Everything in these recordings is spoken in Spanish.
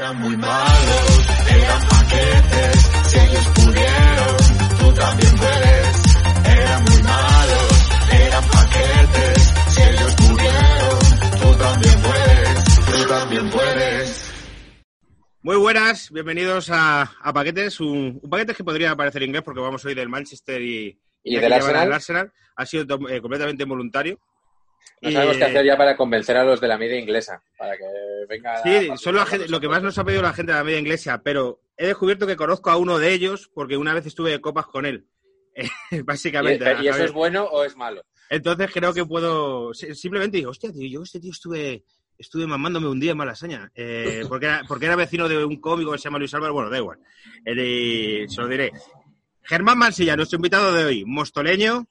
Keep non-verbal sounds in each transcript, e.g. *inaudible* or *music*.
Eran muy malos, eran paquetes, si ellos pudieron, tú también puedes. Eran muy malos, eran paquetes, si ellos pudieron, tú también puedes, tú también puedes. Muy buenas, bienvenidos a, a Paquetes, un, un paquete que podría parecer inglés porque vamos hoy del Manchester y, ¿Y del Arsenal? al Arsenal. Ha sido eh, completamente voluntario. No Y, sabemos qué eh, hacer ya para convencer a los de la media inglesa, para que venga... Sí, son la gente- lo que más nos ha pedido la gente de la media inglesa, pero he descubierto que conozco a uno de ellos porque una vez estuve de copas con él. ¿Y, *laughs* Básicamente. ¿Y eso Javier. es bueno o es malo? Entonces creo que puedo. si- Simplemente digo, hostia, tío, yo este tío estuve. Estuve mamándome un día en Malasaña, eh, *laughs* porque, era, porque era vecino de un cómico que se llama Luis Álvaro, bueno, da igual, Eh, se lo diré. Germán Mansilla, nuestro invitado de hoy, mostoleño,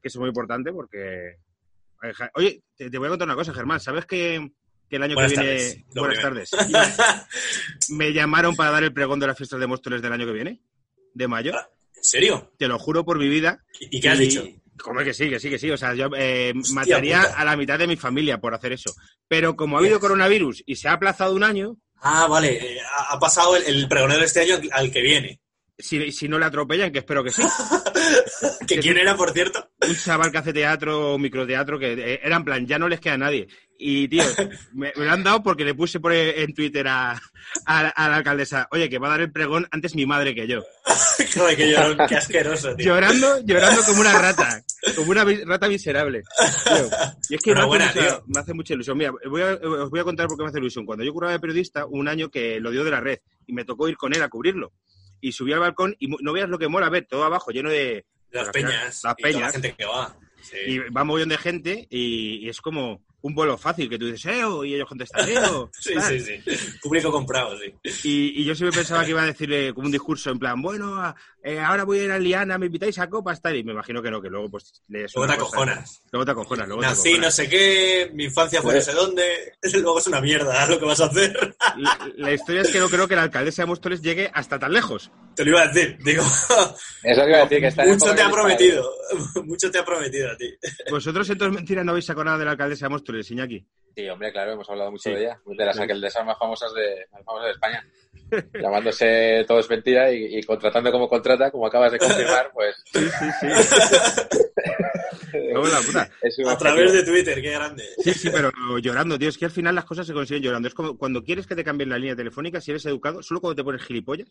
que es muy importante porque... eh, Oye, te, te voy a contar una cosa, Germán, ¿sabes que, que el año Buenas que viene... tardes, Buenas tardes. *laughs* Me llamaron para dar el pregón de las fiestas de Móstoles del año que viene, de mayo, Ah, ¿En serio? te lo juro por mi vida. ¿Y y qué has Y- dicho? Como que sí, que sí, que sí. O sea, yo eh, Hostia mataría puta. a la mitad de mi familia por hacer eso. Pero como ha habido coronavirus y se ha aplazado un año, Ah, vale. eh, ha, pasado el, el pregonero de este año al que viene. Si, si no le atropellan, que espero que sí. *laughs* ¿Que ¿Quién era, por cierto? Un chaval que hace teatro o microteatro que eh, era en plan, ya no les queda a nadie. Y, tío, *laughs* me, me lo han dado porque le puse por eh, en Twitter a, a- a la alcaldesa, oye, que va a dar el pregón antes mi madre que yo. *laughs* Joder, qué, llorón, qué asqueroso, tío. Llorando, llorando como una rata. Como una rata miserable. Tío, Y es que me hace, mucha, me hace mucha ilusión. Mira, voy a- os voy a contar por qué me hace ilusión. Cuando yo curaba de periodista, un año que lo dio de la red y me tocó ir con él a cubrirlo. Y subí al balcón y no veas lo que mola ver todo abajo, lleno de. De las peñas. Las y toda la peñas. gente que va. Sí. Y va un montón de gente y, y es como un vuelo fácil que tú dices, ¡Eo! Y ellos contestan, ¡Eo! *laughs* Sí, tal. sí, sí. Público comprado, sí. Y, y yo siempre pensaba que iba a decirle como un discurso en plan, bueno, a- eh, ahora voy a ir a Liana, me invitáis a copas, tal. Y me imagino que no, que luego pues lees Luego una te cosa. acojonas. Luego te acojonas, luego te Nací, acojonas. no sé qué, mi infancia fue no sé dónde. *laughs* Luego es una mierda lo que vas a hacer. La, la historia es que no creo que la alcaldesa de Móstoles llegue hasta tan lejos. Te lo iba a decir. Digo, *laughs* Eso que iba a decir, que está mucho te ha prometido. Mucho te ha prometido a ti. Vosotros en todas mentiras no habéis sacado nada de la alcaldesa de Móstoles, Iñaki. Sí, hombre, claro, hemos hablado mucho Sí. de ella. De las alcaldesas más famosas de, más famosas de España. *laughs* Llamándose todo es mentira y, y contratando como contrata, como acabas de confirmar, pues... *laughs* Sí, sí, sí. La puta. *laughs* A través de. Twitter, qué grande. Sí, sí, pero llorando, tío. Es que al final las cosas se consiguen llorando. Es como cuando quieres que te cambien la línea telefónica, si eres educado, solo cuando te pones gilipollas.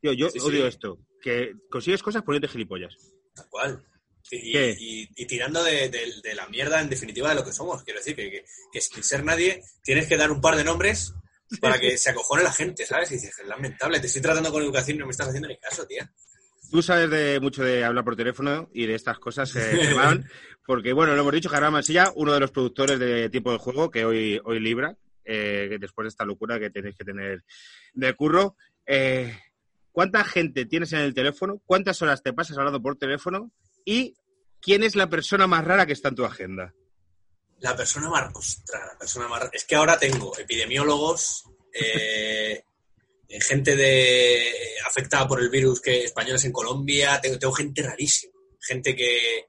Tío, yo Sí, sí. odio esto. Que consigues cosas poniéndote gilipollas. Tal cual. Y, ¿Qué? y- y tirando de, de- de la mierda, en definitiva, de lo que somos. Quiero decir que, que, que sin ser nadie tienes que dar un par de nombres para que se acojone la gente, ¿sabes? Y dices, es lamentable, te estoy tratando con educación y no me estás haciendo ni caso, tía. Tú sabes de mucho de hablar por teléfono y de estas cosas, eh, *laughs* Germán, porque, bueno, lo hemos dicho, Germán Mansilla, uno de los productores de Tiempo de Juego, que hoy, hoy libra, eh, después de esta locura que tenéis que tener de curro. Eh, ¿Cuánta gente tienes en el teléfono? ¿Cuántas horas te pasas hablando por teléfono? ¿Y quién es la persona más rara que está en tu agenda? La persona más... Ostras, la persona más... Es que ahora tengo epidemiólogos, eh, *laughs* eh, gente de afectada por el virus que españoles en Colombia, tengo, tengo gente rarísima. Gente que...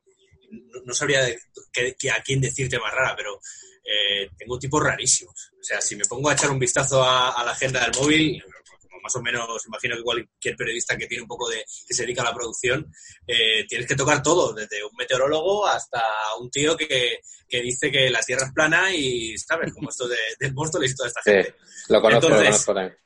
No, no sabría de- que- que a quién decirte más rara, pero eh, tengo tipos rarísimos. O sea, si me pongo a echar un vistazo a, a la agenda del móvil, más o menos imagino que cualquier periodista que tiene un poco de que se dedica a la producción, eh, tienes que tocar todo, desde un meteorólogo hasta un tío que, que dice que la Tierra es plana y, ¿sabes? Como esto de, de Móstoles y toda esta Sí, gente. lo conozco, Entonces- lo conozco también.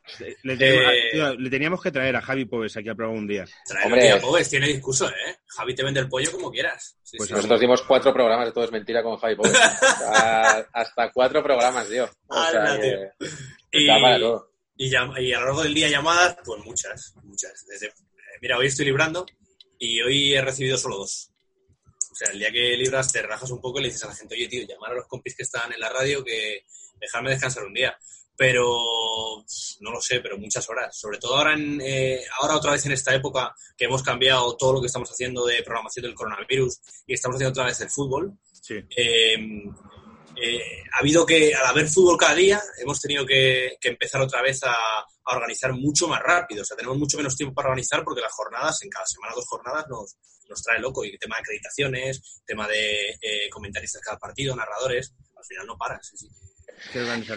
Le, tenemos- Eh, tío, le teníamos que traer a Javi Pobes aquí a probar un día. Traer Hombre. día, Pobes, tiene discurso, ¿eh? Javi te vende el pollo como quieras. Sí, Pues sí. Nosotros dimos cuatro programas de Todo es Mentira con Javi Pobre. *laughs* hasta, hasta cuatro programas, tío. O sea Hala, que Y, está para todo. Y, y a lo largo del día llamadas, pues muchas, muchas. Desde, eh, mira, hoy estoy librando y hoy he recibido solo dos. O sea, el día que libras te relajas un poco y le dices a la gente, oye, tío, llamar a los compis que están en la radio que dejarme descansar un día. Pero no lo sé, pero muchas horas. Sobre todo ahora, en, eh, ahora otra vez en esta época que hemos cambiado todo lo que estamos haciendo de programación del coronavirus y estamos haciendo otra vez el fútbol. Sí. Eh, eh, ha habido que, al haber fútbol cada día, hemos tenido que, que empezar otra vez a, a organizar mucho más rápido. O sea, tenemos mucho menos tiempo para organizar porque las jornadas, en cada semana dos jornadas, nos, nos trae loco. Y tema de acreditaciones, tema de eh, comentaristas cada partido, narradores, al final no paras.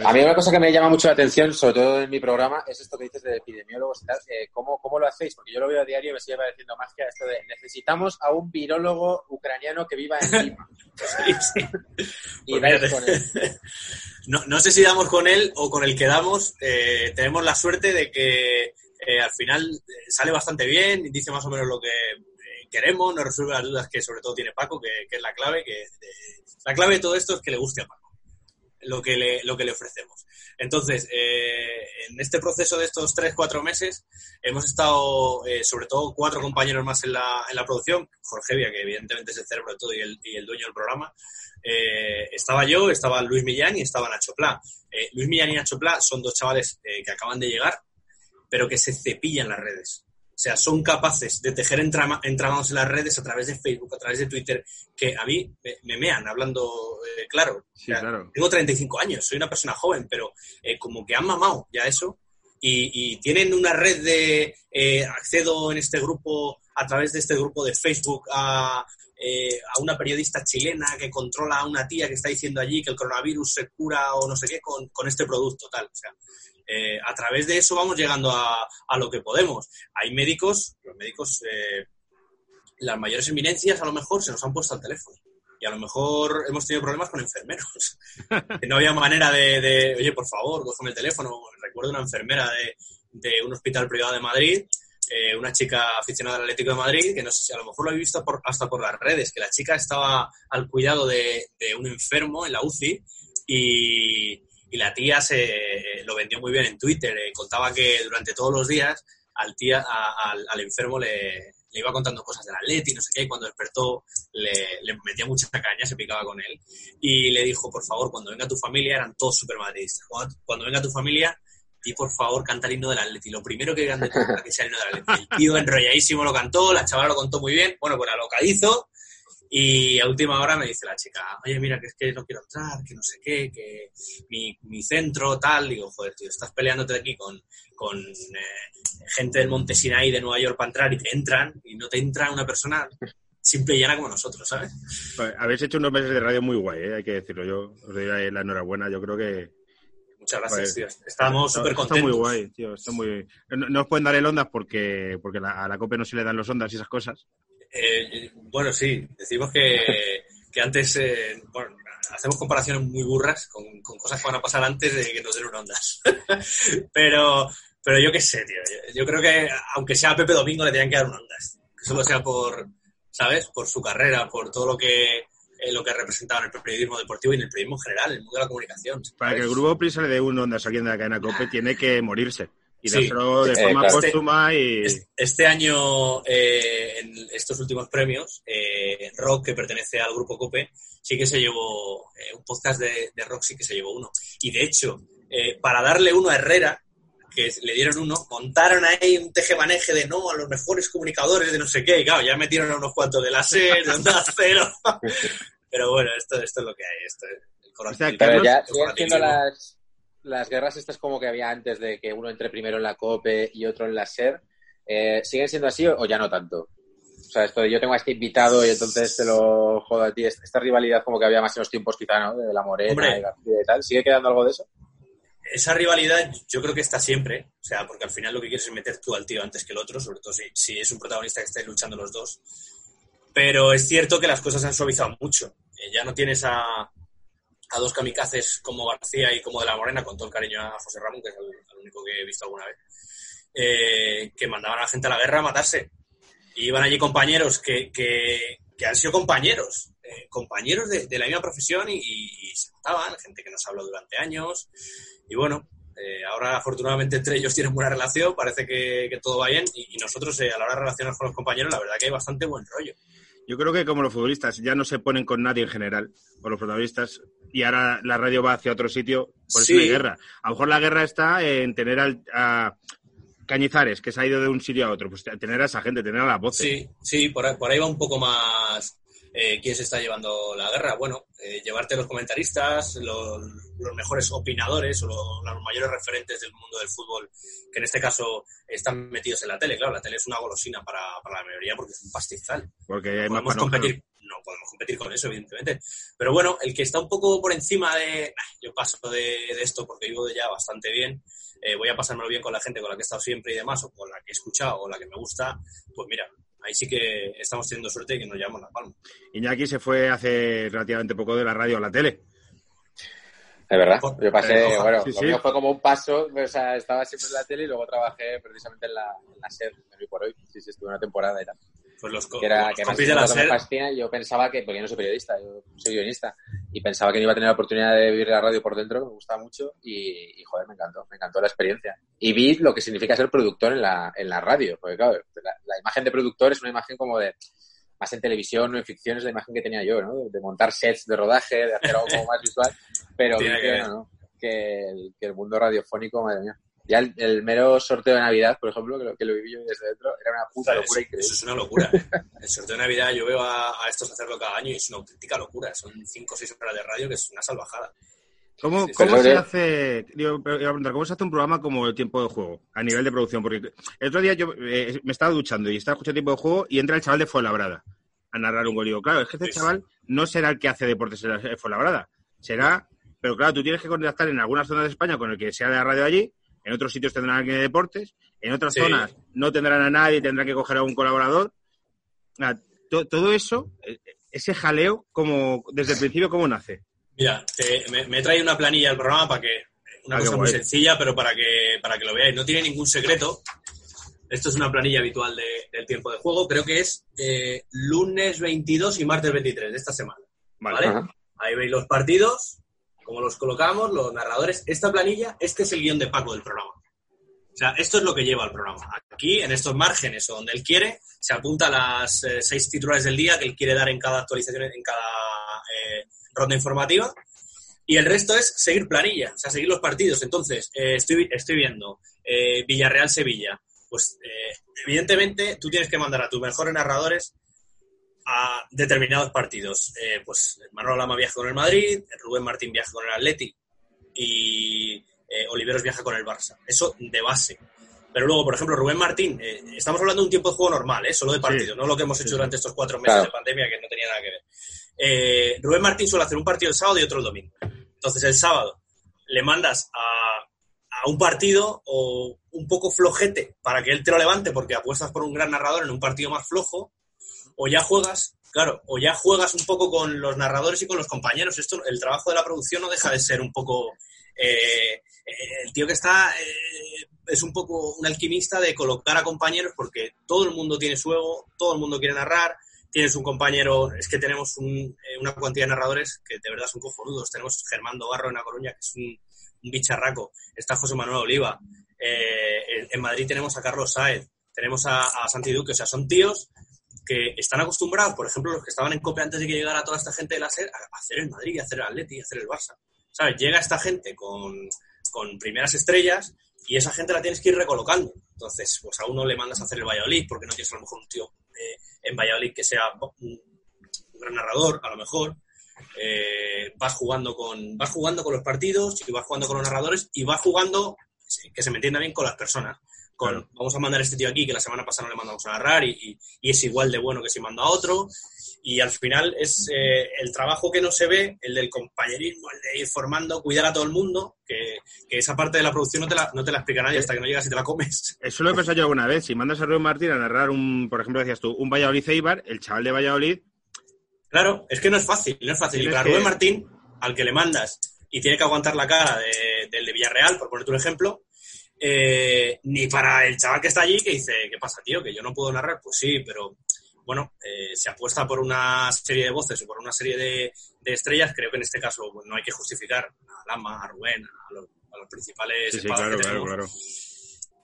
A mí una cosa que me llama mucho la atención, sobre todo en mi programa, es esto que dices de epidemiólogos y tal. eh, ¿cómo, ¿Cómo lo hacéis? Porque yo lo veo a diario y me sigue pareciendo magia esto de necesitamos a un virólogo ucraniano que viva en Lima. *laughs* Sí, sí. Y Pues dais mira, con él. *laughs* No, no sé si damos con él o con el que damos. eh, tenemos la suerte de que eh, al final sale bastante bien, dice más o menos lo que queremos, nos resuelve las dudas que sobre todo tiene Paco, que, que es la clave. que La clave de todo esto es que le guste a Paco lo que le, lo que le ofrecemos. Entonces, eh, en este proceso de estos tres, cuatro meses, hemos estado, eh, sobre todo, cuatro compañeros más en la, en la producción. Jorge Vía, que evidentemente es el cerebro de todo y el, y el dueño del programa. Eh, estaba yo, estaba Luis Millán y estaba Nacho Pla. Eh, Luis Millán y Nacho Pla son dos chavales que acaban de llegar, pero que se cepillan las redes. O sea, son capaces de tejer entrama- entramados en las redes a través de Facebook, a través de Twitter, que a mí me, me mean, hablando eh, claro. Sí, claro. Tengo 35 años, soy una persona joven, pero eh, como que han mamado ya eso y, y tienen una red de eh, accedo en este grupo, a través de este grupo de Facebook, a, eh, a una periodista chilena que controla a una tía que está diciendo allí que el coronavirus se cura o no sé qué con, con este producto, tal. O sea, eh, a través de eso vamos llegando a, a lo que podemos. Hay médicos, los médicos, eh, las mayores eminencias a lo mejor se nos han puesto al teléfono. Y a lo mejor hemos tenido problemas con enfermeros. *laughs* no había manera de, de, oye, por favor, cógeme el teléfono. Recuerdo una enfermera de, de un hospital privado de Madrid, eh, una chica aficionada al Atlético de Madrid, que no sé si a lo mejor lo habéis visto hasta por las redes, que la chica estaba al cuidado de, un enfermo en la UCI y, la tía se lo vendió muy bien en Twitter. eh, contaba que durante todos los días al, tía, al, enfermo le, iba contando cosas del Atleti, no sé qué, y cuando despertó le, le metía mucha caña, se picaba con él, y le dijo, por favor, cuando venga tu familia, eran todos super madridistas, cuando, cuando venga tu familia, di por favor, canta el himno del Atleti, lo primero que digan de tu boca que sea el himno del Atleti. El tío enrolladísimo lo cantó, la chavala lo contó muy bien, bueno, pues alocadizo, y a última hora me dice la chica, oye, mira, que es que no quiero entrar, que no sé qué, que mi, mi centro, tal. Digo, joder, tío, estás peleándote aquí con, con eh, gente del Monte Sinai de Nueva York para entrar y te entran, y no te entra una persona simple y llana como nosotros, ¿sabes? Pues, habéis hecho unos meses de radio muy guay, ¿eh? hay que decirlo. Yo os doy la enhorabuena. Yo creo que Muchas gracias, tío. Estamos está, súper está contentos. muy guay, tío. Está muy... no, no os pueden dar el ondas porque, porque la- a la COPE no se le dan los ondas y esas cosas. Eh, bueno, sí, decimos que, *laughs* que antes, eh, bueno, hacemos comparaciones muy burras con, con cosas que van a pasar antes de que nos den un ondas. *laughs* pero, pero yo qué sé, tío. Yo, yo creo que aunque sea Pepe Domingo le tenían que dar un ondas. Que solo sea por, ¿sabes? Por su carrera, por todo lo que lo que ha representado en el periodismo deportivo y en el periodismo en general, en el mundo de la comunicación. Para que el grupo Prisa le dé un ondas a alguien de la cadena COPE tiene que morirse. Y Sí. de Eh, forma claro. póstuma y... Es- Este año, eh, en estos últimos premios, eh, Rock, que pertenece al grupo Cope, sí que se llevó un podcast de, de Rock, sí que se llevó uno. Y de hecho, para darle uno a Herrera, que le dieron uno, montaron ahí un tejemaneje de no, a los mejores comunicadores de no sé qué, y claro, ya metieron a unos cuantos de la SER, de Onda Cero. *laughs* Pero bueno, esto, esto es lo que hay. Esto es el O sea, Pero Carlos, ya corporativismo. las, las guerras estas como que había antes de que uno entre primero en la COPE y otro en la SER. eh, ¿Siguen siendo así o, o ya no tanto? O sea, esto de yo tengo a este invitado y entonces te lo jodo a ti. Esta esta rivalidad como que había más en los tiempos quizá, ¿no? De la Morena Hombre. y García y tal. ¿Sigue quedando algo de eso? Esa rivalidad yo creo que está siempre, o sea, porque al final lo que quieres es meter tú al tío antes que el otro, sobre todo si, si es un protagonista que estáis luchando los dos. Pero es cierto que las cosas se han suavizado mucho. Eh, ya no tienes a, a dos kamikazes como García y como de la Morena, con todo el cariño a José Ramón, que es el, único que he visto alguna vez, eh, que mandaban a la gente a la guerra a matarse. Iban allí compañeros que, que, han sido compañeros, eh, compañeros de, de la misma profesión y, y- y se mataban, gente que nos habló durante años. Y bueno, eh, ahora afortunadamente entre ellos tienen buena relación, parece que, que todo va bien y, y nosotros eh, a la hora de relacionarnos con los compañeros, la verdad que hay bastante buen rollo. Yo creo que como los futbolistas ya no se ponen con nadie en general, con los protagonistas, y ahora la radio va hacia otro sitio, por eso Sí. hay guerra. A lo mejor la guerra está en tener al, a Cañizares, que se ha ido de un sitio a otro, pues tener a esa gente, tener a las voces. Sí, sí, por ahí, por ahí va un poco más. Eh, quién se está llevando la guerra. Bueno, eh, llevarte los comentaristas, los, los mejores opinadores o lo- los mayores referentes del mundo del fútbol, que en este caso están metidos en la tele. Claro, la tele es una golosina para, para la mayoría porque es un pastizal. Porque hay más podemos competir, no podemos competir con eso, evidentemente. Pero bueno, el que está un poco por encima de, "Ah, yo paso de, de esto porque vivo de ya bastante bien, eh, voy a pasármelo bien con la gente con la que he estado siempre y demás, o con la que he escuchado o la que me gusta, pues mira, ahí sí que estamos teniendo suerte y que nos llevamos la palma. Iñaki se fue hace relativamente poco de la radio a la tele. De verdad. Ojo, Yo pasé, eh, bueno, Sí, lo sí. mío fue como un paso, o sea, estaba siempre en la tele y luego trabajé precisamente en la, en la SER, de hoy por hoy. Sí, sí, estuve una temporada y tal. Pues los, Que era, los que compis de la SER, fascina yo pensaba que, porque yo no soy periodista, yo soy guionista, y pensaba que no iba a tener la oportunidad de vivir la radio por dentro, me gustaba mucho, y, y, joder, me encantó, me encantó la experiencia. Y vi lo que significa ser productor en la, en la radio, porque claro, la, la imagen de productor es una imagen como de, más en televisión o en ficción es la imagen que tenía yo, ¿no? De, montar sets de rodaje, de hacer algo como más visual, pero *laughs* vi que- no, no, que, el, que el mundo radiofónico, madre mía. Ya el, el mero sorteo de Navidad, por ejemplo, que lo, que lo viví yo desde dentro, era una puta locura increíble. eso es una locura. *laughs* El sorteo de Navidad yo veo a, a estos hacerlo cada año y es una auténtica locura. Son 5 o 6 horas de radio que es una salvajada. ¿Cómo, se hace, digo, pero iba a preguntar, ¿cómo se hace un programa como el tiempo de juego a nivel de producción? Porque el otro día yo eh, me estaba duchando y estaba escuchando tiempo de juego y entra el chaval de Fuenlabrada a narrar un gol. Y digo, claro, es que este Sí, chaval no será el que hace deportes en Fuenlabrada. Será, pero claro, tú tienes que contactar en algunas zonas de España con el que sea de la radio allí, en otros sitios tendrán a alguien de deportes, en otras Sí. zonas no tendrán a nadie, tendrán que coger a un colaborador. To- todo eso, eh, ese jaleo, como desde el principio, ¿cómo nace? Mira, te- me, me he traído una planilla al programa para que. Una Ah, cosa muy sencilla, pero para que, para que lo veáis. No tiene ningún secreto. Esto es una planilla habitual de- del tiempo de juego. Creo que es eh, lunes 22 y martes 23 de esta semana. ¿Vale? Ahí veis los partidos, cómo los colocamos, los narradores. Esta planilla, este es el guion de Paco del programa. O sea, esto es lo que lleva al programa. Aquí, en estos márgenes o donde él quiere, se apunta las eh, seis titulares del día que él quiere dar en cada actualización, en cada eh, ronda informativa. Y el resto es seguir planilla, o sea, seguir los partidos. Entonces, eh, estoy, estoy viendo eh, Villarreal-Sevilla. Pues, eh, evidentemente, tú tienes que mandar a tus mejores narradores a determinados partidos. Eh, pues Manolo Lama viaja con el Madrid, Rubén Martín viaja con el Atleti y eh, Oliveros viaja con el Barça. Eso de base. Pero luego, por ejemplo, Rubén Martín, eh, estamos hablando de un tiempo de juego normal, ¿eh? solo de partidos, no lo que hemos hecho durante estos cuatro meses Claro. de pandemia que no tenía nada que ver. Eh, Rubén Martín suele hacer un partido el sábado y otro el domingo. Entonces, el sábado le mandas a, a un partido o un poco flojete para que él te lo levante porque apuestas por un gran narrador en un partido más flojo, o ya juegas, claro, o ya juegas un poco con los narradores y con los compañeros. Esto, el trabajo de la producción no deja de ser un poco. eh, eh, el tío que está eh, es un poco un alquimista de colocar a compañeros porque todo el mundo tiene su ego, todo el mundo quiere narrar. Tienes un compañero, es que tenemos un, eh, una cantidad de narradores que de verdad son cojonudos. Tenemos Germando Barro en La Coruña, que es un, bicharraco. Está José Manuel Oliva. Eh, en, en Madrid tenemos a Carlos Saez. Tenemos a, a Santi Duque. O sea, son tíos que están acostumbrados, por ejemplo, los que estaban en COPE antes de que llegara toda esta gente de la SER, a hacer el Madrid, a hacer el Atleti, a hacer el Barça. ¿Sabes? Llega esta gente con, con primeras estrellas y esa gente la tienes que ir recolocando. Entonces, pues a uno le mandas a hacer el Valladolid porque no tienes a lo mejor un tío eh, en Valladolid que sea un, gran narrador, a lo mejor. Eh, vas jugando con vas jugando con los partidos y vas jugando con los narradores y vas jugando sí, que se me entienda bien con las personas con Claro. vamos a mandar a este tío aquí que la semana pasada no le mandamos a narrar y, y- y es igual de bueno que si manda a otro y al final es eh, el trabajo que no se ve el del compañerismo el de ir formando cuidar a todo el mundo que, que esa parte de la producción no te la, no te la explica nadie hasta que no llegas y te la comes Eso lo he pensado yo alguna vez. Si mandas a Rubén Martín a narrar un, por ejemplo, decías tú, un Valladolid Eibar, el chaval de Valladolid, Claro, es que no es fácil, no es fácil. Y para que- Rubén Martín, al que le mandas y tiene que aguantar la cara de- del de Villarreal, por ponerte un ejemplo, eh, ni para el chaval que está allí que dice, ¿qué pasa, tío? Que yo no puedo narrar. Pues sí, pero bueno, eh, se apuesta por una serie de voces o por una serie de, de estrellas. Creo que en este caso pues, no hay que justificar a Lama, a Rubén, a los, a los principales sí, sí, claro, que claro, tenemos. claro.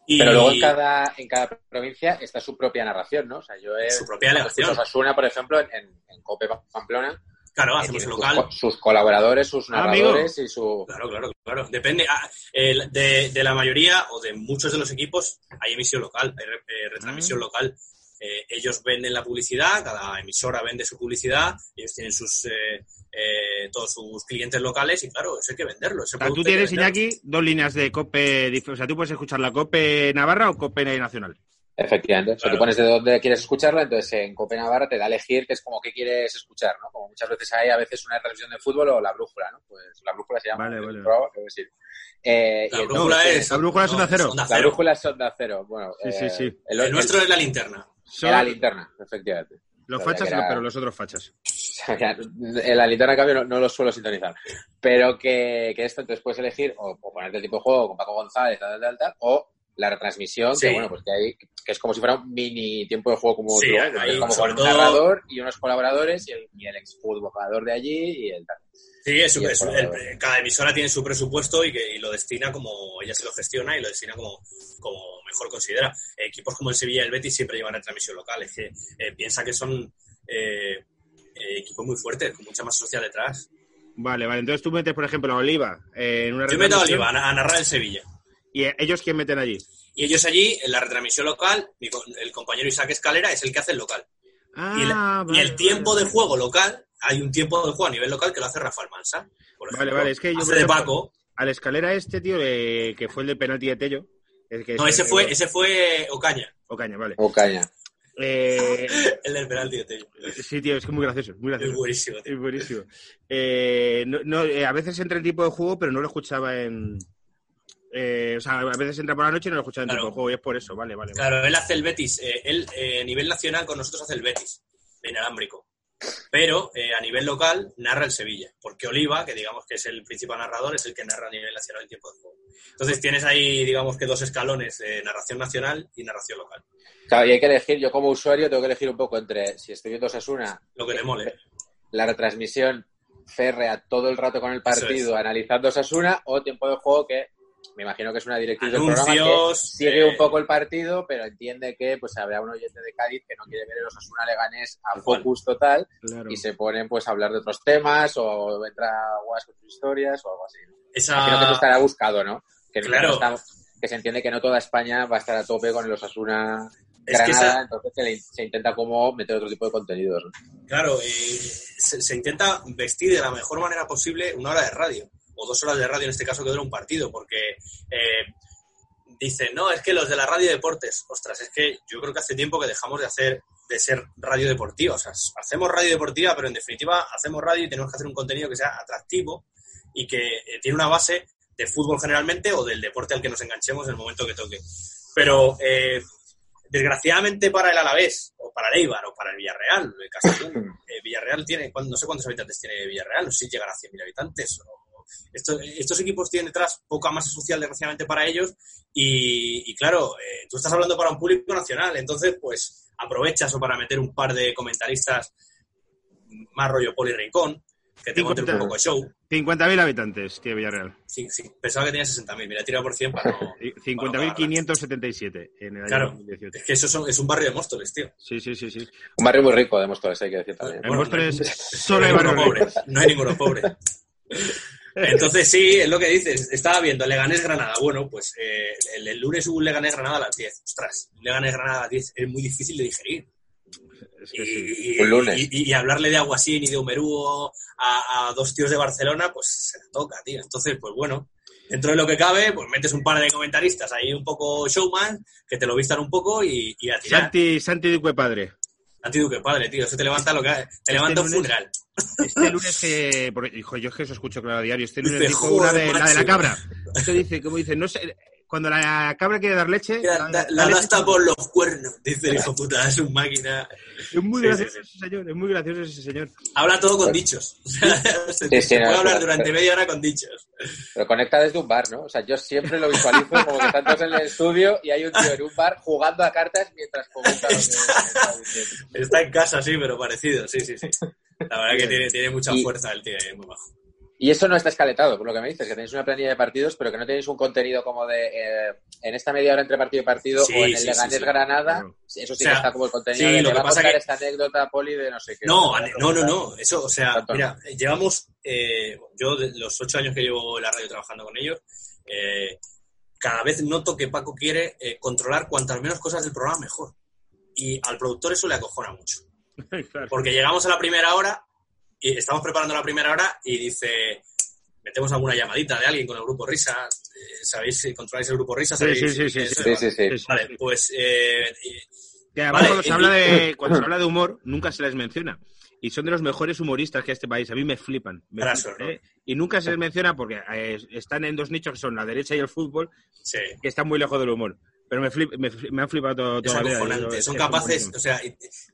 Y- Pero luego en cada, en cada provincia está su propia narración, ¿no? O sea, yo he... Su propia delegación. Osasuna, por ejemplo, en, en, en Cope Pamplona, Claro, hacemos tiene local. Sus, co- sus colaboradores, sus Ah, narradores y su... Claro, claro, claro. Depende. ah, el- de, de la mayoría o de muchos de los equipos hay emisión local, hay re- eh, retransmisión Ah. local. eh, ellos venden la publicidad, cada emisora vende su publicidad, ellos tienen sus eh, eh, todos sus clientes locales y claro, eso hay que venderlo. ese O sea, tú tienes. Iñaki, dos líneas de COPE. O sea, tú puedes escuchar la COPE Navarra o COPE Nacional. Efectivamente. O sea, Claro. tú pones de dónde quieres escucharla, entonces en Cope Navarra te da a elegir que es como qué quieres escuchar, ¿no? Como muchas veces hay a veces una televisión de fútbol o la brújula, ¿no? Pues la brújula se llama. Vale, vale. decir. Eh, La y entonces, brújula eh, es. La brújula es no, Onda Cero. Onda La brújula es Onda Cero. Bueno, Sí, sí, eh, sí. El, El nuestro es la linterna. Son la linterna, efectivamente. los fachas, era- pero los otros fachas. *laughs* O sea, la linterna, en cambio, no, no lo suelo sintonizar. Pero que, que esto entonces puedes elegir o, o ponerte el tipo de juego con Paco González, tal, tal, tal, o la retransmisión, Sí. que bueno, pues que hay, que es como si fuera un mini tiempo de juego como Sí, otro, ahí, porque es como con un todo- narrador y unos colaboradores y el, y el exjugador de allí y el tal. Sí, es, Y el es- jugador. el- cada emisora tiene su presupuesto y, que, y lo destina como ella se lo gestiona y lo destina como, como mejor considera. Equipos como el Sevilla y el Betis siempre llevan retransmisión local. Es que eh, piensa que son eh, eh, equipos muy fuertes, con mucha más social detrás. Vale, vale. Entonces tú metes, por ejemplo, a Oliva eh, en una Yo meto a Oliva a, a narrar el Sevilla. ¿Y eh, ellos quién meten allí? Y ellos allí, en la retransmisión local, el compañero Isaac Escalera es el que hace el local. Ah, y, la- el tiempo vale, de juego local, hay un tiempo de juego a nivel local que lo hace Rafael Mansa. Por Vale, ejemplo. vale, es que yo, hace de Paco. Al escalera este, tío, eh, que fue el del penalti de Tello. el que No, ese fue, ese fue Ocaña, Ocaña, vale. O caña. Eh, *laughs* el del penalti de Tello. sí, tío, es que es muy gracioso, muy Es gracioso. buenísimo, tío. Es buenísimo. Eh, no, no, eh, a veces entra el tipo de juego, pero no lo escuchaba en... eh, o sea, a veces entra por la noche y no lo escuchaba en Claro. tipo de juego y es por eso, vale, vale. vale. Claro, él hace el Betis. eh, él eh, a nivel nacional con nosotros hace el Betis, de inalámbrico. Pero eh, a nivel local narra el Sevilla, porque Oliva, que digamos que es el principal narrador, es el que narra a nivel nacional el tiempo de juego. Entonces tienes ahí, digamos que dos escalones de narración nacional y narración local. Claro, y hay que elegir, yo como usuario tengo que elegir un poco entre si estoy viendo Osasuna, Lo que te mole. la retransmisión férrea todo el rato con el partido es. analizando Osasuna o tiempo de juego que me imagino que es una directriz del programa que Anuncios, sigue eh, un poco el partido pero entiende que pues habrá un oyente de Cádiz que no quiere ver el Osasuna Leganés a focus total Claro. y se ponen pues a hablar de otros temas o entra Guas con sus historias o algo así. Imagino que eso Esa, estará buscado, ¿no? Que, Claro. no está- que se entiende que no toda España va a estar a tope con el Osasuna Es que Granada, esa- entonces se, le- se intenta como meter otro tipo de contenidos. ¿no? claro, eh, se, se intenta vestir de la mejor manera posible una hora de radio, o dos horas de radio en este caso que dura un partido, porque eh, dicen, no, es que los de la radio deportes, ostras, es que yo creo que hace tiempo que dejamos de hacer, de ser radio deportiva, o sea, hacemos radio deportiva, pero en definitiva hacemos radio y tenemos que hacer un contenido que sea atractivo y que eh, tiene una base de fútbol generalmente o del deporte al que nos enganchemos en el momento que toque. Pero eh, desgraciadamente para el Alavés, o para el Eibar, o para el Villarreal, el Castellón, *laughs* eh, Villarreal tiene, ¿cuán- no sé cuántos habitantes tiene Villarreal, no sé si llegará a 100.000 habitantes. o- estos, estos equipos tienen detrás poca masa social, desgraciadamente, para ellos. Y, y claro, eh, tú estás hablando para un público nacional, entonces, pues aprovechas o para meter un par de comentaristas más rollo Poli Rincón, que te Sí, monten un cuenta. poco de show. 50.000 habitantes, tío, Villarreal. Sí, sí, pensaba que tenía 60.000, mira, tira por 100 para no... *laughs* Y 50.577 en el año Claro. 2018. Es que eso son- es un barrio de Móstoles, tío. Sí, sí, sí, sí. Un barrio muy rico de Móstoles, hay que decir también. En Bueno, Móstoles no- solo hay barrio pobre. rico. No hay ninguno pobre. *laughs* Entonces, sí, es lo que dices. Estaba viendo Leganés Granada. Bueno, pues eh, el, el lunes hubo un Leganés Granada a las 10. Ostras, un Leganés Granada a las 10 es muy difícil de digerir. Es que sí. Y, y- Un lunes. y- hablarle de Aguasín y de Humerúo a, a dos tíos de Barcelona, pues se la toca, tío. Entonces, pues bueno, dentro de lo que cabe, pues metes un par de comentaristas ahí un poco showman, que te lo vistan un poco y, y a tirar. Santi, Santi Duque padre. Santi Duque, padre, tío, eso te levanta lo que te levanta un lunes- funeral. Este *laughs* lunes que. porque, hijo, yo es que eso escucho claro a diario. Este lunes dijo "Joder, una de la de la macho". cabra. Este dice, como dice, no sé. Cuando la cabra quiere dar leche. La, da- la, da la leche. gasta por los cuernos, dice el hijo puta, es un máquina. Es muy Sí, gracioso sí, ese señor, es muy gracioso ese señor. Habla todo con dichos. *laughs* se Sí, sí, no, puede hablar durante media hora con dichos. Pero conecta desde un bar, ¿no? O sea, yo siempre lo visualizo como que están todos en el estudio y hay un tío en un bar jugando a cartas mientras comenta lo que está diciendo. Está en casa, sí, pero parecido, sí, sí, sí. La verdad que tiene, tiene mucha Y- fuerza el tío, es muy bajo. Y eso no está escaletado, por lo que me dices, que tenéis una planilla de partidos, pero que no tenéis un contenido como de eh, en esta media hora entre partido y partido Sí, o en el sí, Leganés sí, sí. Granada. Claro. Eso sí O sea, que está como el contenido sí, de lo que va a pasa contar que- esta anécdota, Poli, de no sé qué. No, no, no, no, eso, o sea, Tanto no. mira, llevamos, eh, yo de los ocho años que llevo en la radio trabajando con ellos, eh, cada vez noto que Paco quiere eh, controlar cuantas menos cosas del programa mejor. y al productor eso le acojona mucho. *laughs* Porque llegamos a la primera hora y estamos preparando la primera hora y dice, metemos alguna llamadita de alguien con el grupo Risa. Eh, ¿Sabéis si controláis el grupo Risa? Sí, ¿Sabéis sí, sí, qué sí, es? sí. Sí, sí, sí. Sí, sí, Vale, pues eh, y- Que además Vale, cuando, se y- habla de, *laughs* cuando se habla de humor, nunca se les menciona. Y son de los mejores humoristas que hay este país. A mí me flipan. Me Gracias, flipan, ¿no? ¿eh? Y nunca se les menciona porque eh, están en dos nichos que son la derecha y el fútbol, sí, que están muy lejos del humor. Pero me, flip- me, fli- me han flipado todo, es toda la vida. Son es capaces, o sea,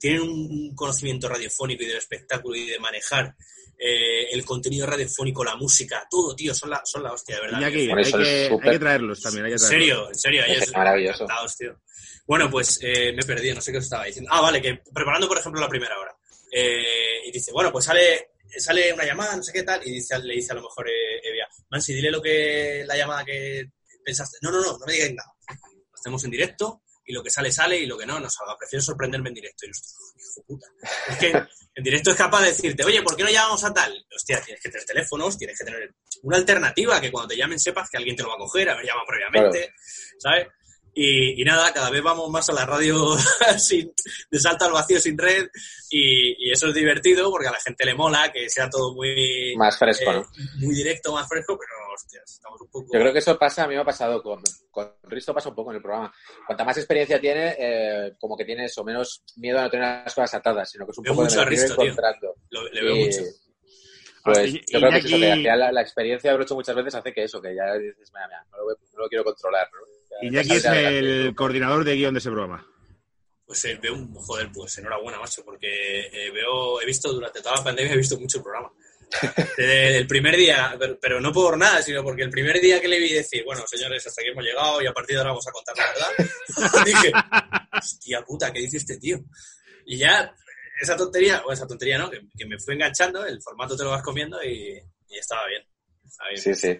tienen un conocimiento radiofónico y del espectáculo y de manejar eh, el contenido radiofónico, la música, todo, tío, son la, son la hostia, de verdad. Hay, que, hay que traerlos también. Hay que En traerlos. serio, en serio, Es ellos maravilloso. tío. Bueno, pues eh, me he perdido, no sé qué os estaba diciendo. Ah, vale, que preparando, por ejemplo, la primera hora. Eh, y dice, bueno, pues sale, sale una llamada, no sé qué tal, y dice, le dice a lo mejor eh, Evia, Mansi, dile lo que la llamada que pensaste. No, no, no, no me digáis nada. Hacemos en directo y lo que sale, sale y lo que no, no salga. Prefiero sorprenderme en directo. Y nosotros, hijo de puta. Es que en directo es capaz de decirte, oye, ¿por qué no llamamos a tal? Hostia, tienes que tener teléfonos, tienes que tener una alternativa que cuando te llamen sepas que alguien te lo va a coger, haber llamado previamente, ¿sabes? Y, y nada, cada vez vamos más a la radio *laughs* sin, de salto al vacío sin red y, y eso es divertido porque a la gente le mola que sea todo muy, Más fresco, eh, ¿no? muy directo, más fresco, pero hostias, estamos un poco... Yo creo que eso pasa, a mí me ha pasado con, con Risto, pasa un poco en el programa. Cuanta más experiencia tiene, eh, como que tienes o menos miedo a no tener las cosas atadas, sino que es un Veo poco de mucho a quiero Risto, tío. encontrando. Lo- le veo Y, mucho. Pues y- yo creo que es eso, que la, la experiencia de hecho muchas veces hace que eso, que ya dices, mira, mira, no lo, no lo quiero controlar. ¿no? Ya- Iñaki es el coordinador de guion de ese programa. Pues eh, veo un joder, pues enhorabuena, macho, porque eh, veo, he visto durante toda la pandemia, he visto mucho el programa. Desde el primer día, pero, no por nada, sino porque el primer día que le vi decir, bueno, señores, hasta aquí hemos llegado y a partir de ahora vamos a contar la verdad, *laughs* dije, hostia puta, ¿qué dice este tío? Y ya, esa tontería, o esa tontería no, que, me fue enganchando, el formato te lo vas comiendo y, estaba bien. Estaba bien. Sí, sí.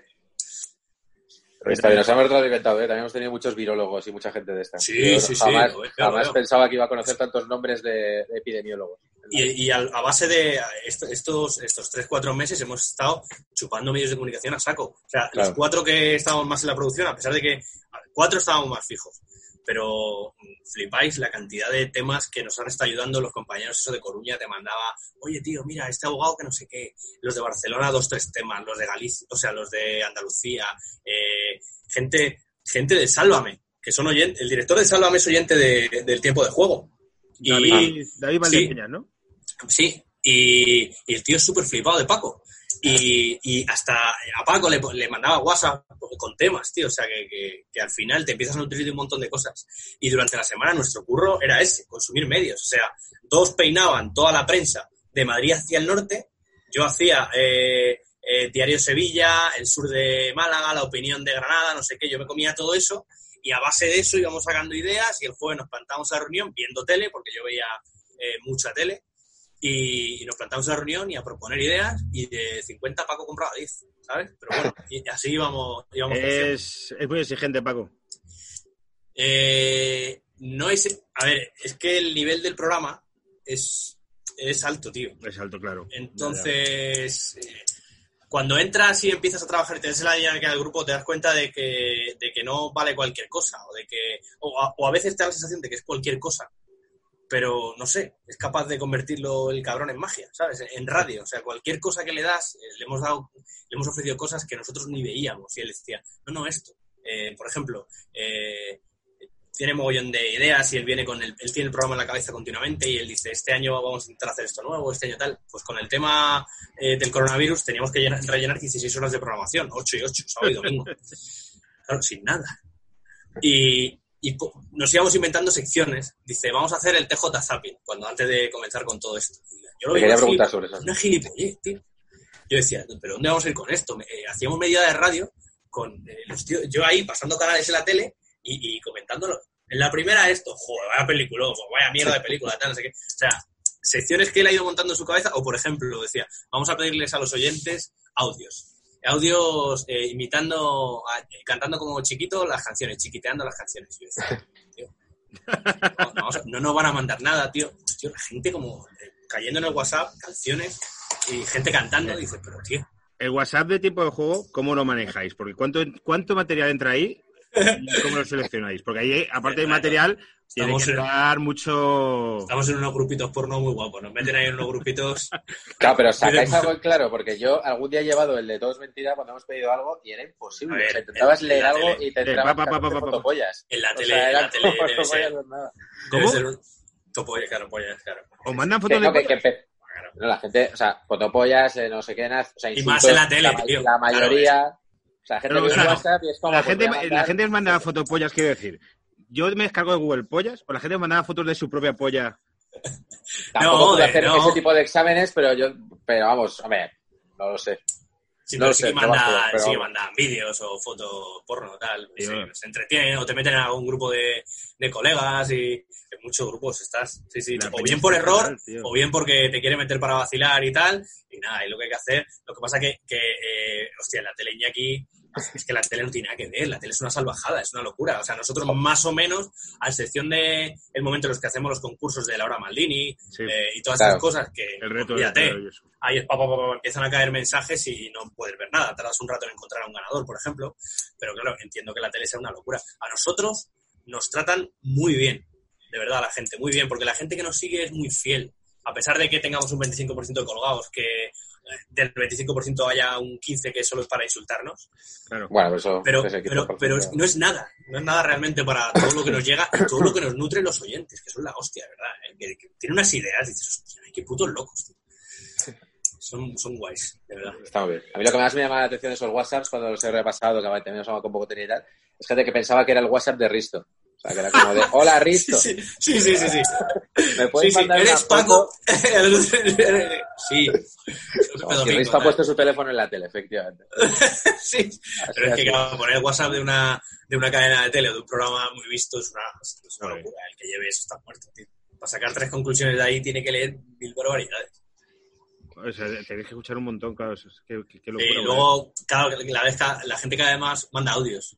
Pero está bien, nos hemos reinventado, ¿eh? También hemos tenido muchos virólogos y mucha gente de esta. Sí, Yo sí, sí, jamás, jamás pensaba que iba a conocer tantos nombres de, de epidemiólogos. Y, a, base de est- estos, estos 3-4 meses hemos estado chupando medios de comunicación a saco. O sea, Claro. los cuatro que estábamos más en la producción, a pesar de que cuatro estábamos más fijos. Pero mm, flipáis la cantidad de temas que nos han estado ayudando los compañeros. Eso de Coruña te mandaba, oye tío, mira, este abogado que no sé qué. Los de Barcelona, dos, tres temas. Los de Galicia, o sea, los de Andalucía. eh, gente, gente de Sálvame, que son oyentes. El director de Sálvame es oyente de- del tiempo de juego. Y- David, David sí. Valdepeñas, ¿no? Sí, y, y el tío es súper flipado de Paco. Y, hasta a Paco le, mandaba WhatsApp con temas, tío. O sea, que, al final te empiezas a nutrir un montón de cosas. Y durante la semana nuestro curro era ese, consumir medios. O sea, todos peinaban toda la prensa de Madrid hacia el norte. Yo hacía eh, eh, Diario Sevilla, el sur de Málaga, la opinión de Granada, no sé qué. Yo me comía todo eso. Y a base de eso íbamos sacando ideas y el jueves nos plantamos a la reunión viendo tele, porque yo veía eh, mucha tele y, y nos plantamos en la reunión y a proponer ideas y de 50 Paco compraba 10, ¿sabes? Pero bueno, y así íbamos, íbamos. Es, es muy exigente, Paco. Eh, no es... A ver, es que el nivel del programa es, es alto, tío. Es alto, claro. Entonces, eh, cuando entras y empiezas a trabajar y te des la dinámica del grupo, te das cuenta de que, de que no vale cualquier cosa, o de que, o a, o a veces te da la sensación de que es cualquier cosa, pero no sé, es capaz de convertirlo el cabrón en magia, ¿sabes? En radio, o sea, cualquier cosa que le das, eh, le hemos dado, le hemos ofrecido cosas que nosotros ni veíamos, y él decía, no, no, esto, Eh, por ejemplo, eh, tiene mogollón de ideas y él viene con el, él tiene el programa en la cabeza continuamente y él dice, este año vamos a intentar hacer esto nuevo, este año tal. Pues con el tema eh, del coronavirus teníamos que llenar- rellenar 16 horas de programación, 8 y 8, sábado y domingo. *laughs* Claro, sin nada. Y, y nos íbamos inventando secciones. Dice, vamos a hacer el TJ Zapping, cuando antes de comenzar con todo esto. Yo lo vi quería una preguntar sobre eso. Una gilipollez, tío. Yo decía, ¿pero dónde vamos a ir con esto? Me- eh, hacíamos media de radio con eh, los tíos, yo ahí pasando canales en la tele y, y comentándolo. En la primera esto, joder, vaya película, vaya mierda de película, tal, no sé qué. O sea, secciones que él ha ido montando en su cabeza, o por ejemplo, decía, vamos a pedirles a los oyentes audios. Audios eh, imitando, a- eh, cantando como chiquito las canciones, chiquiteando las canciones. Yo decía, tío, no, nos van a mandar nada, tío. Tío, la gente como eh, cayendo en el WhatsApp, canciones y gente cantando, dice, pero tío, El WhatsApp de tipo de juego, ¿cómo lo manejáis? Porque ¿cuánto, cuánto material entra ahí? ¿Y ¿Cómo lo seleccionáis? Porque ahí, aparte de material, tiene Estamos que en- dar mucho... Estamos en unos grupitos porno muy guapos. Nos meten ahí en unos grupitos. *laughs* Claro, pero *laughs* sacáis algo en claro, porque yo algún día he llevado el de todo es mentira cuando hemos pedido algo y era imposible. Ver, o sea, intentabas en leer algo tele. y te Eh, entraban pa, pa, pa, 14 pa, pa, pa. fotopollas. En la O tele, sea, en la tele como *laughs* debe ser. ¿Cómo? Debe ser un... Topollas, claro, pollas, claro. ¿Os mandan Que fotos no, de que, que empe- Claro. no, la gente, o sea, fotopollas, eh, no sé qué, nada, o sea, Y más en la tele, tío. La mayoría, o sea, la gente Pero, ve o sea, WhatsApp y es como... La pues, gente, a la gente manda fotopollas, quiero decir. Yo me descargo de Google pollas o la gente os mandaba fotos de su propia polla. *laughs* Tampoco No, puedo de- hacer no. ese tipo de exámenes, pero yo, pero vamos, no lo sé. Sí, No pero lo sí sé, que no me pero sí que vamos. mandan vídeos o fotos porno tal. Sí, sí, bueno. se entretienen o te meten en algún grupo de, de colegas y en muchos grupos estás. Sí, sí. O bien por error o bien porque te quiere meter para vacilar y tal. Y nada, y lo que hay que hacer. Lo que pasa que, que eh, hostia, la tele aquí es que la tele no tiene nada que ver. La tele es una salvajada, es una locura. O sea, nosotros más o menos, a excepción de el momento en los que hacemos los concursos de Laura Maldini Sí, eh, y todas Claro. esas cosas que, el reto maravilloso. ahí es pa, pa, pa, pa, empiezan a caer mensajes y no puedes ver nada. Tardas un rato en encontrar a un ganador, por ejemplo. Pero claro, entiendo que la tele sea una locura. A nosotros nos tratan muy bien, de verdad, a la gente, muy bien, porque la gente que nos sigue es muy fiel. A pesar de que tengamos un 25% de colgados, que del 25% haya un 15% que solo es para insultarnos, Claro. Bueno, eso pero, ese pero, 15%. pero es- no es nada, no es nada realmente para todo lo que nos llega y todo lo que nos nutren los oyentes, que son la hostia, ¿verdad? ¿eh? Que, que tienen unas ideas y dices, hostia, qué putos locos, tío. Son, son guays, de verdad. Está muy bien. A mí lo que más me llama la atención de esos WhatsApps, cuando los he repasado, que también nos con poco tenía y tal, es gente que pensaba que era el WhatsApp de Risto. O sea, que era como de, hola *laughs* Risto, Sí, sí, sí, sí. sí. ¿me puedes sí, mandar eres una Paco. foto? *laughs* sí. Como Risto ha puesto su teléfono en la tele, efectivamente. *laughs* Sí. Así, Pero es que así. claro, poner WhatsApp de una, de una cadena de tele o de un programa muy visto es una, es una Joder. locura. El que lleve eso está muerto, tío. Para sacar tres conclusiones de ahí tiene que leer mil barbaridades. O sea, tenéis que escuchar un montón, claro. eso es- Qué, qué- qué locura. Y ¿verdad? luego, claro, la, vez, la gente que además manda audios.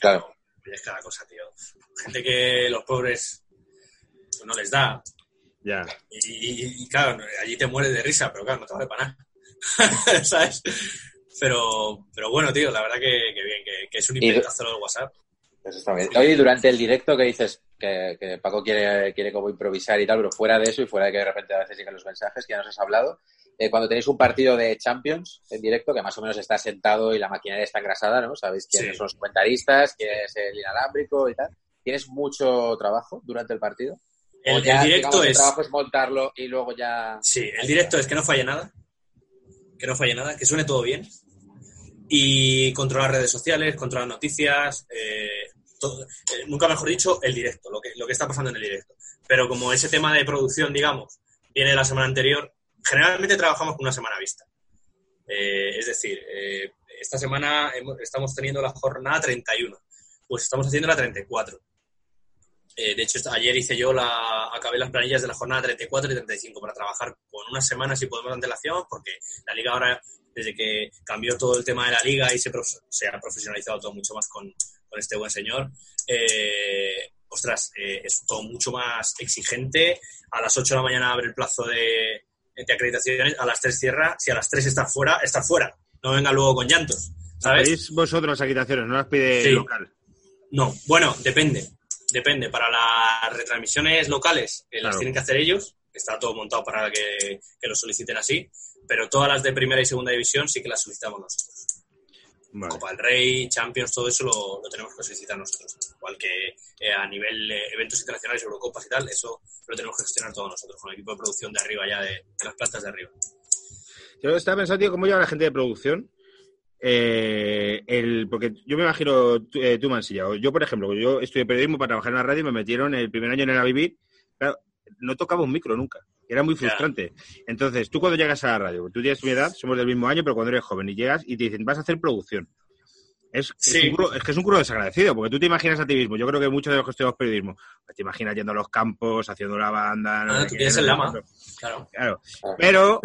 Claro. Es cada cosa, tío. Gente que los pobres no les da. Ya. Y, y- y, claro, allí te mueres de risa, pero claro, no te vale para nada. *laughs* ¿Sabes? Pero, pero bueno, tío, la verdad que, que bien, que, que es un Y- inventazo lo del WhatsApp. Eso está bien. Oye, durante el directo que dices que, que Paco quiere, quiere como improvisar y tal, pero fuera de eso y fuera de que de repente a veces lleguen los mensajes que ya nos has hablado, eh, cuando tenéis un partido de Champions en directo, que más o menos está sentado y la maquinaria está engrasada, ¿no? Sabéis quiénes Sí. son los comentaristas, quién es el inalámbrico y tal. ¿Tienes mucho trabajo durante el partido? El, ¿O el ya, directo digamos, el es. trabajo es montarlo y luego ya... Sí, el directo es que no falle nada. Que no falle nada, que suene todo bien. Y controlar redes sociales, controlar noticias. eh, todo- eh, nunca mejor dicho, el directo, lo que, lo que está pasando en el directo. Pero como ese tema de producción, digamos, viene de la semana anterior, generalmente trabajamos con una semana vista. Eh, es decir, eh, esta semana estamos teniendo la jornada 31, pues estamos haciendo la 34. Eh, de hecho, ayer hice yo la, acabé las planillas de la jornada 34 y 35 para trabajar con unas semanas si podemos de antelación, porque la liga ahora, desde que cambió todo el tema de la liga y se, ha profesionalizado todo mucho más con, este buen señor, ostras, es todo mucho más exigente. A las 8 de la mañana abre el plazo de, de acreditaciones, a las 3 cierra, si a las 3 está fuera, está fuera. No venga luego con llantos. ¿Pedís vosotros las agitaciones? ¿No las pide Sí. local? No, bueno, depende. Depende. Para las retransmisiones locales eh, las Claro. tienen que hacer ellos. Está todo montado para que, que lo soliciten así. Pero todas las de primera y segunda división sí que las solicitamos nosotros. Vale. Copa del Rey, Champions, todo eso lo, lo tenemos que solicitar nosotros. Igual que eh, a nivel eh, eventos internacionales, Eurocopas y tal, eso lo tenemos que gestionar todos nosotros, con el equipo de producción de arriba ya, de, de las plantas de arriba. Yo estaba pensando, tío, cómo lleva la gente de producción. Eh, el, porque yo me imagino tú, eh, tú Mansilla, o Yo, por ejemplo, yo estudié periodismo para trabajar en la radio y me metieron el primer año en el vivir. Claro, no tocaba un micro nunca. Era muy frustrante. Entonces, tú cuando llegas a la radio, tú tienes mi edad, somos del mismo año, pero cuando eres joven y llegas y te dicen, vas a hacer producción. Es, es Sí. un curro- es que es un curro desagradecido, porque tú te imaginas a ti mismo. Yo creo que muchos de los que estudiamos periodismo, pues te imaginas yendo a los campos, haciendo la banda. no Ah, tú lama. Claro. Claro. Pero,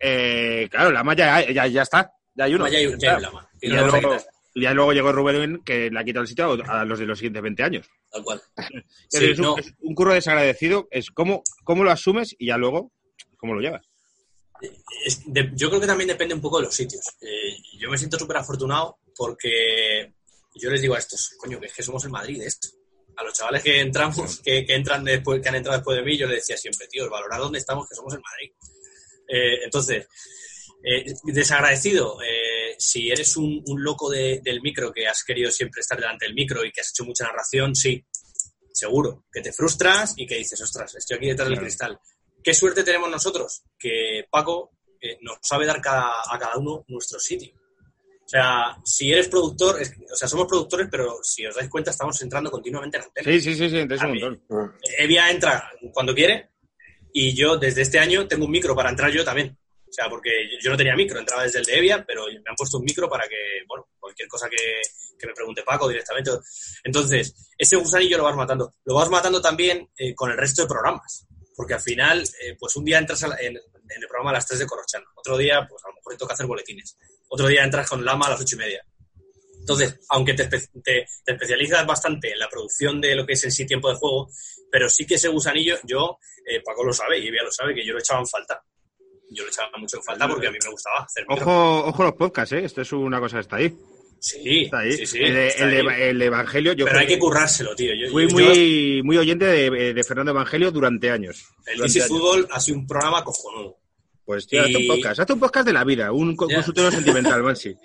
eh, claro, la ya, ya, ya está. Ya hay uno. ya hay, ya lama. Y Y luego, ya luego llegó Rubén, que le ha quitado el sitio a, los de los siguientes 20 años. Tal cual. Es, Sí, es un, no. es un curro desagradecido, es cómo, cómo lo asumes y ya luego cómo lo llevas. Es- de- yo creo que también depende un poco de los sitios. Eh, yo me siento súper afortunado porque yo les digo a estos, coño, que es que somos el Madrid de esto. A los chavales que entramos, que, que entran después, que han entrado después de mí, yo les decía siempre, tío, valorar dónde estamos, que somos el Madrid. Eh, entonces, eh, desagradecido, eh, si eres un, un loco de- del micro, que has querido siempre estar delante del micro y que has hecho mucha narración, sí, seguro, que te frustras y que dices, ostras, estoy aquí detrás del cristal. ¿Qué suerte tenemos nosotros? Que Paco eh, nos sabe dar cada- a cada uno nuestro sitio. O sea, si eres productor, es- o sea, somos productores, pero si os dais cuenta, estamos entrando continuamente en antena. Sí, sí, sí, sí, entonces un montón. Evia entra cuando quiere y yo desde este año tengo un micro para entrar yo también. O sea, porque yo no tenía micro, entraba desde el de Evia, pero me han puesto un micro para que, bueno, cualquier cosa que, me pregunte Paco directamente. Entonces, ese gusanillo lo vas matando. Lo vas matando también eh, con el resto de programas. Porque al final, eh, pues un día entras en, el programa a las 3 de Corrochano. Otro día, pues a lo mejor te toca hacer boletines. Otro día entras con Lama a las ocho y media. Entonces, aunque te, te- te especializas bastante en la producción de lo que es en sí tiempo de juego, pero sí que ese gusanillo, yo, eh, Paco lo sabe y Evia lo sabe, que yo lo echaba en falta. Yo lo echaba mucho en falta porque a mí me gustaba hacer. Ojo, ojo los podcasts, ¿eh? Esto es una cosa que está ahí. Sí, Está ahí. sí, sí, el, está el de- ahí. el Evangelio, yo Pero creo hay que currárselo, tío. Yo, fui yo- muy, muy oyente de, de Fernando Evangelio durante años. el Durante años. Fútbol ha sido un programa cojonudo. Pues tío, hazte un Y- podcast. Hazte un podcast de la vida, un Ya. consultorio sentimental, *laughs* Mansi.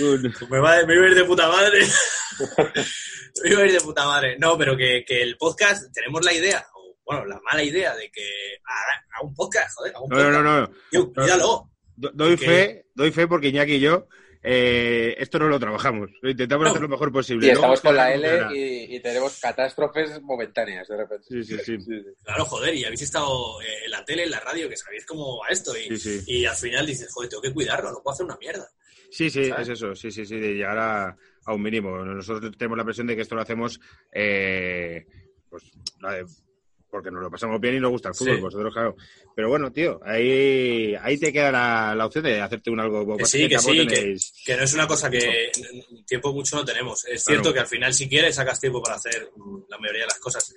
Un- Me va, me iba a ir de puta madre. *laughs* me iba a ir de puta madre. No, pero que, que el podcast, tenemos la idea, bueno, la mala idea de que haga, haga un podcast, joder, haga un No, no, podcast. no, no. Tío, cuídalo. Do- Doy fe, doy fe porque Iñaki y yo eh, esto no lo trabajamos. Lo intentamos No. hacer lo mejor posible. Y estamos con la L y, y tenemos catástrofes momentáneas de repente. Sí, sí, sí. Claro, joder, y habéis estado eh, en la tele, en la radio, que sabéis cómo va esto. Y, Sí, sí. y al final dices, joder, tengo que cuidarlo, no puedo hacer una mierda. Sí, sí, ¿Sabes? es eso, sí, sí, sí, de llegar a, a un mínimo. Nosotros tenemos la presión de que esto lo hacemos eh, pues, porque nos lo pasamos bien y nos gusta el fútbol, Sí. vosotros, claro. Pero bueno, tío, ahí, ahí te queda la, la opción de hacerte un algo. Que sí, que sí, que, tenéis- que no es una cosa que tiempo mucho no tenemos. Es cierto Claro. que al final, si quieres, sacas tiempo para hacer mm, la mayoría de las cosas.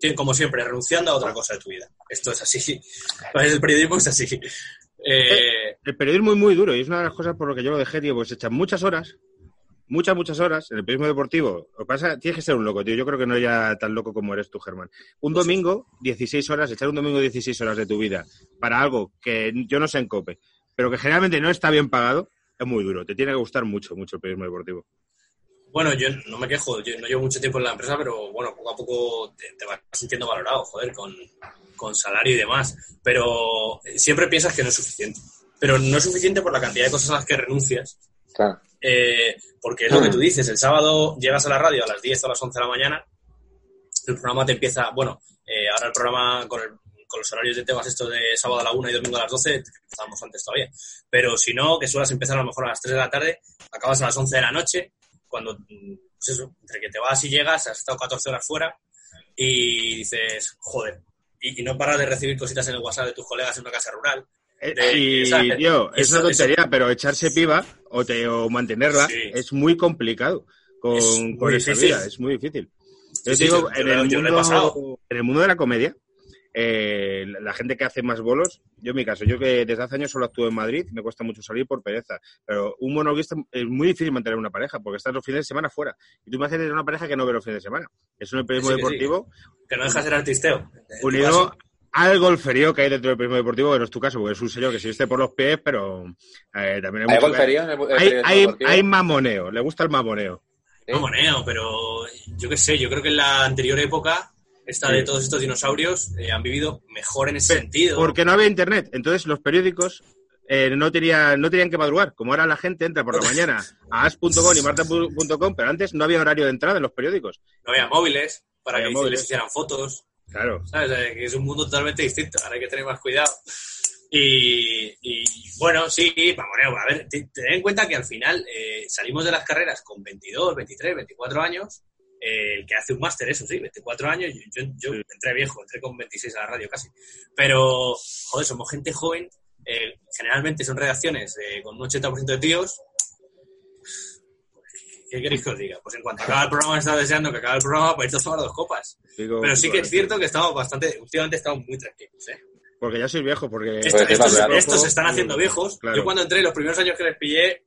eh, como siempre, renunciando a otra cosa de tu vida. Esto es así. *laughs* El periodismo es así. Eh, El periodismo es muy duro y es una de las cosas por lo que yo lo dejé, tío, pues echan muchas horas, muchas, muchas horas en el periodismo deportivo. Lo que pasa, tienes que ser un loco, tío. Yo creo que no ya tan loco como eres tú, Germán. Un Pues domingo, 16 horas, echar un domingo 16 horas de tu vida para algo que yo no sé en COPE, pero que generalmente no está bien pagado, es muy duro. Te tiene que gustar mucho, mucho el periodismo deportivo. bueno, yo no me quejo, yo no llevo mucho tiempo en la empresa, pero bueno, poco a poco te, te vas sintiendo valorado, joder, con, con salario y demás. Pero siempre piensas que no es suficiente. Pero no es suficiente por la cantidad de cosas a las que renuncias Claro. Eh, porque es lo que tú dices, el sábado llegas a la radio a las 10 o a las 11 de la mañana, el programa te empieza, bueno, eh, ahora el programa con, el- con los horarios de temas estos de sábado a la 1 y domingo a las 12, empezamos antes todavía, pero si no, que suelas empezar a lo mejor a las 3 de la tarde, acabas a las 11 de la noche, cuando, mm, pues eso, entre que te vas y llegas, has estado 14 horas fuera y dices, joder, y, y no paras de recibir cositas en el WhatsApp de tus colegas en una casa rural. Eh, De- y, ¿sabes? tío, Y es una tontería, pero echarse piba o, te, o mantenerla Sí. es muy complicado con, Es muy con esa vida, es muy difícil. Yo Sí, digo, en, el mundo, en el mundo de la comedia, eh, la gente que hace más bolos, yo en mi caso, yo que desde hace años solo actúo en Madrid, me cuesta mucho salir por pereza, pero un monologuista es muy difícil mantener una pareja porque estás los fines de semana fuera. Y tú me haces tener una pareja que no ve los fines de semana. En el periodismo Sí, que sí. deportivo, Que no deja de ser artisteo. Unido caso, al golferío que hay dentro del periodismo deportivo, que no es tu caso, porque es un señor que se viste por los pies, pero eh, también hay ¿Hay mucho... golfería en el, el hay, hay, hay mamoneo, le gusta el mamoneo. ¿Sí? No moneo, pero yo qué sé, yo creo que en la anterior época, esta de todos estos dinosaurios, eh, han vivido mejor en ese sentido. Porque no había internet. Entonces los periódicos eh, no, tenían, no tenían que madrugar. Como ahora la gente entra por la mañana a as.com y marta.com, pero antes no había horario de entrada en los periódicos. No había móviles para Había que móviles. les hicieran fotos. Claro. ¿Sabes? Es un mundo totalmente distinto. Ahora hay que tener más cuidado. Y, y, bueno, sí, mamoneo. A ver, te- ten en cuenta que al final eh, salimos de las carreras con 22, 23, 24 años. eh, el que hace un máster, eso sí, 24 años. Yo, yo- yo entré viejo, entré con 26 a la radio casi. Pero, joder, somos gente joven. eh, generalmente son redacciones eh, con un 80% de tíos. ¿Qué queréis que os diga? Pues en cuanto acaba el programa, estaba deseando que acabe el programa para irte a tomar dos copas. Digo, Pero sí que es cierto que estamos bastante, últimamente estamos muy tranquilos, ¿eh? Porque ya soy viejo, porque... Esto- Pues es estos, se están haciendo viejos. Claro. Yo cuando entré, los primeros años que les pillé,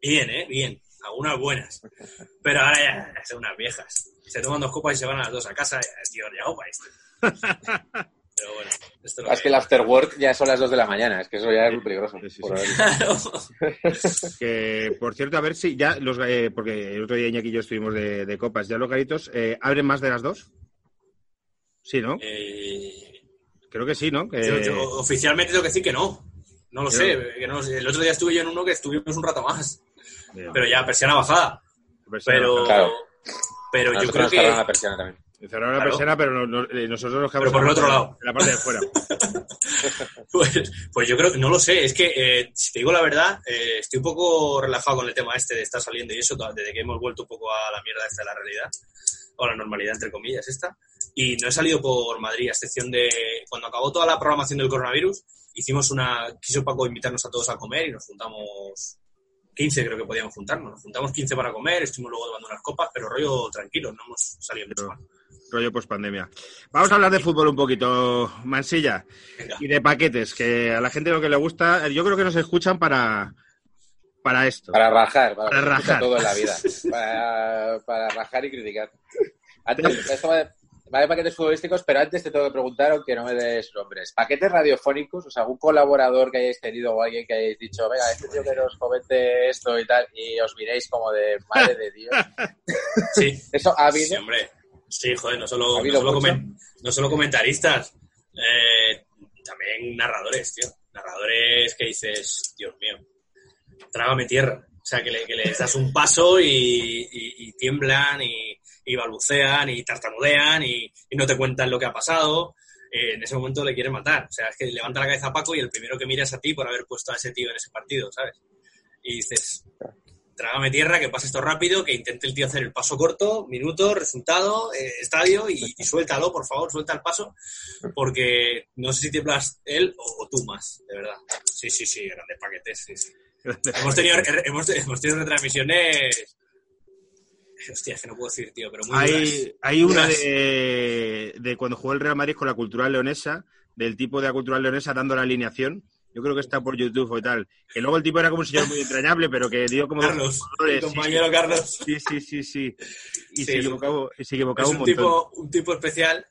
bien, ¿eh? Bien. algunas buenas. Pero ahora ya son unas viejas. Se toman dos copas y se van a las dos a casa. y, Tío, ya opa esto. Pero bueno, esto es lo Es que el after work ya son las 2 de la mañana, es que eso ya es muy peligroso. Sí, sí, por sí. ahora. Claro. Que, por cierto, a ver si ya los... eh, porque el otro día Iñaki y yo estuvimos de, de copas. ¿Ya los garitos eh, abren más de las dos? Sí, ¿no? Eh, Creo que sí, ¿no? Que- yo, yo oficialmente tengo que decir que no. No lo Yo- sé. que no lo sé. El otro día estuve yo en uno que estuvimos un rato más. Pero ya, persiana bajada. Pero, Claro. pero yo Nosotros creo que. la persiana también. Claro. pero no- no- eh, nosotros nos quedamos Pero por el otro lado. En la parte de fuera. *laughs* Pues, pues yo creo que no lo sé. Es que, eh, si te digo la verdad, eh, estoy un poco relajado con el tema este de estar saliendo y eso, desde que hemos vuelto un poco a la mierda esta de la realidad, o a la normalidad, entre comillas, esta. Y no he salido por Madrid, a excepción de cuando acabó toda la programación del coronavirus, hicimos una. Quiso Paco invitarnos a todos a comer y nos juntamos. 15 creo que podíamos juntarnos. Nos juntamos 15 para comer, estuvimos luego tomando unas copas, pero rollo tranquilo, no hemos salido mucho más. Rollo post pandemia. Vamos a hablar de fútbol un poquito, Mansilla. Venga. Y de paquetes, que a la gente lo que le gusta, yo creo que nos escuchan para, para esto. Para rajar, para, Para rajar. todo en la vida. *laughs* Para, para rajar y criticar. Antes, esto va de, va de paquetes futbolísticos, pero antes te tengo que preguntar, aunque no me des nombres. ¿Paquetes radiofónicos? O sea, algún colaborador que hayáis tenido o alguien que hayáis dicho, venga, este tío que nos comente esto y tal, y os miréis como de madre de Dios. Sí, *laughs* *laughs* Eso ha Sí, habido. hombre. Sí, joder, no solo, ¿Ha no solo, mucho? comen- no solo comentaristas, eh, también narradores, tío. Narradores que dices, Dios mío, trágame tierra. O sea, que, le- que les das un paso y, y- y tiemblan y, y balbucean y tartamudean y, no te cuentan lo que ha pasado. Eh, en ese momento le quieren matar. O sea, es que levanta la cabeza a Paco y el primero que mira es a ti por haber puesto a ese tío en ese partido, ¿sabes? Y dices, trágame tierra, que pase esto rápido, que intente el tío hacer el paso corto, minuto, resultado, eh, estadio y, y suéltalo, por favor, suelta el paso, porque no sé si tiemblas él o, o tú más, de verdad. Sí, sí, sí, grandes paquetes, sí, sí. Hemos tenido, hemos, hemos tenido retransmisiones... Hostia, es que no puedo decir, tío, pero muy duras. Hay, hay una de, de cuando jugó el Real Madrid con la cultural leonesa, del tipo de la cultural leonesa dando la alineación. Yo creo que está por YouTube o tal. Que luego el tipo era como un señor muy entrañable, pero que dio como Carlos, mi sí, compañero Carlos. Sí, sí, sí, sí. Y Sí, se equivocaba, y se Es un, un montón. tipo, un tipo especial,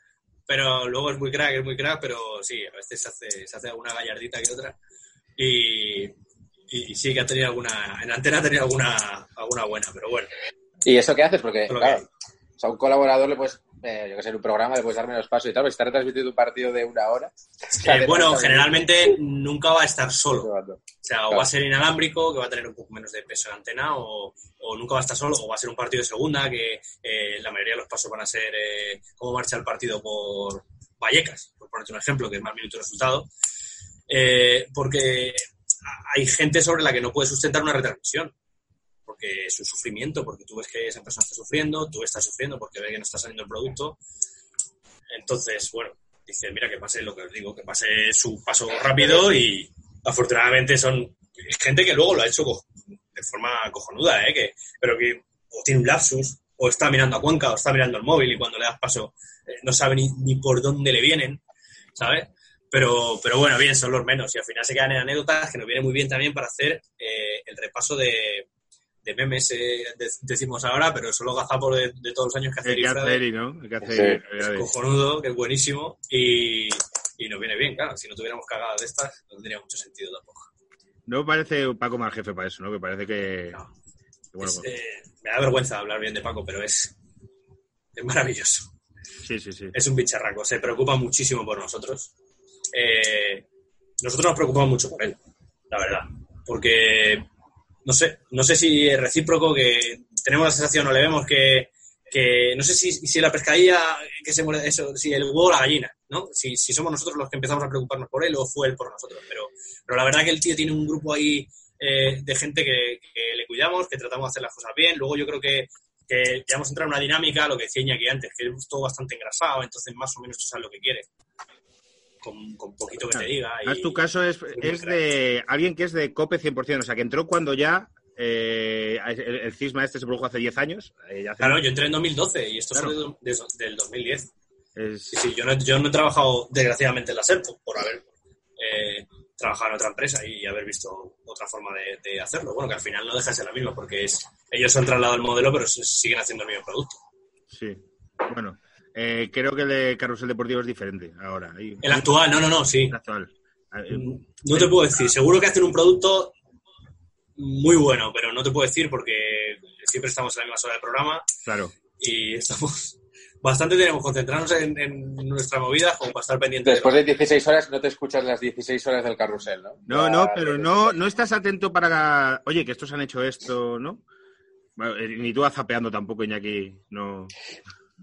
pero luego es muy crack, es muy crack, pero sí, a veces se hace, se hace alguna gallardita que otra. Y, y sí que ha tenido alguna, en antena ha tenido alguna, alguna buena, pero bueno. ¿Y eso qué haces? Porque, claro, que- o sea, a un colaborador le puedes, eh, yo que sé, en un programa le puedes dar menos paso y tal, pero si está retransmitiendo un partido de una hora. Eh, bueno, generalmente nunca va a estar solo. O sea, o va a ser inalámbrico, que va a tener un poco menos de peso en antena, o, o nunca va a estar solo, o va a ser un partido de segunda, que eh, la mayoría de los pasos van a ser eh, cómo marcha el partido por Vallecas, por ponerte un ejemplo, que es más minuto resultado. Eh, porque hay gente sobre la que no puede sustentar una retransmisión, porque es un sufrimiento, porque tú ves que esa persona está sufriendo, tú estás sufriendo porque ves que no está saliendo el producto. Entonces, bueno, dice, mira, que pase lo que os digo, que pase su paso rápido y afortunadamente son gente que luego lo ha hecho de forma cojonuda, ¿eh? Que, pero que o tiene un lapsus, o está mirando a Cuenca, o está mirando el móvil y cuando le das paso eh, no sabe ni, ni por dónde le vienen, ¿sabes? Pero, pero bueno, bien, son los menos y al final se quedan en anécdotas que nos viene muy bien también para hacer eh, el repaso de, de memes, eh, de- decimos ahora, pero solo gazapo de, de todos los años que hace El que hace Irifrade Eri, ¿no? El que hace Sí. Eri. es cojonudo, que es buenísimo y, y nos viene bien, claro. Si no tuviéramos cagadas de estas, no tendría mucho sentido tampoco. No parece un Paco mal jefe para eso, ¿no? Que parece que... No. que bueno, Es, eh, me da vergüenza hablar bien de Paco, pero es, es maravilloso. sí, sí, sí. Es un bicharraco, se preocupa muchísimo por nosotros. Eh, nosotros nos preocupamos mucho por él, la verdad. Porque, no sé, no sé si es recíproco, que tenemos la sensación, o le vemos que, que no sé si, si la pescadilla, que se muere, eso, si el huevo o la gallina, ¿no? Si, si somos nosotros los que empezamos a preocuparnos por él o fue él por nosotros. Pero, pero la verdad que el tío tiene un grupo ahí eh, de gente que, le cuidamos, que tratamos de hacer las cosas bien. Luego yo creo que, que ya hemos entrado en una dinámica, lo que decía Iñaki antes, que es todo bastante engrasado, entonces más o menos tú sabes lo que quieres. Con, con poquito que te diga. Y- tu caso es, es de alguien que es de COPE 100%, o sea, que entró cuando ya eh, el, el cisma este se produjo hace 10 años. eh, hace- Claro, yo entré en 2012 y esto Claro. es de- de- del 2010. es- Sí, sí, yo no, yo no he trabajado desgraciadamente en la SERPO por haber eh, trabajado en otra empresa y haber visto otra forma de, de hacerlo. Bueno, que al final no deja de ser la misma porque es, ellos han trasladado el modelo, pero siguen haciendo el mismo producto. Sí. Bueno, eh, creo que el de Carrusel Deportivo es diferente ahora. El actual, no, no, no, sí. el actual. Eh, No te puedo decir, seguro que hacen un producto muy bueno, pero no te puedo decir porque siempre estamos en la misma hora del programa Claro. y estamos *laughs* bastante tenemos que concentrarnos en, en nuestra movida como para estar pendientes. Después de 16 horas no te escuchas las 16 horas del carrusel, ¿no? No, Ya- no, pero no, no estás atento para. Oye, que estos han hecho esto, ¿no? Bueno, eh, Ni tú vas zapeando tampoco, Iñaki. No.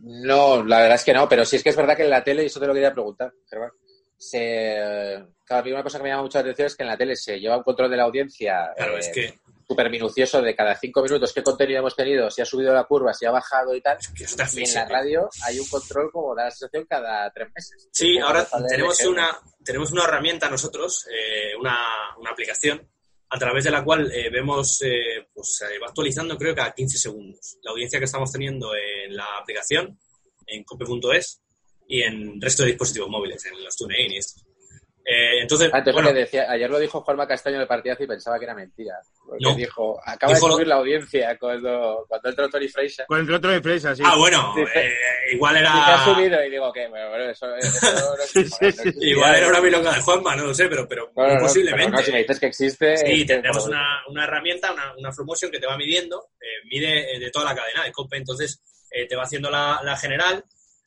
No, la verdad es que no, pero sí es que es verdad que en la tele, y eso te lo quería preguntar, Germán, se... Cada una cosa que me llama mucho la atención es que en la tele se lleva un control de la audiencia Claro, eh, es que, súper minucioso de cada cinco minutos qué contenido hemos tenido, si ha subido la curva, si ha bajado y tal. es que Y en la radio hay un control como da la sensación cada tres meses. Sí, ahora tenemos una, tenemos una herramienta nosotros, eh, una, una aplicación, a través de la cual eh, vemos, eh, pues se va actualizando creo cada 15 segundos. La audiencia que estamos teniendo en la aplicación, en cope.es y en resto de dispositivos móviles, en los TuneIn y esto. Eh, entonces, Ah, entonces bueno, decía, ayer lo dijo Juanma Castaño del partidazo y pensaba que era mentira. Porque No. dijo, acaba Dijo de lo- subir la audiencia cuando, cuando entró Tony Fraser. Con el otro de Fresa, sí. ah, bueno, Dice- eh, igual Dice, ha era... subido y digo que, bueno, bueno, eso, eso no existe, *laughs* Sí, no sí, sí. existe. Igual era una milonga de Juanma, no lo sé, pero, pero No, posiblemente. pero si me dices que existe. Sí, tendremos una, una herramienta, una, una Flowmotion que te va midiendo, eh, mide eh, de toda la cadena de COPE, entonces eh, te va haciendo la, la general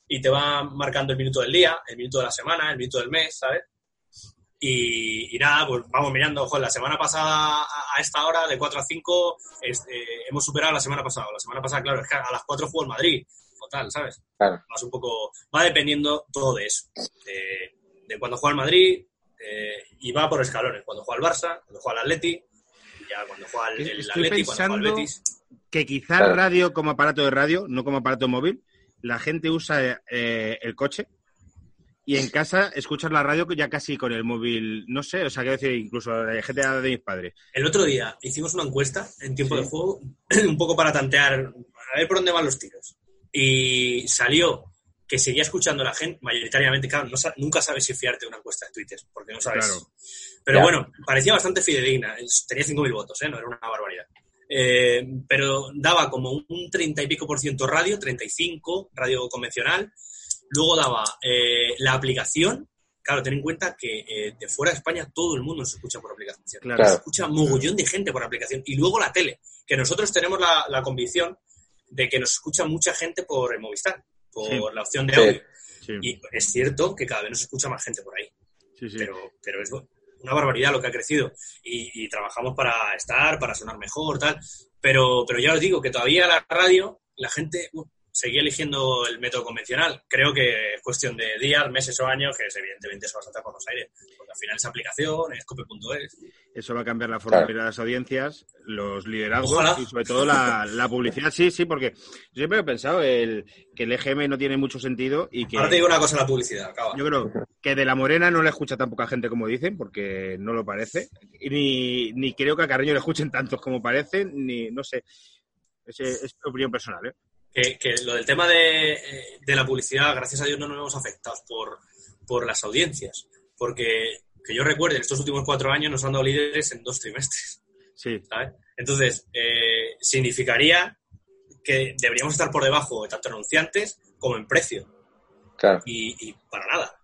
y te va marcando el minuto del día, el minuto de la semana, el minuto del mes, ¿sabes? Y, y nada, pues vamos mirando, ojo, la semana pasada a, a esta hora, de 4 a 5, este, hemos superado la semana pasada. La semana pasada, claro, es que a las 4 jugó el Madrid, o tal, ¿sabes? Claro. Vas un poco, va dependiendo todo de eso, de, de cuando juega el Madrid eh, y va por escalones, cuando juega el Barça, cuando juega el Atleti, ya cuando juega el, el Estoy Atleti, cuando juega el pensando- Betis. Que quizás Claro. radio como aparato de radio, no como aparato móvil, la gente usa eh, el coche y en casa escuchas la radio ya casi con el móvil, no sé, o sea, quiero decir, incluso la gente de mis padres. El otro día hicimos una encuesta en tiempo Sí. de juego, *clears throat* un poco para tantear, a ver por dónde van los tiros. Y salió que seguía escuchando la gente, mayoritariamente, claro, no nunca sabes si fiarte de una encuesta de Twitter, porque no sabes. Claro. Pero Ya. bueno, parecía bastante fidedigna. Tenía 5.000 votos, ¿eh? no era una barbaridad. Eh, pero daba como un 30 y pico por ciento radio, 35 radio convencional. Luego daba eh, la aplicación. Claro, ten en cuenta que eh, de fuera de España todo el mundo nos escucha por aplicación. Claro. Claro. Se escucha mogollón de gente por aplicación. Y luego la tele, que nosotros tenemos la, la convicción de que nos escucha mucha gente por el Movistar, por Sí. la opción de Sí. audio. Sí, Y es cierto que cada vez nos escucha más gente por ahí sí, sí. pero, pero es una barbaridad lo que ha crecido. Y, y trabajamos para estar, para sonar mejor, tal. Pero, pero ya os digo que todavía la radio, la gente uh, seguía eligiendo el método convencional. Creo que es cuestión de días, meses o años, que es, evidentemente eso va a saltar por los aires. Porque al final esa aplicación, es cope.es. Eso va a cambiar la forma Claro. de las audiencias, los liderazgos Ojalá. y sobre todo la, la publicidad. Sí, sí, porque yo siempre he pensado el, que el EGM no tiene mucho sentido y que Ahora te digo una cosa, la publicidad, acaba. yo creo que de la Morena no le escucha tan poca gente como dicen, porque no lo parece. Y ni, ni creo que a Carreño le escuchen tantos como parecen, ni no sé. Es, es opinión personal, ¿eh? Que, que lo del tema de, eh, de la publicidad, gracias a Dios, no nos vemos afectados por, por las audiencias. Porque que yo recuerde, en estos últimos cuatro años nos han dado líderes en dos trimestres. Sí, ¿sabes? Entonces, eh, significaría que deberíamos estar por debajo tanto en anunciantes como en precio. Claro. Y, y para nada.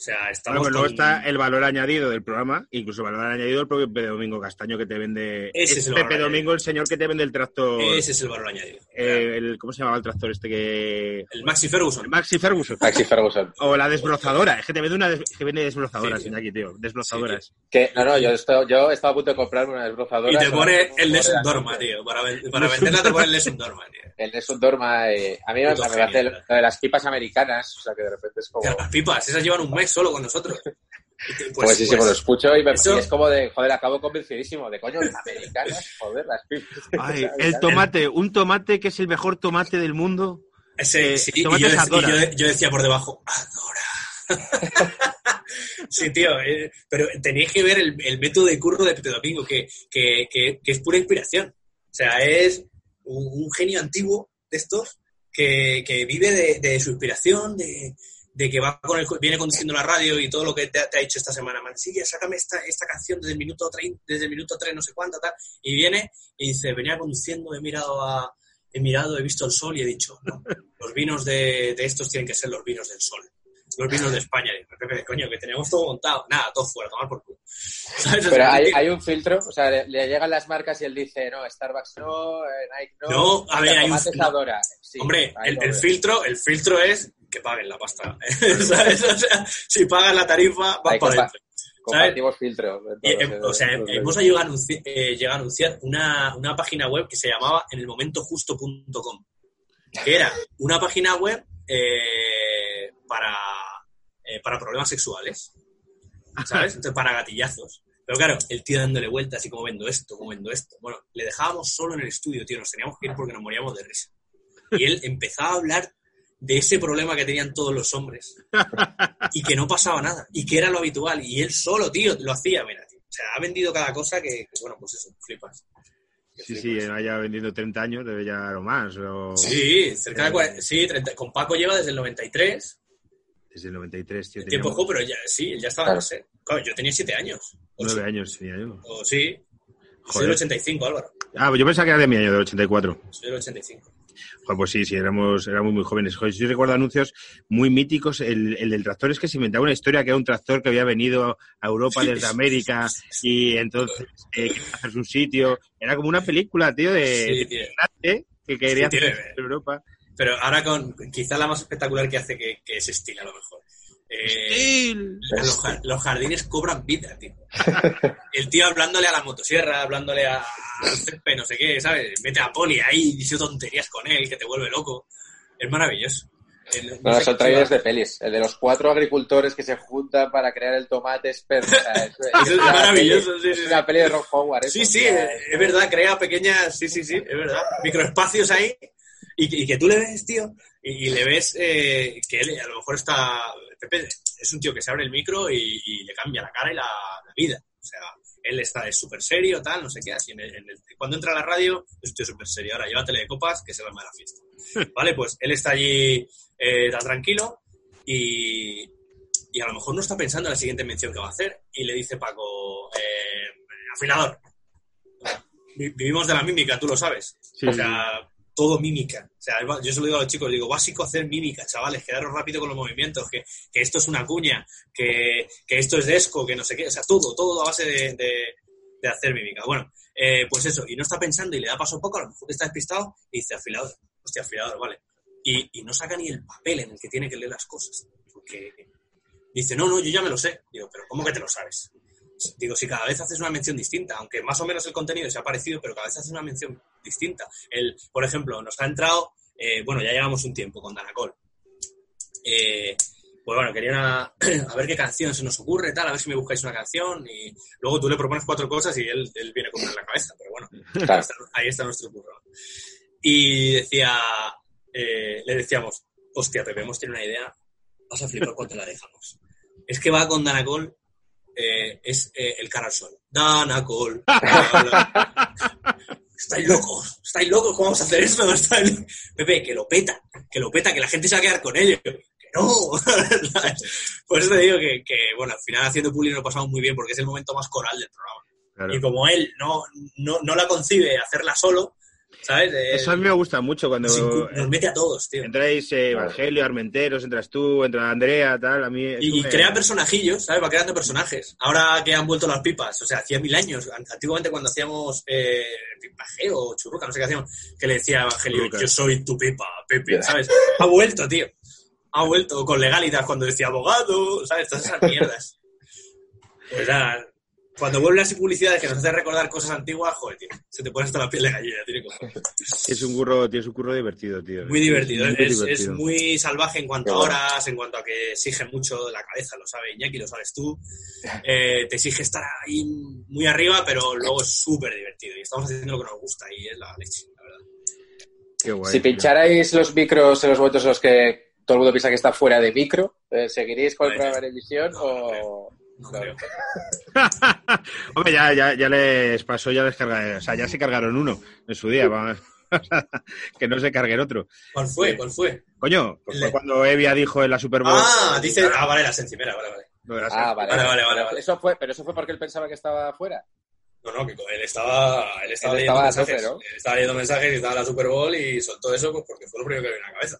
O sea, Bueno, estamos pues luego con- está el valor añadido del programa, incluso el valor añadido del propio Pepe Domingo Castaño que te vende. Ese es el Pepe valor Domingo, el señor que te vende el tractor. Ese es el valor añadido. eh, el, ¿Cómo se llamaba el tractor este que.? el Maxi Ferguson. El Maxi Ferguson. Maxi Ferguson. *laughs* O la desbrozadora. Es que te vende una des- que vende desbrozadoras, Sí, sí. Iñaki, tío. Desbrozadoras. Que, no, no, yo, estoy, yo estaba a punto de comprarme una desbrozadora. Y te pone el por Nessun la- Dorma, tío. Para, para venderla te pone el Nessun Dorma, tío. *laughs* El Nessun Dorma. eh, a mí me, me genio, lo de las pipas americanas, o sea que de repente es como... Las pipas, esas llevan un mes solo con nosotros. Te- Pues, sí, sí, pues lo escucho y, me, eso- y es como de, joder, acabo convencidísimo. De coño, las americanas, *laughs* joder, las. Ay, *laughs* el tomate, un tomate que es el mejor tomate del mundo. Ese, Eh, sí, y yo, y decía por debajo, Adora. *laughs* sí, tío, eh, pero tenéis que ver el, el método de curro de Pepe Domingo, que, que, que, que es pura inspiración. O sea, es un, un genio antiguo de estos que, que vive de, de su inspiración, de, de que va con el, viene conduciendo la radio y todo lo que te, ha- te ha dicho esta semana, man, sí, sácame esta, esta canción desde el minuto 30, desde el minuto 3, no sé cuánto, tal, y viene y dice, venía conduciendo, he mirado a, he mirado, he visto el sol y he dicho, no, los vinos de, de estos tienen que ser los vinos del sol. Los vinos de España. Y digo, Pepe, coño, que teníamos todo montado. Nada, todo fuera, tomar por culo. *laughs* ¿Sabes? Pero hay, hay un filtro, o sea, le, le llegan las marcas y él dice, no, Starbucks no, eh, Nike no. No, a ver, hay un-. Sí, Hombre, el, el filtro, el filtro es que paguen la pasta. *laughs* ¿Sabes? O sea, si pagan la tarifa, vas para adentro. Compartimos filtros. Entonces, eh, o sea, hemos llegado a, anunci- eh, llegado a anunciar una, una página web que se llamaba enelmomentojusto.com, que era una página web eh, para, eh, para problemas sexuales, ¿sabes? Entonces, para gatillazos. Pero claro, el tío dándole vueltas y cómo vendo esto, cómo vendo esto. Bueno, le dejábamos solo en el estudio, tío, nos teníamos que ir porque nos moríamos de risa. Y él empezaba a hablar de ese problema que tenían todos los hombres *laughs* y que no pasaba nada y que era lo habitual y él solo, tío, lo hacía, mira, tío. O sea, ha vendido cada cosa que, que, bueno, pues eso, flipas. Que Sí, sí, flipas. vaya vendiendo 30 años, debe ya lo más. O... Sí, cerca de 40, sí, 30 con Paco lleva desde el 93, Desde el 93, tío. el tiempo teníamos pero ya, sí, él ya estaba, Claro. no sé. Claro, yo tenía 7 años. O, nueve sí, años tenía yo. o sí. Soy Joder. del 85, Álvaro. Ah, yo pensaba que era de mi año, del 84. Soy del 85. Pues sí, sí, éramos, éramos muy jóvenes. Yo recuerdo anuncios muy míticos. El, el del tractor es que se inventaba una historia que era un tractor que había venido a Europa desde América y entonces eh, quería hacerse un sitio. Era como una película, tío, de, Sí, de que quería Sí, hacer en Europa. Pero ahora con quizá la más espectacular que hace que, que es Steel, a lo mejor. Eh, los, jar- los jardines cobran vida, tío. El tío hablándole a la motosierra, hablándole a- al césped, no sé qué, ¿sabes? Mete a Poli ahí diciendo tonterías con él, que te vuelve loco. Es maravilloso. El- No, sé son trailers de pelis. El de los cuatro agricultores que se juntan para crear el tomate es, per- es- Eso es *laughs* maravilloso, peli- sí, es sí, una sí. peli de Ron Howard. eso, Sí, sí, es, es verdad, crea pequeñas, sí, sí, sí, es verdad. Microespacios ahí y, que- y que tú le ves, tío, y, y le ves eh, que él a lo mejor está, Pepe es un tío que se abre el micro y, y le cambia la cara y la, la vida. O sea, él está es súper serio, tal, no sé qué, así en el- en el- cuando entra a la radio es un tío súper serio. Ahora llévatele de copas, que el alma de la fiesta. *laughs* Vale, pues él está allí eh, tan tranquilo y, y a lo mejor no está pensando en la siguiente mención que va a hacer y le dice Paco, eh, afilador. Vi- Vivimos de la mímica, tú lo sabes. Sí, o sea, todo mímica. O sea, yo se lo digo a los chicos, digo, básico hacer mímica, chavales, quedaros rápido con los movimientos, que, que esto es una cuña, que, que esto es desco, que no sé qué, o sea, todo, todo a base de, de- hacer mímica. Bueno, eh, pues eso, y no está pensando y le da paso poco, a lo mejor está despistado y dice afilador, hostia, afilador, vale. Y, y no saca ni el papel en el que tiene que leer las cosas. Porque dice, no, no, yo ya me lo sé. Digo, pero ¿cómo que te lo sabes? Digo, si cada vez haces una mención distinta, aunque más o menos el contenido se ha parecido, pero cada vez haces una mención distinta. El, por ejemplo, nos ha entrado, eh, bueno, ya llevamos un tiempo con Danacol. Eh, pues bueno, quería una- *clears throat* a ver qué canción se nos ocurre, tal, a ver si me buscáis una canción y luego tú le propones cuatro cosas y él, él viene con una en la cabeza, pero bueno, ahí Claro. está, ahí está nuestro curro. Y decía, eh, le decíamos, hostia, Pepe, hemos tenido una idea, vas a flipar cuando la dejamos. Es que va con Danacol, eh, es eh, el cara al sol. Danacol. *laughs* estáis locos, estáis locos, ¿cómo vamos a hacer esto? Pepe, que lo peta, que lo peta, que la gente se va a quedar con ello. Que no. *laughs* Por eso te digo que, que, bueno, al final haciendo Puli lo pasamos muy bien porque es el momento más coral del programa. Claro. Y como él no, no, no la concibe hacerla solo, ¿sabes? Eh, Eso a mí me gusta mucho cuando nos, mete a todos, tío. entráis eh, Evangelio, Armenteros, entras tú, entra Andrea, tal, a mí... Y, y me- crea personajillos, ¿sabes? Va creando personajes. Ahora que han vuelto las pipas, o sea, hacía mil años, an- antiguamente cuando hacíamos eh, pipajeo o churruca, no sé qué hacíamos, que le decía a Evangelio, Churruca. yo soy tu pipa, Pepe, ¿sabes? Ha vuelto, tío. Ha vuelto con legalitas cuando decía abogado, ¿sabes? Todas esas mierdas. *laughs* Pues nada, cuando vuelven las publicidades que nos hacen recordar cosas antiguas, joder, tío, se te pone hasta la piel de gallina, tiene cojones. *laughs* Es un curro, tienes un curro divertido, tío. Muy divertido, Muy es, es divertido. muy salvaje en cuanto a bueno. horas, en cuanto a que exige mucho de la cabeza, lo sabe Iñaki, lo sabes tú. Eh, te exige estar ahí muy arriba, pero luego es súper divertido y estamos haciendo lo que nos gusta y es la leche, la verdad. Qué guay, Si tío. pincharais los micros en los momentos en los que todo el mundo piensa que está fuera de micro, eh, ¿seguiríais con el programa de emisión No, o...? Creo. *laughs* Hombre, ya, ya, ya les pasó, ya les cargaron, o sea, ya se cargaron uno en su día. *laughs* que no se cargue el otro. ¿Cuál fue? ¿Cuál fue? Coño, pues fue cuando Evia dijo en la Super Bowl. Ah, dice. Ah, vale, la encimera, vale, vale. la- Ah, vale. Vale, vale, vale, Pero vale. Eso fue, pero eso fue porque él pensaba que estaba fuera. No, no, que él estaba, él estaba Él leyendo estaba mensajes. tope, ¿no? Él estaba leyendo mensajes y estaba en la Super Bowl y soltó eso pues, porque fue lo primero que le vino a la cabeza.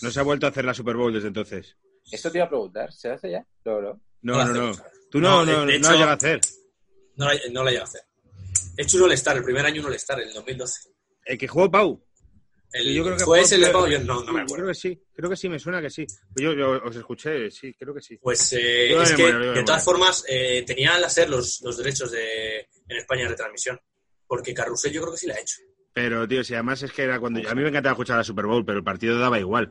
No se ha vuelto a hacer la Super Bowl desde entonces. Eso te iba a preguntar. ¿Se hace ya? No, no. No, no, no. Tú no, No, no, de no hecho- la llegas a hacer. No la, no la llega a hacer. He hecho un All-Star, el primer año un All-Star, en el 2012. El que jugó Pau. El, Yo creo que fue ese el de Pau, yo no, no me creo acuerdo. que sí, creo que sí, me suena que sí. Yo, yo os escuché, sí, creo que sí. Pues eh, es que, memoria, de todas formas, eh, tenían la SER los, los derechos de, en España de retransmisión. Porque Carrusel yo creo que sí la ha hecho. Pero, tío, si además es que era cuando... A mí me encantaba escuchar la Super Bowl, pero el partido daba igual.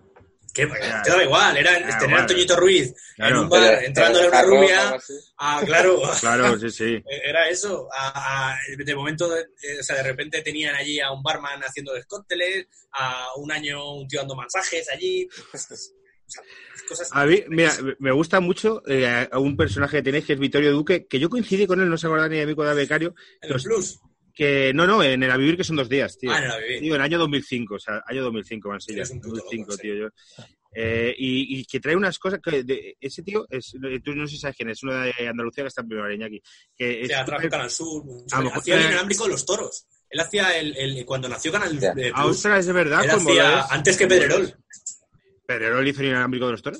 Que te daba igual, era Ya, tener a igual. Toñito Ruiz Claro. en un bar, Pero- entrándole pero una rubia. Ah, claro. Claro, sí, sí. *laughs* Era eso. A- a- de momento, eh, o sea, de repente tenían allí a un barman haciendo cócteles, a un año un tío dando masajes allí. O *laughs* sea, cosas. A mí, mira, me gusta mucho eh, a un personaje que tenéis que es Vittorio Duque, que yo coincidí con él, no se acuerda ni de mí cuando era becario, En el plus. Que no, no, en el A Vivir que son dos días, tío. Ah, en el A Vivir. Tío, en el año 2005, o sea, año 2005, Mansilla. Eres un puto loco, 2005, en tío, yo. Eh, y, y que trae unas cosas que de- ese tío es tú no sé si sabes quién es uno de Andalucía que está en primera Iñaki que O sea, súper- trabaja en Canal Sur. A lo mejor hacía el inalámbrico de los toros. Él hacía el, el- cuando nació Canal Ya. eh, Ah, Plus. ostras, es de verdad Él hacía antes que Pedrerol. Pedrerol hizo el inalámbrico de los toros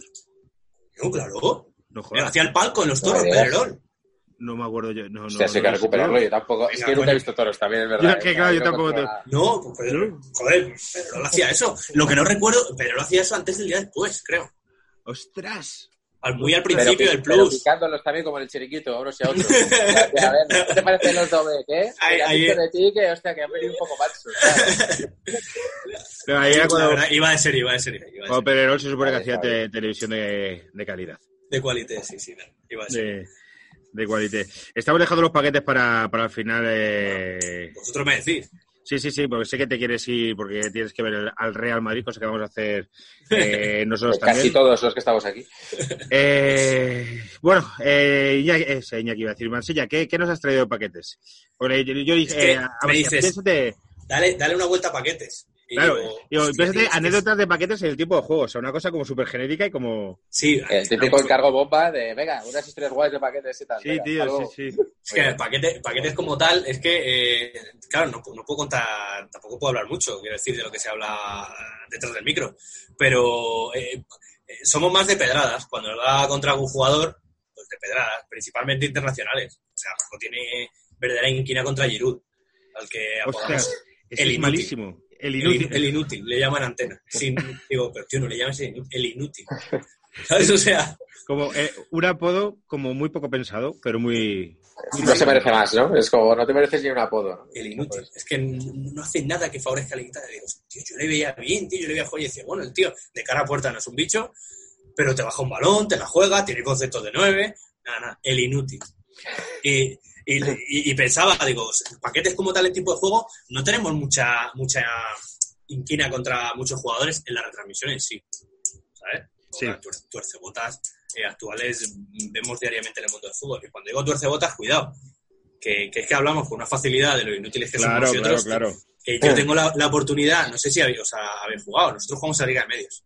No, claro. no Él hacía el palco en los toros. Pedrerol. No me acuerdo yo no, O no, sea, sí no que lo sé, recuperarlo. Yo tampoco. Es que nunca he visto toros también, es verdad. Yo ¿eh? que, sea, claro, yo no tampoco controla- No, pues Pedrerol. Joder, Pedrerol hacía eso. Lo que no recuerdo, Pedrerol hacía eso antes del día después, creo. ostras Al, muy al Pero, principio del Plus. picándolos también como en el chiriquito, a unos y a otros. *laughs* a ver, ¿qué te parecen los doble? ¿Qué? Ahí- Que ahí- de ti que, hostia, que han venido un poco falsos. *laughs* Pero ahí era cuando, verdad, iba de serie, iba de serie. Iba de, cuando serie. Pedrerol se supone que hacía televisión de, de calidad De qualité, sí, sí. Iba de serie. de, de qualité. Estamos dejando los paquetes para, para el final. eh, Vosotros me decís. Sí, sí, sí, porque sé que te quieres ir porque tienes que ver el- al Real Madrid, cosa que vamos a hacer eh, nosotros *laughs* Casi también. todos los que estamos aquí. *laughs* Eh, bueno, eh, Iñaki, eh, Iñaki iba a decir, Mansilla, ¿qué, qué nos has traído de paquetes? Porque yo, yo dije, Es que eh, a ver, dices- Dale, dale una vuelta a paquetes. Y claro, digo, digo, hostia, que anécdotas de paquetes en el tipo de juego, o sea, una cosa como súper genérica y como... Sí, El típico encargo bomba de, venga, unas historias guays de paquetes y tal. Sí, venga, tío, algo- sí, sí. *laughs* Es que paquete, paquetes como tal, es que, eh, claro, no, pu- no puedo contar, tampoco puedo hablar mucho, quiero decir, de lo que se habla detrás del micro, pero eh, eh, somos más de pedradas. Cuando nos da contra algún jugador, pues de pedradas, principalmente internacionales. O sea, Marco tiene verdadera inquina contra Giroud, al que apodamos es, el es inútil. malísimo. El inútil. in- el inútil, le llaman antena. Sin, *laughs* digo, pero tío, no le llames el inú- el inútil. ¿Sabes? O sea, Como eh, un apodo como muy poco pensado, pero muy... No se merece más, ¿no? Es como, no te mereces ni un apodo. ¿no? El inútil. Es que no hace nada que favorezca la guitarra. Digo, tío, yo le veía bien, tío, yo le veía joya y decía, bueno, el tío de cara a puerta no es un bicho, pero te baja un balón, te la juega, tiene conceptos de nueve, nada, nada, el inútil. Y, y, y- y pensaba, digo, paquetes como tal, el tipo de juego, no tenemos mucha, mucha inquina contra muchos jugadores en la retransmisión en sí. ¿Sabes? Sí. Tuer- Tuercebotas eh, actuales vemos diariamente en el mundo del fútbol. Y cuando digo tuercebotas, cuidado. Que, que es que hablamos con una facilidad de lo inútiles que Claro, somos claro, nosotros. claro. Que yo tengo la, la oportunidad, no sé si habéis, o sea, habéis jugado, nosotros jugamos a Liga de Medios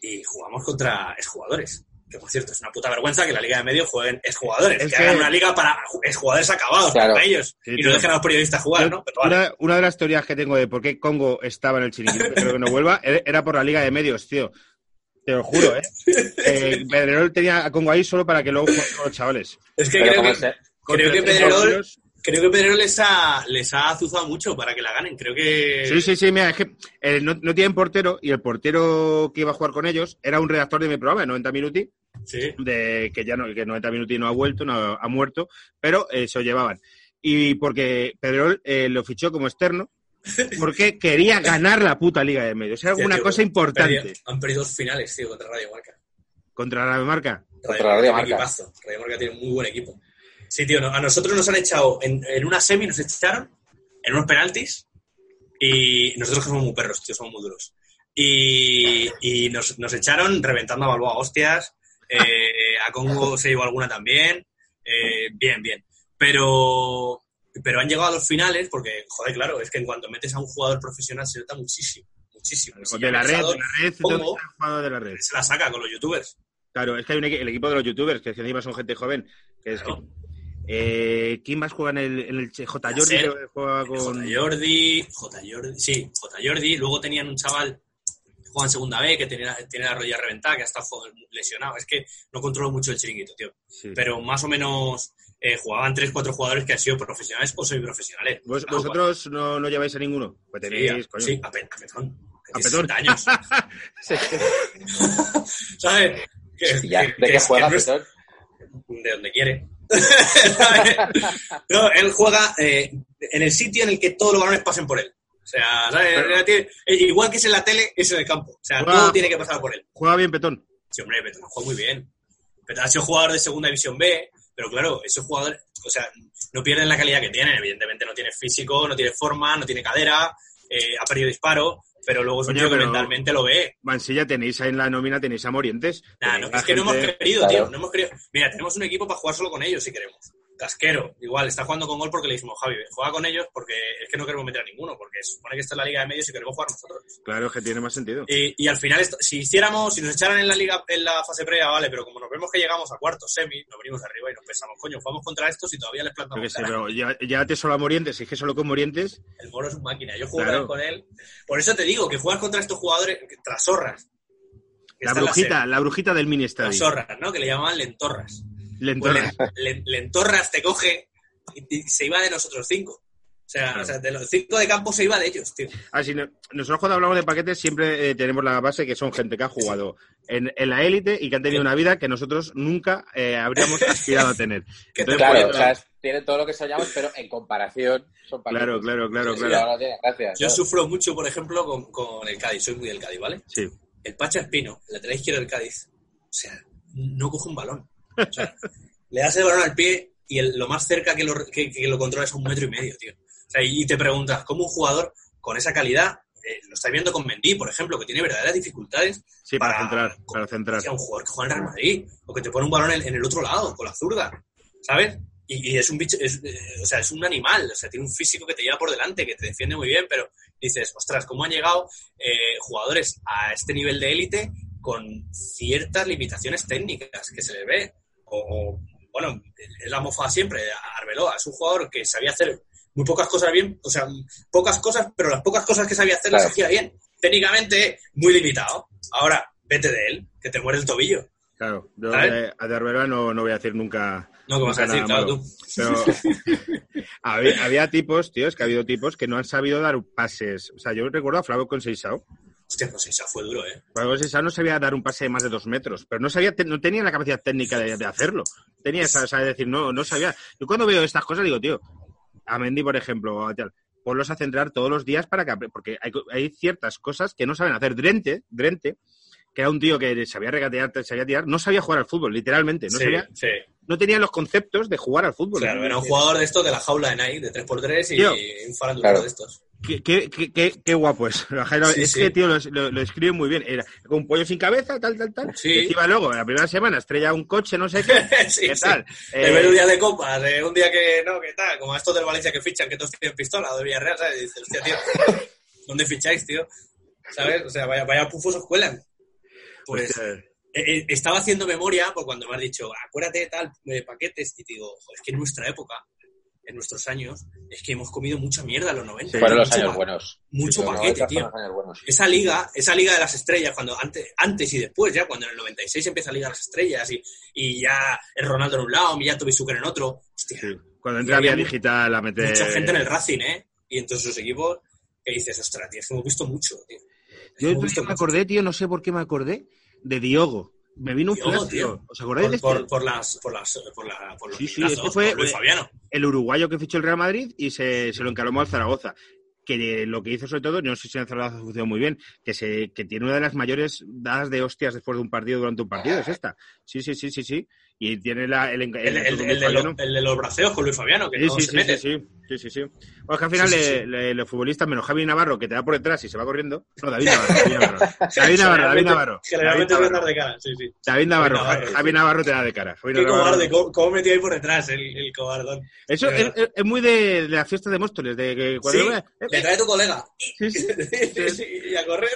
y jugamos contra exjugadores. Que por cierto, es una puta vergüenza que la Liga de Medios jueguen exjugadores. Es que, que- hagan una liga para exjugadores acabados, Claro. para ellos. Sí, y tío. no dejen a los periodistas jugar, Yo- ¿no? Pero vale. una, una de las teorías que tengo de por qué Congo estaba en el chiringuito, pero que no vuelva, era por la Liga de Medios, tío. Te lo juro, ¿eh? *laughs* eh Pedrerol tenía a Congo ahí solo para que luego jugara con los chavales. Es que Pero creo que, creo que Pedrerol, creo que Pedrerol les ha, les ha azuzado mucho para que la ganen. Creo que... Sí, sí, sí, mira, es que eh, no, no tienen portero y el portero que iba a jugar con ellos era un redactor de mi programa, de 90 Minuti, Sí. de que ya no, que 90 Minuti no ha vuelto, no ha muerto, pero eh, se lo llevaban. Y porque Pedrerol eh, lo fichó como externo *laughs* porque quería ganar la puta Liga de Medios. Era Tío, una tío, cosa han importante perdido- Han perdido dos finales, tío, contra Radio Marca. contra la marca. Contra Radio tiene Marca. equipazo. Radio Marca tiene un muy buen equipo. Sí, tío, no, a nosotros nos han echado en, en una semi, nos echaron en unos penaltis y nosotros que somos muy perros, tío, somos muy duros. Y, y nos, nos echaron reventando a Balboa a hostias, eh, a Congo se llevó alguna también, eh, bien, bien. Pero pero han llegado a los finales porque, joder, claro, es que en cuanto metes a un jugador profesional se nota muchísimo, muchísimo. Si de la red, de la red, ¿cómo? ¿dónde está el jugador de la red? Se la saca con los youtubers. Claro, es que hay un el equipo de los youtubers, que encima son gente joven, que es Claro. que- eh, ¿Quién más juega en el, en el J. Jordi? Ser. que juega con... J. Jordi, J. Jordi, sí, J. Jordi. Luego tenían un chaval que juega en segunda B, que tiene, tiene la rodilla reventada, que hasta lesionado. Es que no controlo mucho el chiringuito, tío. Sí. Pero más o menos eh, jugaban 3-4 jugadores que han sido profesionales o semiprofesionales. ¿Vos- Claro, ¿Vosotros no, no lleváis a ninguno? Pues Sí, tenéis, a- coño. sí, a, Pe- a Petón. A Petón. 60 años. *laughs* *laughs* ¿Sabes? ¿De qué juega, Petón? de donde quiere. No, él juega eh, en el sitio en el que todos los balones pasen por él. O sea, ¿sabes? Pero- eh, igual que es en la tele, es en el campo. O sea, Juega- todo tiene que pasar por él. Juega bien Petón. Sí, hombre, Petón juega muy bien. Petón ha sido jugador de segunda división B, pero claro, esos jugadores, o sea, no pierden la calidad que tienen. Evidentemente no tiene físico, no tiene forma, no tiene cadera, eh, ha perdido disparo, pero luego es un tío que mentalmente lo ve. Mansilla tenéis ahí en la nómina, tenéis a Morientes. Nah, no, es que no hemos querido, Claro. tío. No hemos querido. Mira, tenemos un equipo para jugar solo con ellos si queremos. Casquero, igual, está jugando con gol porque le dijimos, Javi, juega con ellos porque es que no queremos meter a ninguno, porque se supone que está en la liga de medios y queremos jugar nosotros. Claro, es que tiene más sentido. Y, y al final, esto- si hiciéramos, si nos echaran en la liga, en la fase previa, vale, pero como nos vemos que llegamos a cuartos, semi, nos venimos arriba y nos pensamos, coño, jugamos contra estos y todavía les Yo plantamos sé, cara. pero ya, ya te solo a Morientes, si es que solo con Morientes, El moro es un máquina, yo juego Claro. con él. Por eso te digo que juegas contra estos jugadores, que- tras zorras. que la brujita, la brujita del mini Las estadio. zorras, ¿no? Que le llamaban lentorras. Le Pues entornas. *laughs* le, le- Lentorras te coge y, y se iba de nosotros cinco. O sea, Claro. o sea, de los cinco de campo se iba de ellos, tío. Ah, sí, no- nosotros cuando hablamos de paquetes siempre eh, tenemos la base que son gente que ha jugado en, en la élite y que han tenido una vida que nosotros nunca eh, habríamos *laughs* aspirado a tener. Entonces, Claro, pues, o sea, tienen todo lo que soñamos, pero en comparación son paquetes. Claro, claro, claro, Sí, claro. tiene gracia, Yo sufro mucho, por ejemplo, con, con el Cádiz. Soy muy del Cádiz, ¿vale? Sí. El Pacha Espino, el lateral izquierdo del Cádiz, o sea, no coge un balón. O sea, le das el balón al pie y el- lo más cerca que lo, que, que lo controla es a un metro y medio, tío. O sea, y te preguntas, ¿cómo un jugador con esa calidad, eh, lo estáis viendo con Mendy, por ejemplo, que tiene verdaderas dificultades, Sí, para, Para- centrar, para centrar. sea un jugador que juega en Real Madrid o que te pone un balón en, en el otro lado, con la zurda, ¿sabes? Y, y es un bicho, es, eh, o sea, es un animal, o sea, tiene un físico que te lleva por delante, que te defiende muy bien, pero dices, ostras, ¿cómo han llegado eh, jugadores a este nivel de élite con ciertas limitaciones técnicas que se les ve? O, bueno, es la mofa siempre, Arbeloa, es un jugador que sabía hacer muy pocas cosas bien, o sea, pocas cosas, pero las pocas cosas que sabía hacer las hacía bien. Técnicamente, muy limitado. Ahora, vete de él, que te muere el tobillo. Claro, yo de, a de Arbeloa no, no voy a decir nunca. No, que vas a decir, claro, tú. Pero *laughs* había, había tipos, tío, es que ha habido tipos que no han sabido dar pases. O sea, yo recuerdo a Flavio Conceição. Hostia, pues esa fue duro, ¿eh? Flavio Conceição no sabía dar un pase de más de dos metros, pero no sabía, no tenía la capacidad técnica de, de hacerlo. Tenía esa, esa de decir, no, no sabía. Yo cuando veo estas cosas digo, tío, a Mendy, por ejemplo, a tal, ponlos a centrar todos los días para que, porque hay, ciertas cosas que no saben hacer. Drente, Drente, que era un tío que sabía regatear, sabía tirar, no sabía jugar al fútbol, literalmente. No, sí, sabía, sí. no tenía los conceptos de jugar al fútbol. Claro, era un jugador de estos de la jaula de Nike, de 3x3 y, Tío. un farándula Claro. de estos. Qué, qué, qué, qué- guapo es. *laughs* Jairo, Sí, es sí. que, tío, lo, lo- lo escribe muy bien. Era con un pollo sin cabeza, tal, tal, tal. Sí. Y encima luego, en la primera semana, estrella un coche, no sé qué. *laughs* ¿Qué tal? De Eh, ver un día de copas, de un día que no, que tal, como estos del Valencia que fichan, que todos tienen pistola, o de Villarreal, ¿sabes? Y dices, hostia, tío, *laughs* ¿dónde ficháis, tío? ¿Sabes? O sea, vaya, vaya pufos os cuelan. Pues eh, eh, estaba haciendo memoria por cuando me has dicho, acuérdate de tal, de paquetes, y te digo, joder, es que en nuestra época, en nuestros años, es que hemos comido mucha mierda en los 90. Sí. Fueron los años buenos. mucho Sí, paquete, 90 tío. fueron los años buenos. esa liga, esa liga de las estrellas, cuando antes, antes y después, ya cuando en el 96 empieza la liga de las estrellas y, y ya el Ronaldo en un lado, Miyato Bisuker en otro, hostia, sí. Cuando entra vía digital a meter. mucha gente en el Racing, ¿eh? Y en todos sus equipos, que dices, ostras, tío, hemos visto mucho, tío. Yo me mucho. acordé, tío, no sé por qué me acordé, de Diogo. Me vino un flash, tío. tío. ¿Os acordáis de Por, este? por, por las, por las, por la, por los Sí, este fue- Luis Fabiano. el uruguayo que fichó el Real Madrid y se, se lo encalomó al Zaragoza. Que lo que hizo sobre todo, no sé si en Zaragoza funcionó muy bien, que se que tiene una de las mayores dadas de hostias después de un partido durante un partido, es esta. Sí, sí, sí, sí, sí. Y tiene la, el, el, El, el- de los, el de los braceos con Luis Fabiano, que Sí, no sí, se sí, mete. sí, sí, sí, sí. Bueno, es que al final le- le- los futbolistas, menos Javi Navarro, que te da por detrás y se va corriendo. No, David Navarro. *laughs* David Navarro, David Navarro. David Navarro. Generalmente David voy a de cara, sí, sí. David Navarro, David Navarro, Javi. Navarro te da de cara. Javi Qué Navarro- cobarde, cómo, cómo metió ahí por detrás el, cobardón. Eso es, es- muy de, de la fiesta de Móstoles, de que cuando Sí, eh, Le trae tu colega. sí, *laughs* sí, Sí, y a correr.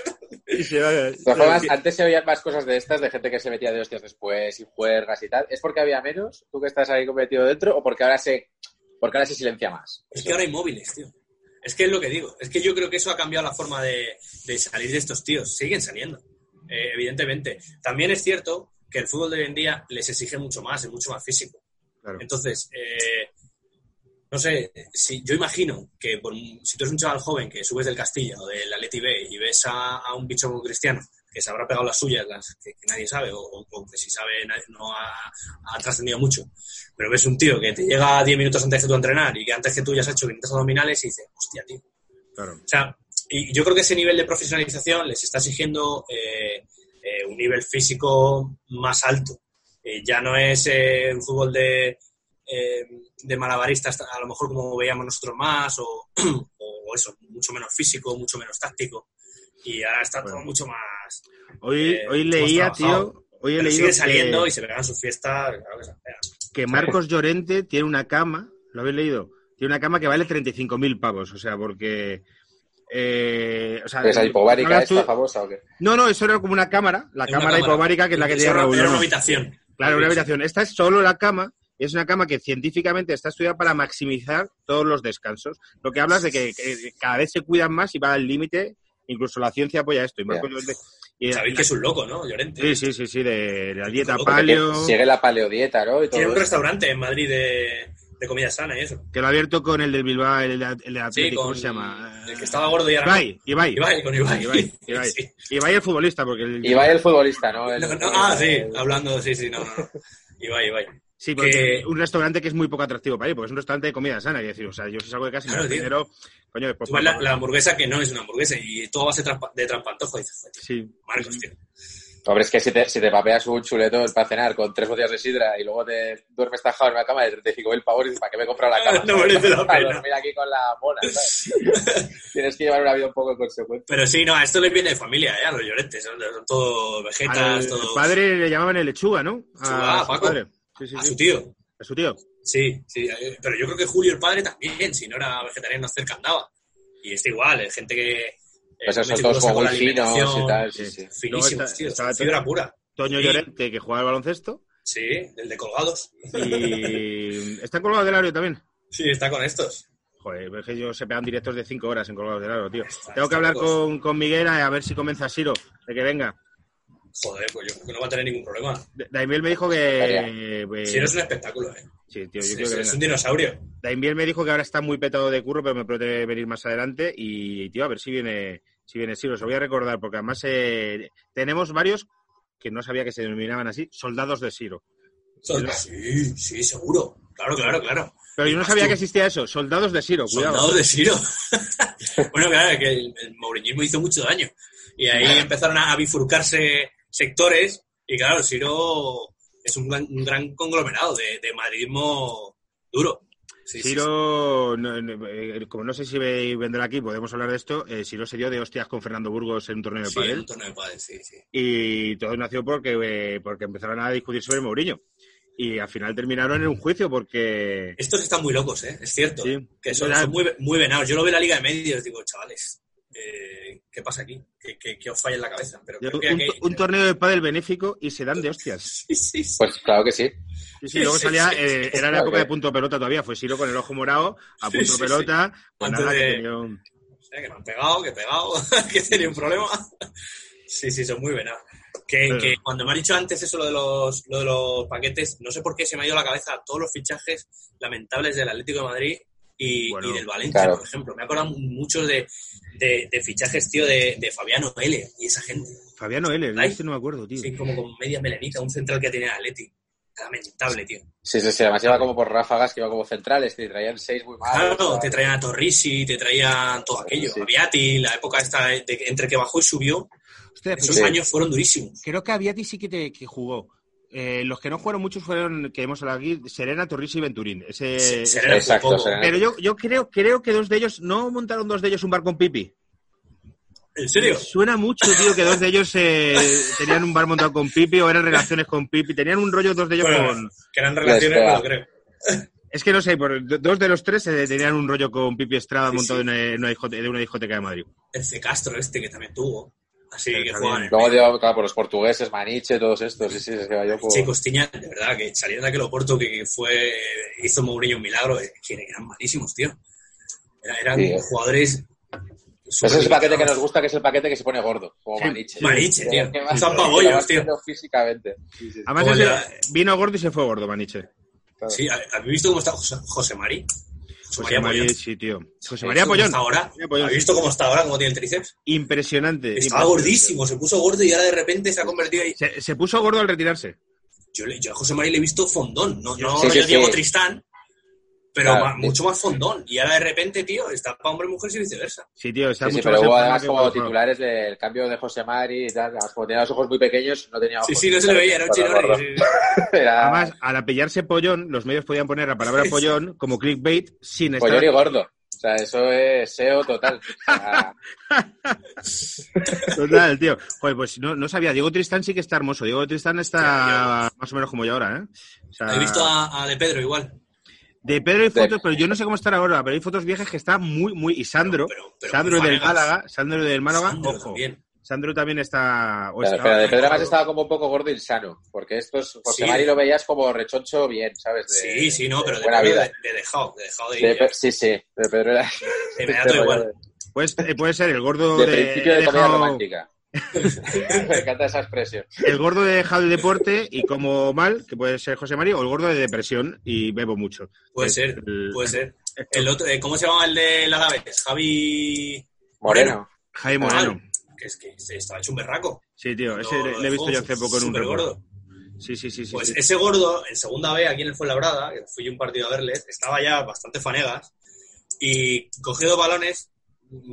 Y se va- antes se oían más cosas de estas, de gente que se metía de hostias después y juergas y tal. ¿Es porque había menos, tú que estás ahí metido dentro, o porque ahora se, porque ahora se silencia más? Es que ahora hay móviles, tío. Es que es lo que digo. Es que yo creo que eso ha cambiado la forma de, de salir de estos tíos. Siguen saliendo, eh, evidentemente. También es cierto que el fútbol de hoy en día les exige mucho más, es mucho más físico. Claro. Entonces, eh, no sé, si, yo imagino que por si tú eres un chaval joven que subes del Castilla o del Atleti B y ves a, a un bicho como Cristiano que se habrá pegado las suyas, las que, que nadie sabe, o, o que si sabe no ha, ha trascendido mucho, pero ves un tío que te llega 10 minutos antes que tú a entrenar y que antes que tú ya has hecho 500 abdominales y dices, hostia, tío. Claro. O sea, y yo creo que ese nivel de profesionalización les está exigiendo eh, eh, un nivel físico más alto. Eh, ya no es un fútbol de, eh, de malabaristas, a lo mejor como veíamos nosotros más, o, *clears throat* o eso, mucho menos físico, mucho menos táctico. Y ahora está todo mucho más. Hoy, Eh, hoy leía, tío, hoy he Pero leído siguen que, saliendo y se pegan sus fiestas, claro que se que Marcos Llorente tiene una cama, ¿lo habéis leído? Tiene una cama que vale 35.000 pavos, o sea, porque... Eh, o sea, ¿Es la hipobárica esta famosa o qué? No, no, eso era como una cámara, la cámara cámara. hipobárica, que es la que tiene era- Raúl. Era una habitación. Claro, una habitación. Esta es solo la cama. Es una cama que científicamente está estudiada para maximizar todos los descansos. Lo que hablas de que, que cada vez se cuidan más y va al límite. Incluso la ciencia apoya esto. Y y- Sabéis que es un loco, ¿no? Llorente. Sí, sí, sí, sí, de, de la dieta paleo, Sigue la paleodieta, ¿no? Y todo Tiene un eso. restaurante en Madrid de, de comida sana y eso. que lo ha abierto con el del Bilbao, el, de- el de Sí, Atlético, con ¿cómo se llama? el que estaba gordo y ahora no. Ibai, Ibai. Ibai, con Ibai. Ibai, Ibai. *laughs* Sí. Ibai el futbolista, porque el, Ibai el futbolista, ¿no? El- No, no, ah, sí, hablando, sí, sí, no, no. no. *laughs* Ibai, Ibai. Sí, porque que- un restaurante que es muy poco atractivo para ir, porque es un restaurante de comida sana. Y decir, o sea, yo si salgo de casa y me Claro, tío. dinero, coño, pues Tú ves la, la hamburguesa que no es una hamburguesa y todo va a ser trampa- de trampantojo. Dices, tío, Sí. Marcos, tío. Hombre, es que si te, si te papeas un chuleto para cenar con tres botellas de sidra y luego te duermes tajado en una cama de 35.000 pavos y dices, ¿para qué me he comprado la *laughs* cama? No merece la *laughs* Para pena. dormir aquí con la mona, ¿sabes? *laughs* Tienes que llevar una vida un poco consecuente. Pero sí, no, a esto les viene de familia, ¿eh? A los llorentes. Son, son todos vegetas, Al todos. padre le llamaban el lechuga, ¿no? Lechuga, su Paco. padre. Sí, sí, A sí. su tío. A su tío. Sí, sí. eh, Pero yo creo que Julio, el padre, también. Si no era vegetariano, cerca andaba. Y es igual, es gente que. eh, Pues esos con muy la finos y tal, sí, Sí. Finísimos, tío. estaba- Fibra pura. Toño Sí. Llorente, que jugaba al baloncesto. Sí, el de colgados. Y está en Colgados del Aro también. Sí, está con estos. Joder, es que ellos se pegan directos de 5 horas en Colgados del Aro, tío. Está- Tengo que hablar con, con Miguel a ver si convence a Siro de que venga. Joder, pues yo creo que no va a tener ningún problema. Da- Daimiel me dijo que... pues, Si no es un espectáculo, ¿eh? Sí, tío, yo Es, creo que es un dinosaurio. Daimiel me dijo que ahora está muy petado de curro, pero me promete venir más adelante. Y, tío, a ver si viene, si viene Siro. Os lo voy a recordar, porque además eh, tenemos varios que no sabía que se denominaban así, soldados de Siro. Sí, sí, seguro. Claro, claro, claro. Pero yo no sabía tú. que existía eso, soldados de Siro, cuidado. Soldados de Siro. *laughs* bueno, claro, que el, el hizo mucho daño. Y ahí empezaron a bifurcarse sectores. Y claro, Siro es un gran, un gran conglomerado de, de madridismo duro. Sí, sí, Siro, no- no, eh, como no sé si ve- vendrá aquí, podemos hablar de esto. eh, Siro se dio de hostias con Fernando Burgos en un torneo de pádel un torneo de pádel, sí, sí. y todo nació porque, eh, porque empezaron a discutir sobre Mourinho. Y al final terminaron en un juicio porque... Estos están muy locos, ¿eh? Es cierto. Que son muy, muy venados. Yo lo veo en la Liga de Medios digo, chavales, eh, ¿qué pasa aquí? ¿Qué, qué, qué os falla en la cabeza? Pero creo que un, aquí- un torneo de pádel benéfico y se dan de hostias. *laughs* Sí, sí, sí. Pues claro que sí. Sí, sí, luego salía, sí, eh, era la época que- de punto pelota todavía, fue Siro con el ojo morado, a punto sí, pelota, pues Antes nada, que de- tenía un- que me han pegado, que he pegado, *laughs* que tenía un problema. Sí, sí, son muy venados. Que, Pero- que cuando me has dicho antes eso lo de, los, lo de los paquetes, no sé por qué se me ha ido a la cabeza todos los fichajes lamentables del Atlético de Madrid y, Bueno, y del Valencia, claro. por ejemplo. Me he acordado mucho de, de, de fichajes, tío, de, de Fabiano L y esa gente. Fabiano L, Ay. este no me acuerdo, tío. Sí, como con media melenita, un central que tenía el Atleti. Lamentable, tío. Sí, sí, sí. Además iba como por ráfagas, que iba como centrales, que traían seis muy malos. Claro, te traían a Torrisi, te traían todo aquello. Sí. A Viati, la época esta de, entre que bajó y subió, Hostia, esos Sí. años fueron durísimos. creo que a Viati sí que, te- que jugó. Eh, los que no jugaron muchos fueron, que hemos hablado aquí, Serena, Torrisi y Venturín. Ese, Se- ese- Serena Exacto. Serena. Pero yo, yo creo, creo que dos de ellos, ¿no montaron dos de ellos un bar con Pipi? ¿En serio? Suena mucho, tío, que dos de ellos eh, tenían un bar montado con Pipi o eran relaciones con Pipi. Tenían un rollo dos de ellos Bueno, con... Que eran relaciones, pega. creo. *laughs* Es que no sé, por, do- dos de los tres eh, tenían un rollo con Pipi Estrada Sí, montado sí. en una, en una discote- de una discoteca de Madrid. El C. Castro este que también tuvo. Así que juegan Luego, dio, claro, por los portugueses, Maniche, todos estos. Sí, sí, es que yo Che, Costiña, de verdad, que salieron de aquel Oporto que, que fue, hizo Mourinho un milagro, eh, que eran malísimos, tío. Era- eran Sí. jugadores. Ese es el paquete que nos gusta, que es el paquete que se pone gordo, como. Maniche. Maniche, tío. Son pabollos, tío. Físicamente. Sí, sí, Además, la- vino gordo y se fue gordo, Maniche. claro. Sí, ¿habéis visto cómo está José, José Mari? José, María, Pollón. sí, tío. José María ¿Cómo Pollón. ahora? María Pollón, ¿Habéis sí. visto cómo está ahora? ¿Cómo tiene el tríceps? Impresionante. Estaba impresionante. gordísimo, se puso gordo y ahora de repente se ha convertido ahí. Se, se puso gordo al retirarse. Yo, le- yo a José Mari le he visto fondón, no, no Sí, sí, rollo sí. Diego Tristán, pero Claro, sí. mucho más fondón. Y ahora de repente, tío, está para hombre y mujer y viceversa. Sí, tío, está Sí, sí, mucho pero más hubo en forma además como titulares del cambio de José Mari y tal. Además, como tenía los ojos muy pequeños, no tenía ojos. Sí, sí, no se le veía, era un Pero chino. gordo. *laughs* Era Además, al apellarse Pollón, los medios podían poner la palabra Pollón como clickbait sin estar... pollón y gordo. O sea, eso es SEO total. O sea, *laughs* Total, tío. Joder, pues no, no sabía. Diego Tristán sí que está hermoso. Diego Tristán está más o menos como yo ahora, ¿eh? O sea, He visto a, a De Pedro igual. De Pedro hay De- fotos, pero yo no sé cómo estará ahora, pero hay fotos viejas que está muy, muy... Y Sandro, Pero- pero Sandro del. Málaga, Sandro del Málaga, Sandro ojo. también. Sandro también está... o pero, estaba- pero de Pedro además estaba como un poco gordo y sano. Porque estos, José Sí. Mari lo veías como rechoncho bien, ¿sabes? De- Sí, sí, no, pero de, buena Pedro vida. de, de dejado, de dejado de ir. Sí, sí. De Pedro era. Me da todo *laughs* igual. Pues eh, puede ser el gordo De de... principio de dejado- romántica. *laughs* Me encanta esa expresión. el gordo de dejado el deporte y como mal, que puede ser José María, o el gordo de depresión y bebo mucho. Puede Es ser, el- puede ser. *laughs* El otro, eh, ¿Cómo se llama el de la Alavés? Javi Moreno. Jaime Moreno. que es que se estaba hecho un berraco. Sí, tío, ese Lo- le, he visto yo hace poco en un gordo. Sí, sí, sí, sí. Pues sí. ese gordo, en segunda B, aquí en el Fuenlabrada, que fui yo un partido a verles, estaba ya bastante fanegas y cogió dos balones,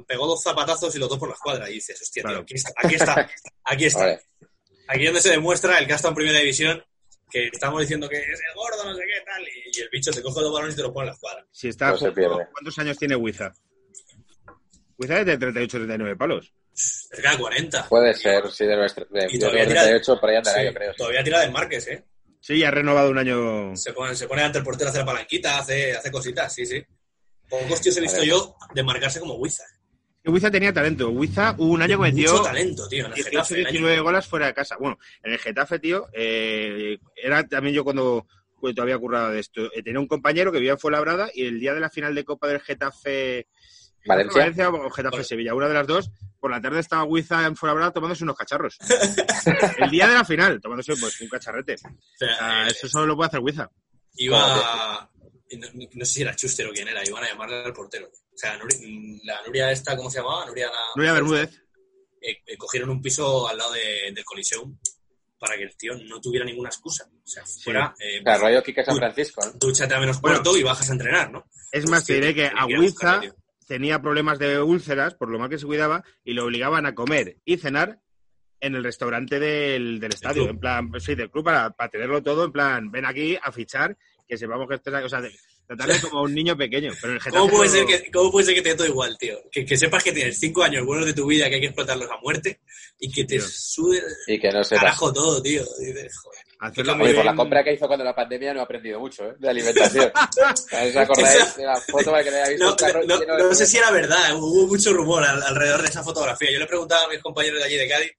pegó dos zapatazos y los dos por la escuadra. Y dices, hostia, tío, aquí está, aquí está, aquí está. Vale. Aquí es donde se demuestra el que en primera división, que estamos diciendo que es el gordo, no sé qué, tal, y, y el bicho te coge dos balones y te los pone en la escuadra. Si está No se justo- pierde. ¿Cuántos años tiene Wiza? Wiza es de 38 39 palos. Cerca de 40. Puede ser, sí, de nuestra. De, Y todavía tengo tira- 38, por ahí andará, Sí, yo creo. Todavía tira de Márquez, ¿eh? Sí, ya ha renovado un año. Se pone, se pone ante el portero a hacer la palanquita, hace, hace cositas, sí, sí. Pocos tíos he visto yo de marcarse como Wiza. Wiza tenía talento. Wiza hubo un año que metió Mucho talento, tío, en el 18, Getafe. el año- 19 goles fuera de casa. Bueno, en el Getafe, tío, eh, era también yo cuando pues, todavía currado de esto. Eh, tenía un compañero que vivía en Fuenlabrada y el día de la final de Copa del Getafe... Valencia. Valencia o Getafe Vale. Sevilla, una de las dos. Por la tarde estaba Wiza en Fuenlabrada tomándose unos cacharros. *laughs* el día de la final, tomándose pues un cacharrete. O sea, eh, eso solo lo puede hacer Wiza. iba. No, no sé si era Chuster o quién era, iban a llamarle al portero. O sea, Nuri- la Nuria esta, ¿cómo se llamaba? Nuria, la- Nuria Bermúdez. eh, eh, cogieron un piso al lado de- del Coliseum para que el tío no tuviera ninguna excusa. O sea, fuera, eh, O sea, rollo Quique San Francisco, ¿no? dúchate a menos Bueno. cuarto y bajas a entrenar, ¿no? Es más, te diré que a tío. tenía problemas de úlceras, por lo mal que se cuidaba, y lo obligaban a comer y cenar en el restaurante del, del estadio, club. en plan, sí, del club, para, para tenerlo todo, en plan, ven aquí a fichar, que sepamos que esto es, o sea, de- tratarle como a un niño pequeño, pero el Getafe ¿Cómo puede, ser que, ¿Cómo puede ser que te dé todo igual, tío? Que, que sepas que tienes cinco años buenos de tu vida que hay que explotarlos a muerte y que te el Y que no sepa. carajo todo, tío. Dices, joder. hacerlo Oye, por la compra que hizo cuando la pandemia no he aprendido mucho, ¿eh? De alimentación. *laughs* ¿Os acordáis de la foto para que le visto No, sé si era verdad, hubo mucho rumor al- alrededor de esa fotografía. Yo le preguntaba a mis compañeros de allí de Cádiz,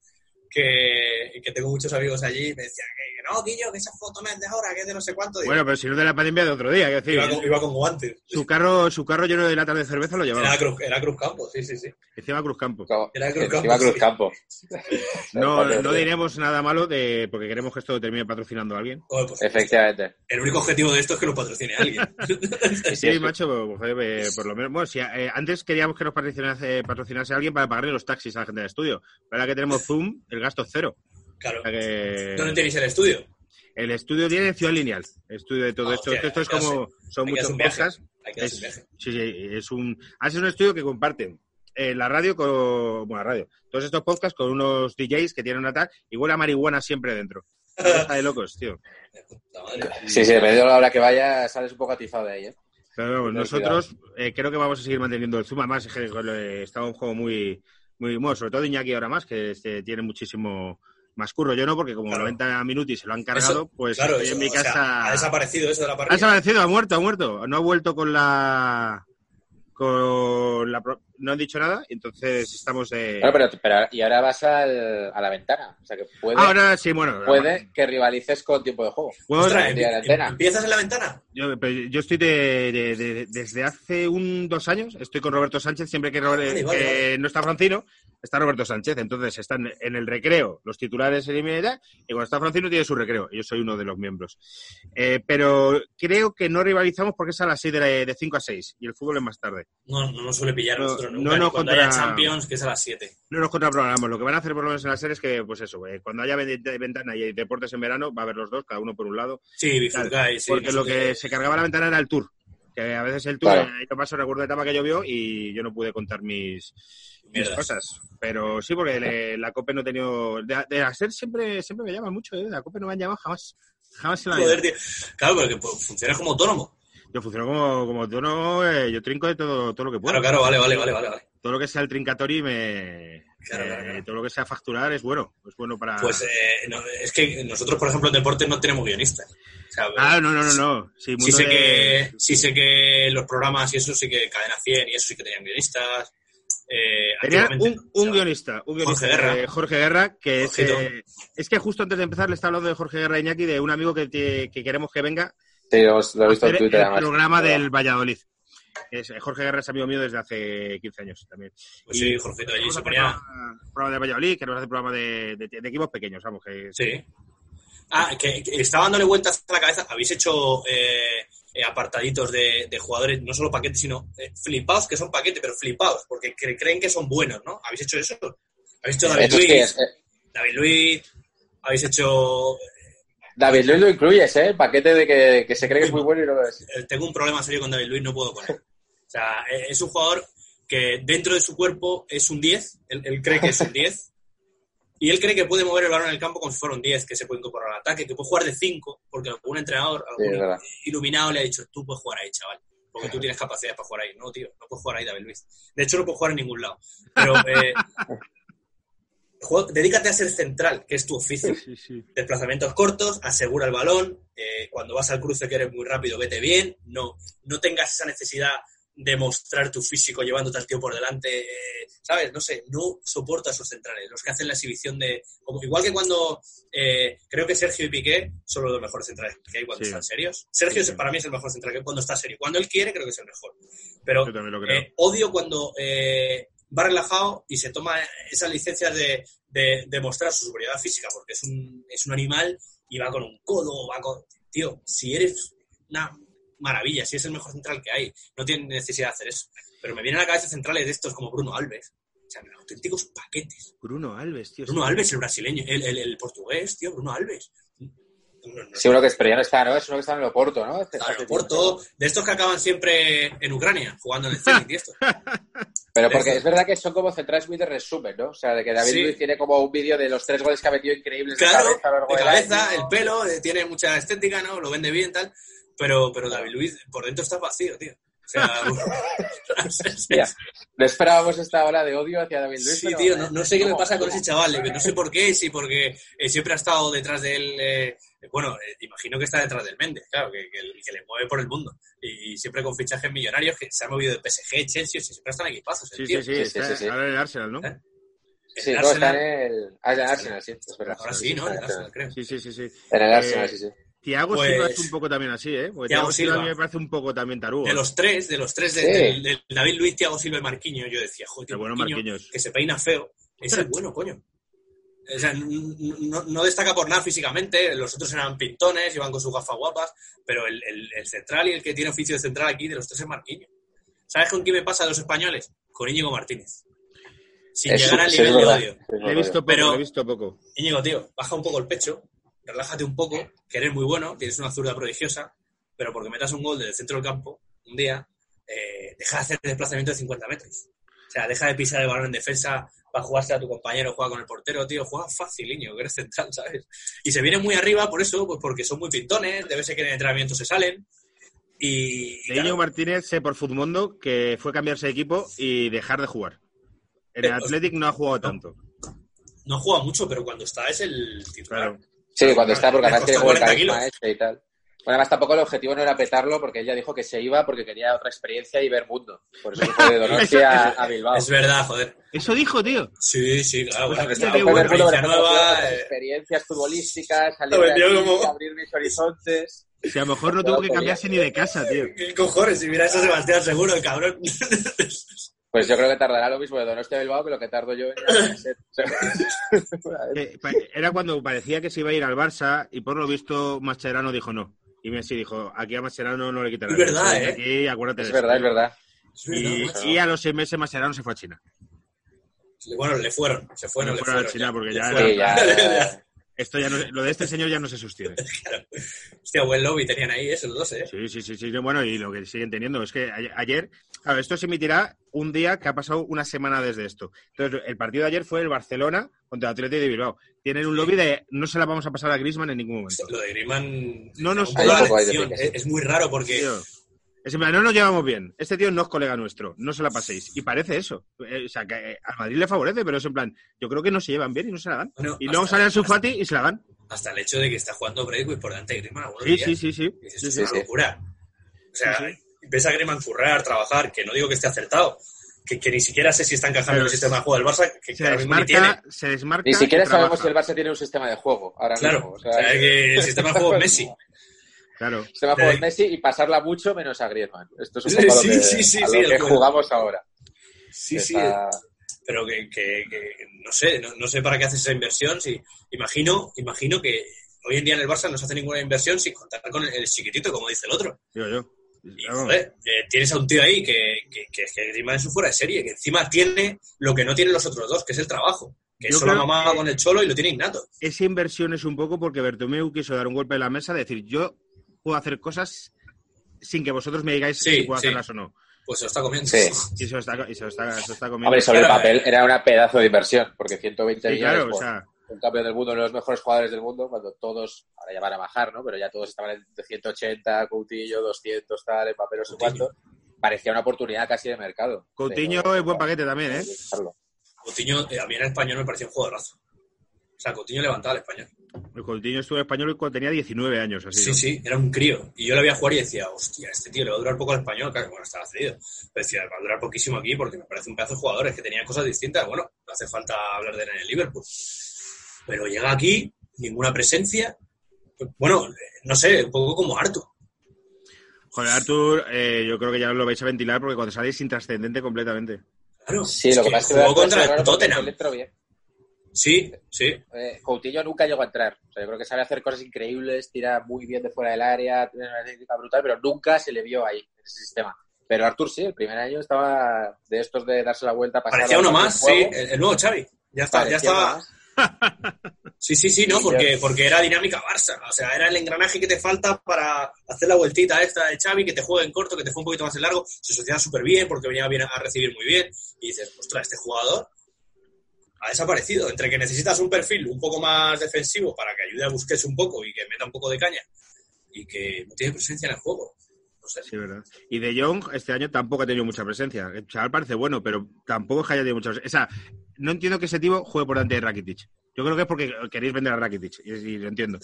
que, que tengo muchos amigos allí, y me decían que no, Guillo, que esa foto no es de ahora, que es de no sé cuánto. Digo, Bueno, pero si no de la pandemia de otro día, quiero decir, iba, con, iba con guantes. su carro, su carro lleno de latas de cerveza lo llevaba. Era Cruz, era Cruz Campo, sí, sí, sí. Encima Cruz Campo. Como- Era Cruz encima Campo, Cruz sí. Campo. *laughs* No, no diremos nada malo de porque queremos que esto termine patrocinando a alguien. Pues, Efectivamente. el único objetivo de esto es que lo patrocine alguien. *laughs* Sí, macho, pues, joder, eh, por lo menos. Bueno, si, eh, antes queríamos que nos patrocinase, patrocinase alguien para pagarle los taxis a la gente del estudio. Ahora que tenemos Zoom, el gasto cero. claro. O sea que ¿Dónde tenéis el estudio? el estudio tiene Ciudad Lineal. El estudio de todo Ah, esto. hostia, esto es como. Son muchos podcasts. Hay que darse Es, sí, sí, es un. ah, un estudio que comparten eh, la radio con. Bueno, la radio. Todos estos podcasts con unos DJs que tienen una tal. Y huele a marihuana siempre dentro. *laughs* Está de locos, tío. Sí, sí, dependiendo de la hora que vaya, sales un poco atizado de ahí, ¿eh? Pero vamos, Ten nosotros eh, creo que vamos a seguir manteniendo el zoom. Además, es que eh, está un juego muy, muy bueno, sobre todo Iñaki ahora más, que este, tiene muchísimo más curro. Yo no, porque como Claro. 90 minutos y se lo han cargado, Eso, pues claro, estoy eso, en mi sea, casa. ha desaparecido eso de la Ha parrilla. desaparecido, ha muerto, ha muerto. No ha vuelto con la. Con la. No han dicho nada, entonces estamos de. Bueno, pero, pero- y ahora vas al- a la ventana. O sea que puede, Ahora sí, bueno. puede que rivalices con tiempo de juego. Bueno, Ostras, em- antena. ¿empiezas en la ventana? Yo, pero yo estoy de, de- de- desde hace un dos años, estoy con Roberto Sánchez, siempre que, Robert- Vale, vale, que vale. no está Francino, está Roberto Sánchez. Entonces están en el recreo los titulares en Imedia y cuando está Francino tiene su recreo. Yo soy uno de los miembros. Eh, pero creo que no rivalizamos porque es a las 6 de, la- de 5 a 6 y el fútbol es más tarde. No, no nos suele pillar No, nosotros no, nunca. no, ni cuando contra- haya Champions, que es a las 7. No nos contraprogramamos. Lo que van a hacer por lo menos en la serie es que, pues eso, eh, cuando haya ven- de ventana y deportes en verano, va a haber los dos, cada uno por un lado. Sí, bifurcáis, sí. porque lo que se cargaba la ventana era el tour. Que a veces el tour, Claro. eh, yo paso, recuerdo la etapa que llovió y yo no pude contar mis, mis cosas. Pero sí, porque le- la COPE no he tenido. De, de la SER siempre, siempre me llaman mucho, ¿eh? La COPE no me han llamado jamás. Jamás en la. Joder, tío. Claro, porque pues, funcionas como autónomo. Yo funciono como, como autónomo, eh, yo trinco de todo, todo lo que puedo. Claro, claro, vale, vale, vale, vale. Todo lo que sea el trincatori, me, Claro, eh, claro, claro. todo lo que sea facturar es bueno. Es bueno para. Pues eh, no, es que nosotros, por ejemplo, en deportes no tenemos guionistas. O sea, Ah, no, no, no, no. Sí, sí, sé de- que, sí sé que los programas y eso sí que Cadena 100 y eso sí que tenían guionistas. Eh, Tenía un, no, un guionista, un guionista, Jorge Guerra. eh, Jorge Guerra, que es, eh, es que justo antes de empezar le estaba hablando de Jorge Guerra Iñaki, de un amigo que, te- que queremos que venga Sí, lo, lo he visto en Twitter el además. programa del Valladolid. Es, eh, Jorge Guerra es amigo mío desde hace 15 años también. Pues sí, Jorgito allí se ponía. programa, de Valladolid, que nos hace programa de, de- de equipos pequeños, vamos, que Sí. Ah, que, que estaba dándole vueltas a la cabeza. Habéis hecho eh, eh, apartaditos de, de jugadores, no solo paquetes, sino eh, flipados, que son paquetes, pero flipados, porque cre- creen que son buenos, ¿no? ¿Habéis hecho eso? ¿Habéis hecho David Luis? es- eh, David Luis. ¿Habéis hecho David Luiz lo incluyes, ¿eh? El paquete de que, que se cree que es muy bueno y no lo es. eh, tengo un problema serio con David Luis, no puedo con él. O sea, eh, es un jugador que dentro de su cuerpo es un 10, él, él cree que es un 10, y él cree que puede mover el balón en el campo como si fuera un 10, que se puede incorporar al ataque, que puede jugar de 5, porque algún entrenador, algún iluminado le ha dicho, tú puedes jugar ahí, chaval, porque tú tienes capacidad para jugar ahí. No, tío, no puedes jugar ahí, David Luis. De hecho, no puedes jugar en ningún lado. Pero eh, *laughs* juega- dedícate a ser central, que es tu oficio sí, sí. desplazamientos cortos, asegura el balón, eh, cuando vas al cruce que eres muy rápido, vete bien, no, no tengas esa necesidad de mostrar tu físico llevándote al tío por delante, eh, ¿sabes? No sé, no soporto a esos centrales, los que hacen la exhibición de... como- igual que cuando eh, creo que Sergio y Piqué son los mejores centrales que hay cuando Sí. están serios. Sergio Sí. para mí es el mejor central que cuando está serio. Cuando él quiere creo que es el mejor. Pero Yo también lo creo. odio cuando eh, va relajado y se toma esas licencias de, de, de mostrar su superioridad física, porque es un, es un animal y va con un codo, va con... Tío, si eres una maravilla, si es el mejor central que hay, no tiene necesidad de hacer eso. Pero me vienen a la cabeza centrales de estos como Bruno Alves. O sea, auténticos paquetes. Bruno Alves, tío. Bruno. Alves, el brasileño, el, el, el portugués, tío, Bruno Alves. No, Sí, uno que es, pero ya no está, ¿no? Es uno que está en el Oporto, ¿no? Hace- Claro, hace Porto, de estos que acaban siempre en Ucrania, jugando en el Zenit y esto. Pero porque es verdad que son como centrales muy de resumen, ¿no? O sea, de que David Sí. Luiz tiene como un vídeo de los tres goles que ha metido increíbles de Claro, cabeza a lo largo de del cabeza, año. el pelo, eh, tiene mucha estética, ¿no? Lo vende bien, tal. Pero, pero David Luiz por dentro está vacío, tío. O sea, *laughs* no esperábamos esta ola de odio hacia David Luiz. sí, pero- tío, no, no sé qué me pasa con ese chaval, eh, no sé por qué, si porque eh, siempre ha estado detrás de él, eh, bueno, eh, imagino que está detrás del Méndez, claro, que, que, que le mueve por el mundo. Y, siempre con fichajes millonarios que se han movido de PSG, Chelsea, si siempre están equipazos, el Sí, tío. sí, sí, Sí, sí, sí, sí. ahora en el Arsenal, ¿no? ¿Eh? Sí, El no, está en el... Ah, en el Arsenal, sí, es verdad. Ahora sí, ¿no? En el Arsenal, creo. Sí, sí, sí, sí. En el Arsenal, Eh, sí, sí. Tiago Pues- Silva es un poco también así, ¿eh? Porque Thiago Silva a mí Silva. me parece un poco también tarugo. De los tres, de los tres, de, Sí. del- del David Luiz, Thiago Silva y Marquinhos, yo decía, joder, Qué bueno Marquinhos, Marquinhos. que se peina feo, ese es bueno, coño. O sea, no, no destaca por nada físicamente, los otros eran pintones, iban con sus gafas guapas, pero el, el- el central y el que tiene oficio de central aquí de los tres es Marquinhos. ¿Sabes con quién me pasa a los españoles? Con Íñigo Martínez. Sin Es- llegar al nivel de odio. he visto poco, Pero- he visto poco. Íñigo, tío, baja un poco el pecho, relájate un poco, que eres muy bueno, tienes una zurda prodigiosa, pero porque metas un gol desde el centro del campo, un día, eh, deja de hacer desplazamiento de 50 metros. O sea, deja de pisar el balón en defensa para jugarse a tu compañero, juega con el portero, tío, juega faciliño, que eres central, *laughs* ¿sabes? Y se viene muy arriba por eso, pues porque son muy pintones, debe ser que en el entrenamiento se salen. Y, y claro, Martínez sé por Futmundo que fue cambiarse de equipo y dejar de jugar. En el Athletic no ha jugado tanto. no juega mucho, pero cuando está es el titular. Claro. Sí, cuando está, porque además tiene como el 40 carisma este y tal. Bueno, además tampoco el objetivo no era petarlo porque ella dijo que se iba porque quería otra experiencia y ver mundo. Por eso fue de Donostia a, *laughs* a Bilbao. Es verdad, joder. Eso dijo, tío. Sí, sí, claro. Pues bueno, está bueno. mundo, nueva, otras eh, experiencias futbolísticas, salir de vendió aquí, como- abrir mis horizontes. Si a lo mejor no tuvo que cambiarse ni de casa, tío. *laughs* ¿Qué cojones? Si mira eso Sebastián seguro, el cabrón. *laughs* Pues yo creo que tardará lo mismo de Donostia a Bilbao que lo que tardo yo en *coughs* Eh, Era cuando parecía que se iba a ir al Barça y por lo visto Mascherano dijo no. Y Messi dijo, aquí a Mascherano no le quitarán. Es verdad, Eso, ¿eh? Aquí, acuérdate es de eso. verdad, es verdad. Es verdad, Y, a los seis meses Mascherano se fue a China. Bueno, le fueron, se fueron, Le le fueron a China porque ya, *laughs* Esto ya no, lo de este señor ya no se sostiene. *laughs* Hostia, buen lobby tenían ahí esos dos, ¿eh? Sí, sí, sí, sí. Bueno, y lo que siguen teniendo es que ayer, claro, esto se emitirá un día que ha pasado una semana desde esto. Entonces, el partido de ayer fue el Barcelona contra el Atlético de Bilbao. Tienen un lobby de no se la vamos a pasar a Griezmann en ningún momento. Lo de Griezmann No nos- pique, sí. es, es muy raro porque Tío, es en plan, no nos llevamos bien. Este tío no es colega nuestro. No se la paséis. Y parece eso. Eh, o sea, que eh, a Madrid le favorece, pero es en plan, yo creo que no se llevan bien y no se la dan. Bueno, Y luego sale Ansu Fati y se la dan. hasta el hecho de que está jugando Braithwaite por delante de Griezmann algunos Sí, días. sí, sí, sí. Es sí. una sí. locura. O sea, Sí, ves a Griezmann currar, trabajar, que no digo que esté acertado, que, que ni siquiera sé si está encajando Pero en el sistema de juego del Barça, que, Se mismo ni tiene. desmarca, se desmarca. Ni siquiera sabemos trabaja. si el Barça tiene un sistema de juego ahora Claro, mismo. o sea, que el sistema de juego es Messi. *laughs* Claro. De juego es Messi y pasarla mucho menos a Griezmann. Esto es un Sí, poco a lo sí, que, sí, sí, a sí, lo que jugamos ahora. Sí, sí, está- pero que, que- que no sé, no, no sé para qué haces esa inversión. Si, imagino, imagino que hoy en día en el Barça no se hace ninguna inversión sin contar con el, el chiquitito, como dice el otro. Yo. Y, Vamos. joder, eh, tienes a un tío ahí que, que, que, que Griezmann es un fuera de serie, que encima tiene lo que no tienen los otros dos, que es el trabajo. Que Yo solo ha mamado con el cholo y lo tiene innato. esa inversión es un poco porque Bertomeu quiso dar un golpe en la mesa, decir, yo puedo hacer cosas sin que vosotros me digáis Sí, si puedo sí. hacerlas o no. Pues se lo está comiendo. Sí. Y se lo está, y se lo está, se lo está comiendo. Hombre, sobre el papel eh. era una pedazo de inversión, porque 120 Sí, millones claro, o sea, un campeón del mundo, uno de los mejores jugadores del mundo, cuando todos, ahora ya van a bajar, ¿no? Pero ya todos estaban en 180, Coutinho, 200, tal, en papel no sé cuánto. Parecía una oportunidad casi de mercado. Coutinho Pero- es buen paquete también, ¿eh? Coutinho, eh, a mí en el español me pareció un jugadorazo. O sea, Coutinho levantaba al español. El Coutinho estuvo en español cuando tenía 19 años, así. Sí, ¿no? sí, era un crío. Y yo le veía jugar y decía, hostia, este tío le va a durar poco al español. Claro, bueno, estaba cedido. Pero decía, va a durar poquísimo aquí porque me parece un pedazo de jugadores que tenían cosas distintas. Bueno, no hace falta hablar de él en el Liverpool. Pero llega aquí, ninguna presencia. Bueno, no sé, un poco como Arthur. Joder, Artur, eh, yo creo que ya lo vais a ventilar porque cuando sale es intrascendente completamente. Claro, Sí, lo que pasa es que jugó contra el Tottenham. Sí, sí. Eh, Coutinho nunca llegó a entrar. O sea, yo creo que sabe hacer cosas increíbles, tira muy bien de fuera del área, tiene una técnica brutal, pero nunca se le vio ahí, en ese sistema. Pero Artur sí, el primer año estaba de estos de darse la vuelta, pasar Parecía uno más, sí. El, el nuevo Xavi. Ya está, ya Parecía estaba. *laughs* Sí, sí, sí, no, porque, porque era dinámica Barça. O sea, era el engranaje que te falta para hacer la vueltita esta de Xavi, que te juegue en corto, que te juegue un poquito más en largo. Se asociaba súper bien porque venía bien a recibir muy bien. Y dices, ostras, este jugador ha desaparecido. Entre que necesitas un perfil un poco más defensivo para que ayude a Busquets un poco y que meta un poco de caña y que no tiene presencia en el juego. No sé. Sí, verdad. Y De Jong este año tampoco ha tenido mucha presencia. El chaval parece bueno, pero tampoco es que haya tenido mucha presencia. O sea, no entiendo que ese tipo juegue por delante de Rakitic. Yo creo que es porque queréis vender a Rakitic, y, y lo entiendo.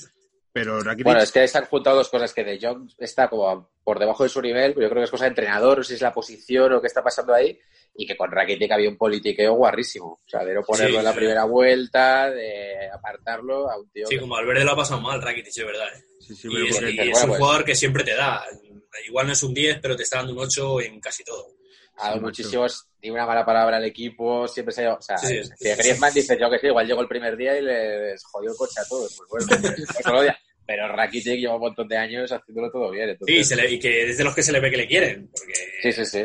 Pero Rakitic... Bueno, es que se han juntado dos cosas, que De Jong está como por debajo de su nivel, pero yo creo que es cosa de entrenador, o si es la posición o qué está pasando ahí, y que con Rakitic había un politiqueo guarrísimo. O sea, de no ponerlo Sí, en la sí. primera vuelta, de apartarlo a un tío Sí, que- como Valverde lo ha pasado mal, Rakitic, es verdad. ¿eh? Sí, sí, Y es, Bueno, un pues- jugador que siempre te da. Igual no es un 10, pero te está dando un 8 en casi todo. ha dado Sí, muchísimos, ni una mala palabra al equipo, siempre se ha O sea, Sí, sí. que Griezmann dice, yo que sé, igual llegó el primer día y les jodió el coche a todos. Pues bueno, *laughs* pues día. Pero Rakitic lleva un montón de años haciéndolo todo bien. Sí, Entonces, se le- y que es de los que se le ve que le quieren. Porque sí, sí, sí.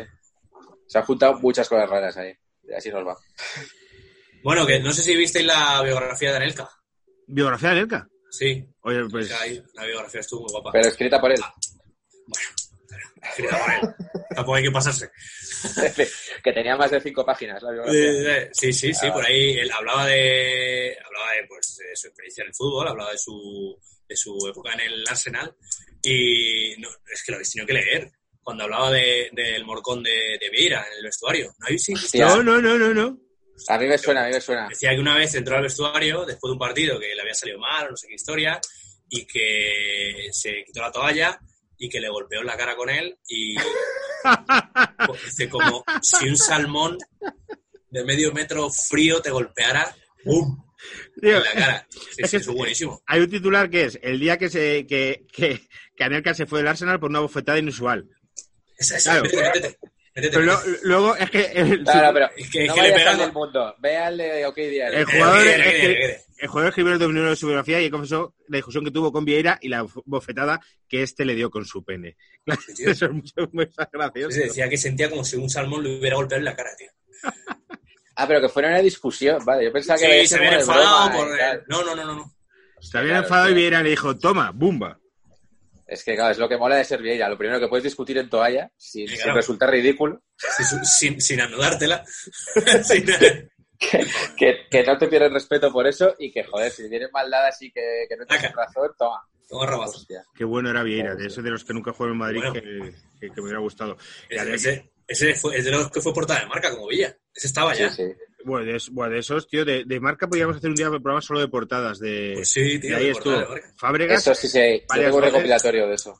Se han juntado muchas cosas raras ahí. Y así nos va. Bueno, que no sé si visteis la biografía de Anelka. ¿Biografía de Elka? Sí, Oye, pues... la biografía estuvo muy guapa. Pero escrita por él. Bueno, escrita por él. Tampoco hay que pasarse. *laughs* que tenía más de cinco páginas la biografía. Sí, sí, sí, Ah. por ahí él hablaba de, hablaba de, pues, de su experiencia en el fútbol, hablaba de su, de su época en el Arsenal y no, es que lo habéis tenido que leer cuando hablaba de- del morcón de, de Vieira en el vestuario. ¿No habéis. No, no, no, no, no. A mí me suena, a mí me suena. Decía que una vez entró al vestuario después de un partido que le había salido mal o no sé qué historia y que se quitó la toalla y que le golpeó en la cara con él y *laughs* dice como si un salmón de medio metro frío te golpeara ¡bum! Tío, en la cara. Sí, es sí, que- es buenísimo. hay un titular que es el día que se que, que, que Anelka se fue del Arsenal por una bofetada inusual. Claro. métete, métete. Pero lo- luego es que el, Claro, pero Es que- no que le vayas pega al con- del mundo. Ve al de OK Diario. El jugador- Eh, es que- el jugador escribió el dominio de su biografía y confesó la discusión que tuvo con Vieira y la bofetada que este le dio con su pene. Eso es mucho, muy gracioso. se decía que sentía como si un salmón le hubiera golpeado en la cara, tío. Ah, pero que fuera una discusión, vale. Yo pensaba que Sí, había se de enfadado broma por... No, no, no. Se habían Claro, enfadado y Vieira le dijo, toma, bumba. Es que, claro, es lo que mola de ser Vieira. Lo primero que puedes discutir en toalla, sin, Sí, sin claro. resultar ridículo, Sin, sin, anudártela. *laughs* Sin- que, que no te pierdes respeto por eso y que, joder, si tienes maldad así que, que no tienes Acá. razón, toma. Toma. Qué bueno era Vieira, de esos de los que nunca jugaron en Madrid Bueno. que, que- que me hubiera gustado. Anelka- Ese, ese fue, es de los que fue portada de marca, como Villa. Ese estaba ya. Sí, sí. Bueno, de, es- bueno, de esos, tío, de, de marca podríamos hacer un día un programa solo de portadas. De, Pues sí, tío, ahí de estuvo de marca. Fábregas, Eso sí, sí. Yo Varias tengo un recopilatorio de eso.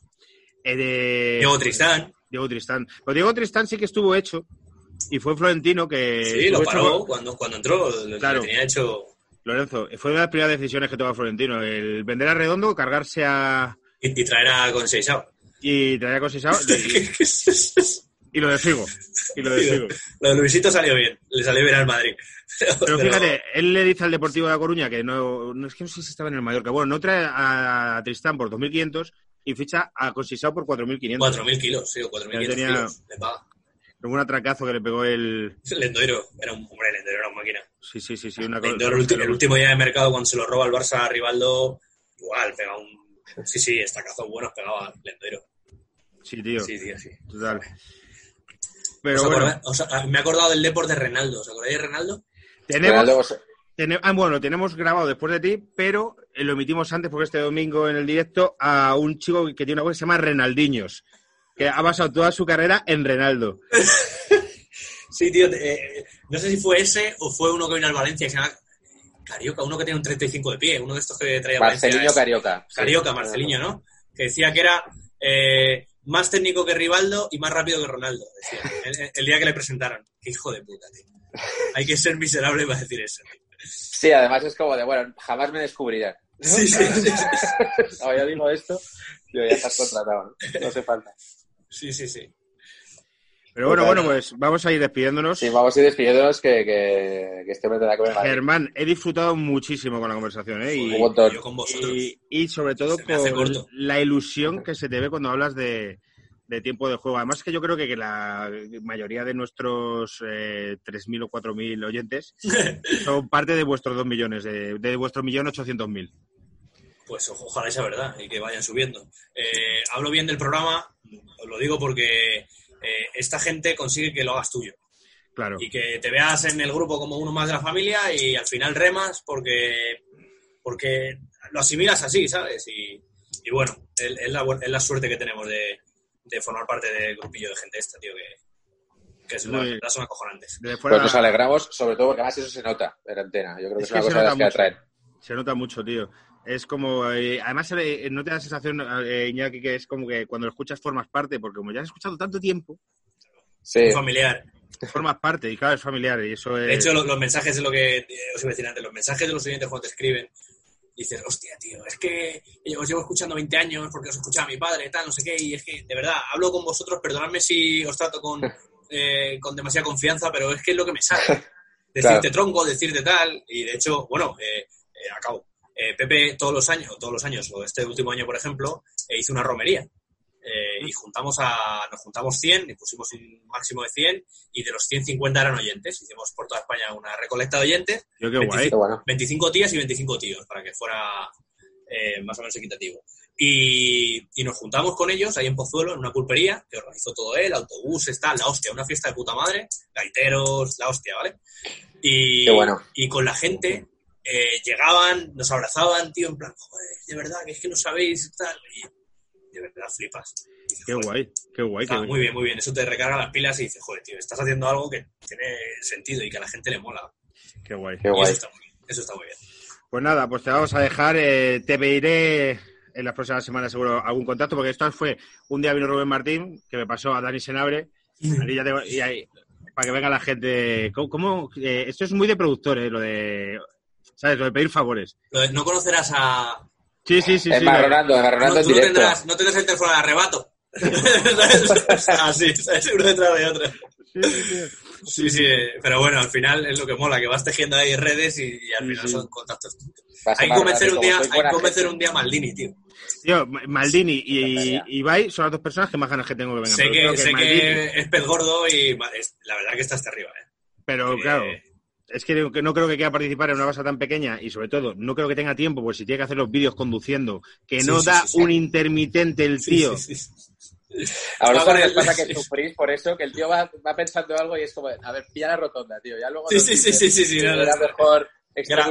eh, de... Diego Tristán. Diego Tristán. Pero Diego Tristán sí que estuvo hecho. Y fue Florentino que. Sí, lo estuvo paró hecho- cuando, cuando entró. Lo Claro. tenía hecho. Lorenzo, fue una de las primeras decisiones que tomó Florentino. El vender a Redondo, cargarse a. Y, y traer a Conseisao. Y traer a Cosisao *laughs* y, y lo de Figo. Y lo de Figo. Lo de Luisito salió bien. Le salió bien al Madrid. Pero fíjate, él le dice al Deportivo de La Coruña que no, no es que no sé si estaba en el Mallorca. Bueno, no trae a, Tristán por 2.500 y ficha a Cosisao por 4.500. 4.000 kilos, sí, o 4.500 Ya tenía- kilos. Le paga. Como un atracazo que le pegó el. Lendoiro. Era un hombre, Lendoiro era una máquina. Sí, sí, sí, sí. Una cosa. El, el último día de mercado, cuando se lo roba el Barça a Rivaldo, igual, pega un. Sí, sí, estacazos buenos pegaba Lendoiro. Sí, tío. Sí, tío, sí. Total. Pero ¿Os bueno, acordáis- os- me he acordado del Deport de Renaldo. ¿Os acordáis de Renaldo? tenemos. Ronaldo, os- Tene- ah, bueno, tenemos grabado después de ti, pero eh, lo emitimos antes porque este domingo en el directo a un chico que tiene una web que se llama Renaldiños, que ha basado toda su carrera en Renaldo. *laughs* Sí, tío. eh, no sé si fue ese o fue uno que vino al Valencia que se llama Carioca, uno que tiene un 35 de pie, uno de estos que traía Valencia. Marcelinho es- Carioca. Sí. Carioca, Marceliño, ¿no? Que decía que era eh, más técnico que Rivaldo y más rápido que Ronaldo. Decía, el, el día que le presentaron. Qué hijo de puta, tío. Hay que ser miserable para decir eso. tío. Sí, además es como de, bueno, jamás me descubrirán. Sí, sí, sí. No, *laughs* yo digo esto, yo ya estás contratado, ¿no? No hace falta. Sí, sí, sí. Pero bueno, bueno, pues vamos a ir despidiéndonos. Sí, vamos a ir despidiéndonos que, que, que este me tendrá que ver. Germán, he disfrutado muchísimo con la conversación, ¿eh? Un Y, montón. Yo con vosotros. y, y sobre todo con la ilusión que se te ve cuando hablas de, de tiempo de juego. Además que yo creo que, que la mayoría de nuestros eh, 3.000 o 4.000 oyentes *laughs* son parte de vuestros 2 millones, de, de vuestro millón 800.000. Pues ojo, ojalá sea verdad y que vayan subiendo. Eh, hablo bien del programa, os lo digo porque eh, esta gente consigue que lo hagas tuyo. Claro. y que te veas en el grupo como uno más de la familia y al final remas porque porque lo asimilas así, ¿sabes? Y, y bueno, es, es la, es la suerte que tenemos de, de formar parte del grupillo de gente esta, tío, que, que es la Muy- verdad son acojonantes. Pues nos alegramos, sobre todo porque además eso se nota en antena. Yo creo que Es es, una que cosa de las que atraen. se nota mucho, tío. Es como, eh, además eh, no te da la sensación, eh, Iñaki, que es como que cuando lo escuchas formas parte, porque como ya has escuchado tanto tiempo, Sí, familiar. formas parte y claro, es familiar y eso es... De hecho, lo- los, mensajes de lo que eh, os iba a decir antes, los mensajes de los oyentes cuando te escriben, dices, hostia, tío, es que os llevo escuchando 20 años porque os escuchaba mi padre, tal, no sé qué, y es que, de verdad, hablo con vosotros, perdonadme si os trato con, *laughs* eh, con demasiada confianza, pero es que es lo que me sale. *laughs* Decirte Claro. tronco, decirte tal, y de hecho, bueno, eh, eh, acabo. Eh, Pepe todos los años, todos los años, o este último año, por ejemplo, eh, hizo una romería. Eh, y juntamos a, nos juntamos 100, y pusimos un máximo de 100, y de los 150 eran oyentes. Hicimos por toda España una recolecta de oyentes, Tío, qué 25. guay. qué bueno. 25 tías y 25 tíos, para que fuera eh, más o menos equitativo. Y, y nos juntamos con ellos ahí en Pozuelo, en una pulpería, que organizó todo él, autobuses, tal, la hostia, una fiesta de puta madre, gaiteros, la hostia, ¿vale? Y, Qué bueno. y con la gente eh, llegaban, nos abrazaban, tío, en plan, joder, de verdad, que es que no sabéis, tal, y de verdad flipas. Dices, Qué guay, qué guay. está qué muy bien, muy bien, eso te recarga las pilas y dices, joder, tío, estás haciendo algo que tiene sentido y que a la gente le mola. Qué guay. Qué Y guay. eso está muy bien, eso está muy bien. Pues nada, pues te vamos a dejar, eh, te pediré en las próximas semanas seguro algún contacto, porque esto fue un día vino Rubén Martín, que me pasó a Dani Senabre, ya tengo- y ahí, para que venga la gente. ¿Cómo, cómo, eh, esto es muy de productor, eh, lo de. ¿Sabes? Lo de pedir favores. Lo de- No conocerás a... Sí, sí, sí. sí Embarronando, No, embarronando en tú no directo. tendrás, no tendrás el teléfono de arrebato. *laughs* Así, ¿sabes? uno detrás de otro. Sí, sí, sí. Sí, sí, pero bueno, al final es lo que mola, que vas tejiendo ahí redes y, y al final sí. son contactos. Vas Hay que convencer un día, hay convencer un día a Maldini, tío. Tío, Maldini y, y Ibai son las dos personas que más ganas que tengo que vengan. sé que, sé Maldini- que es pez gordo y es- la verdad que está hasta arriba, ¿eh? Pero Eh, claro, es que no no creo que quiera participar en una cosa tan pequeña y sobre todo no creo que tenga tiempo, pues si tiene que hacer los vídeos conduciendo, que no sí, da sí, sí. un intermitente el tío. sí, sí. A Va vosotros con les el- pasa que sufrís por eso, que el tío va, va pensando algo y es como, a ver, pilla la rotonda, tío. Ya luego Sí, sí, sí, dices, sí, sí, sí, no, no, era no. mejor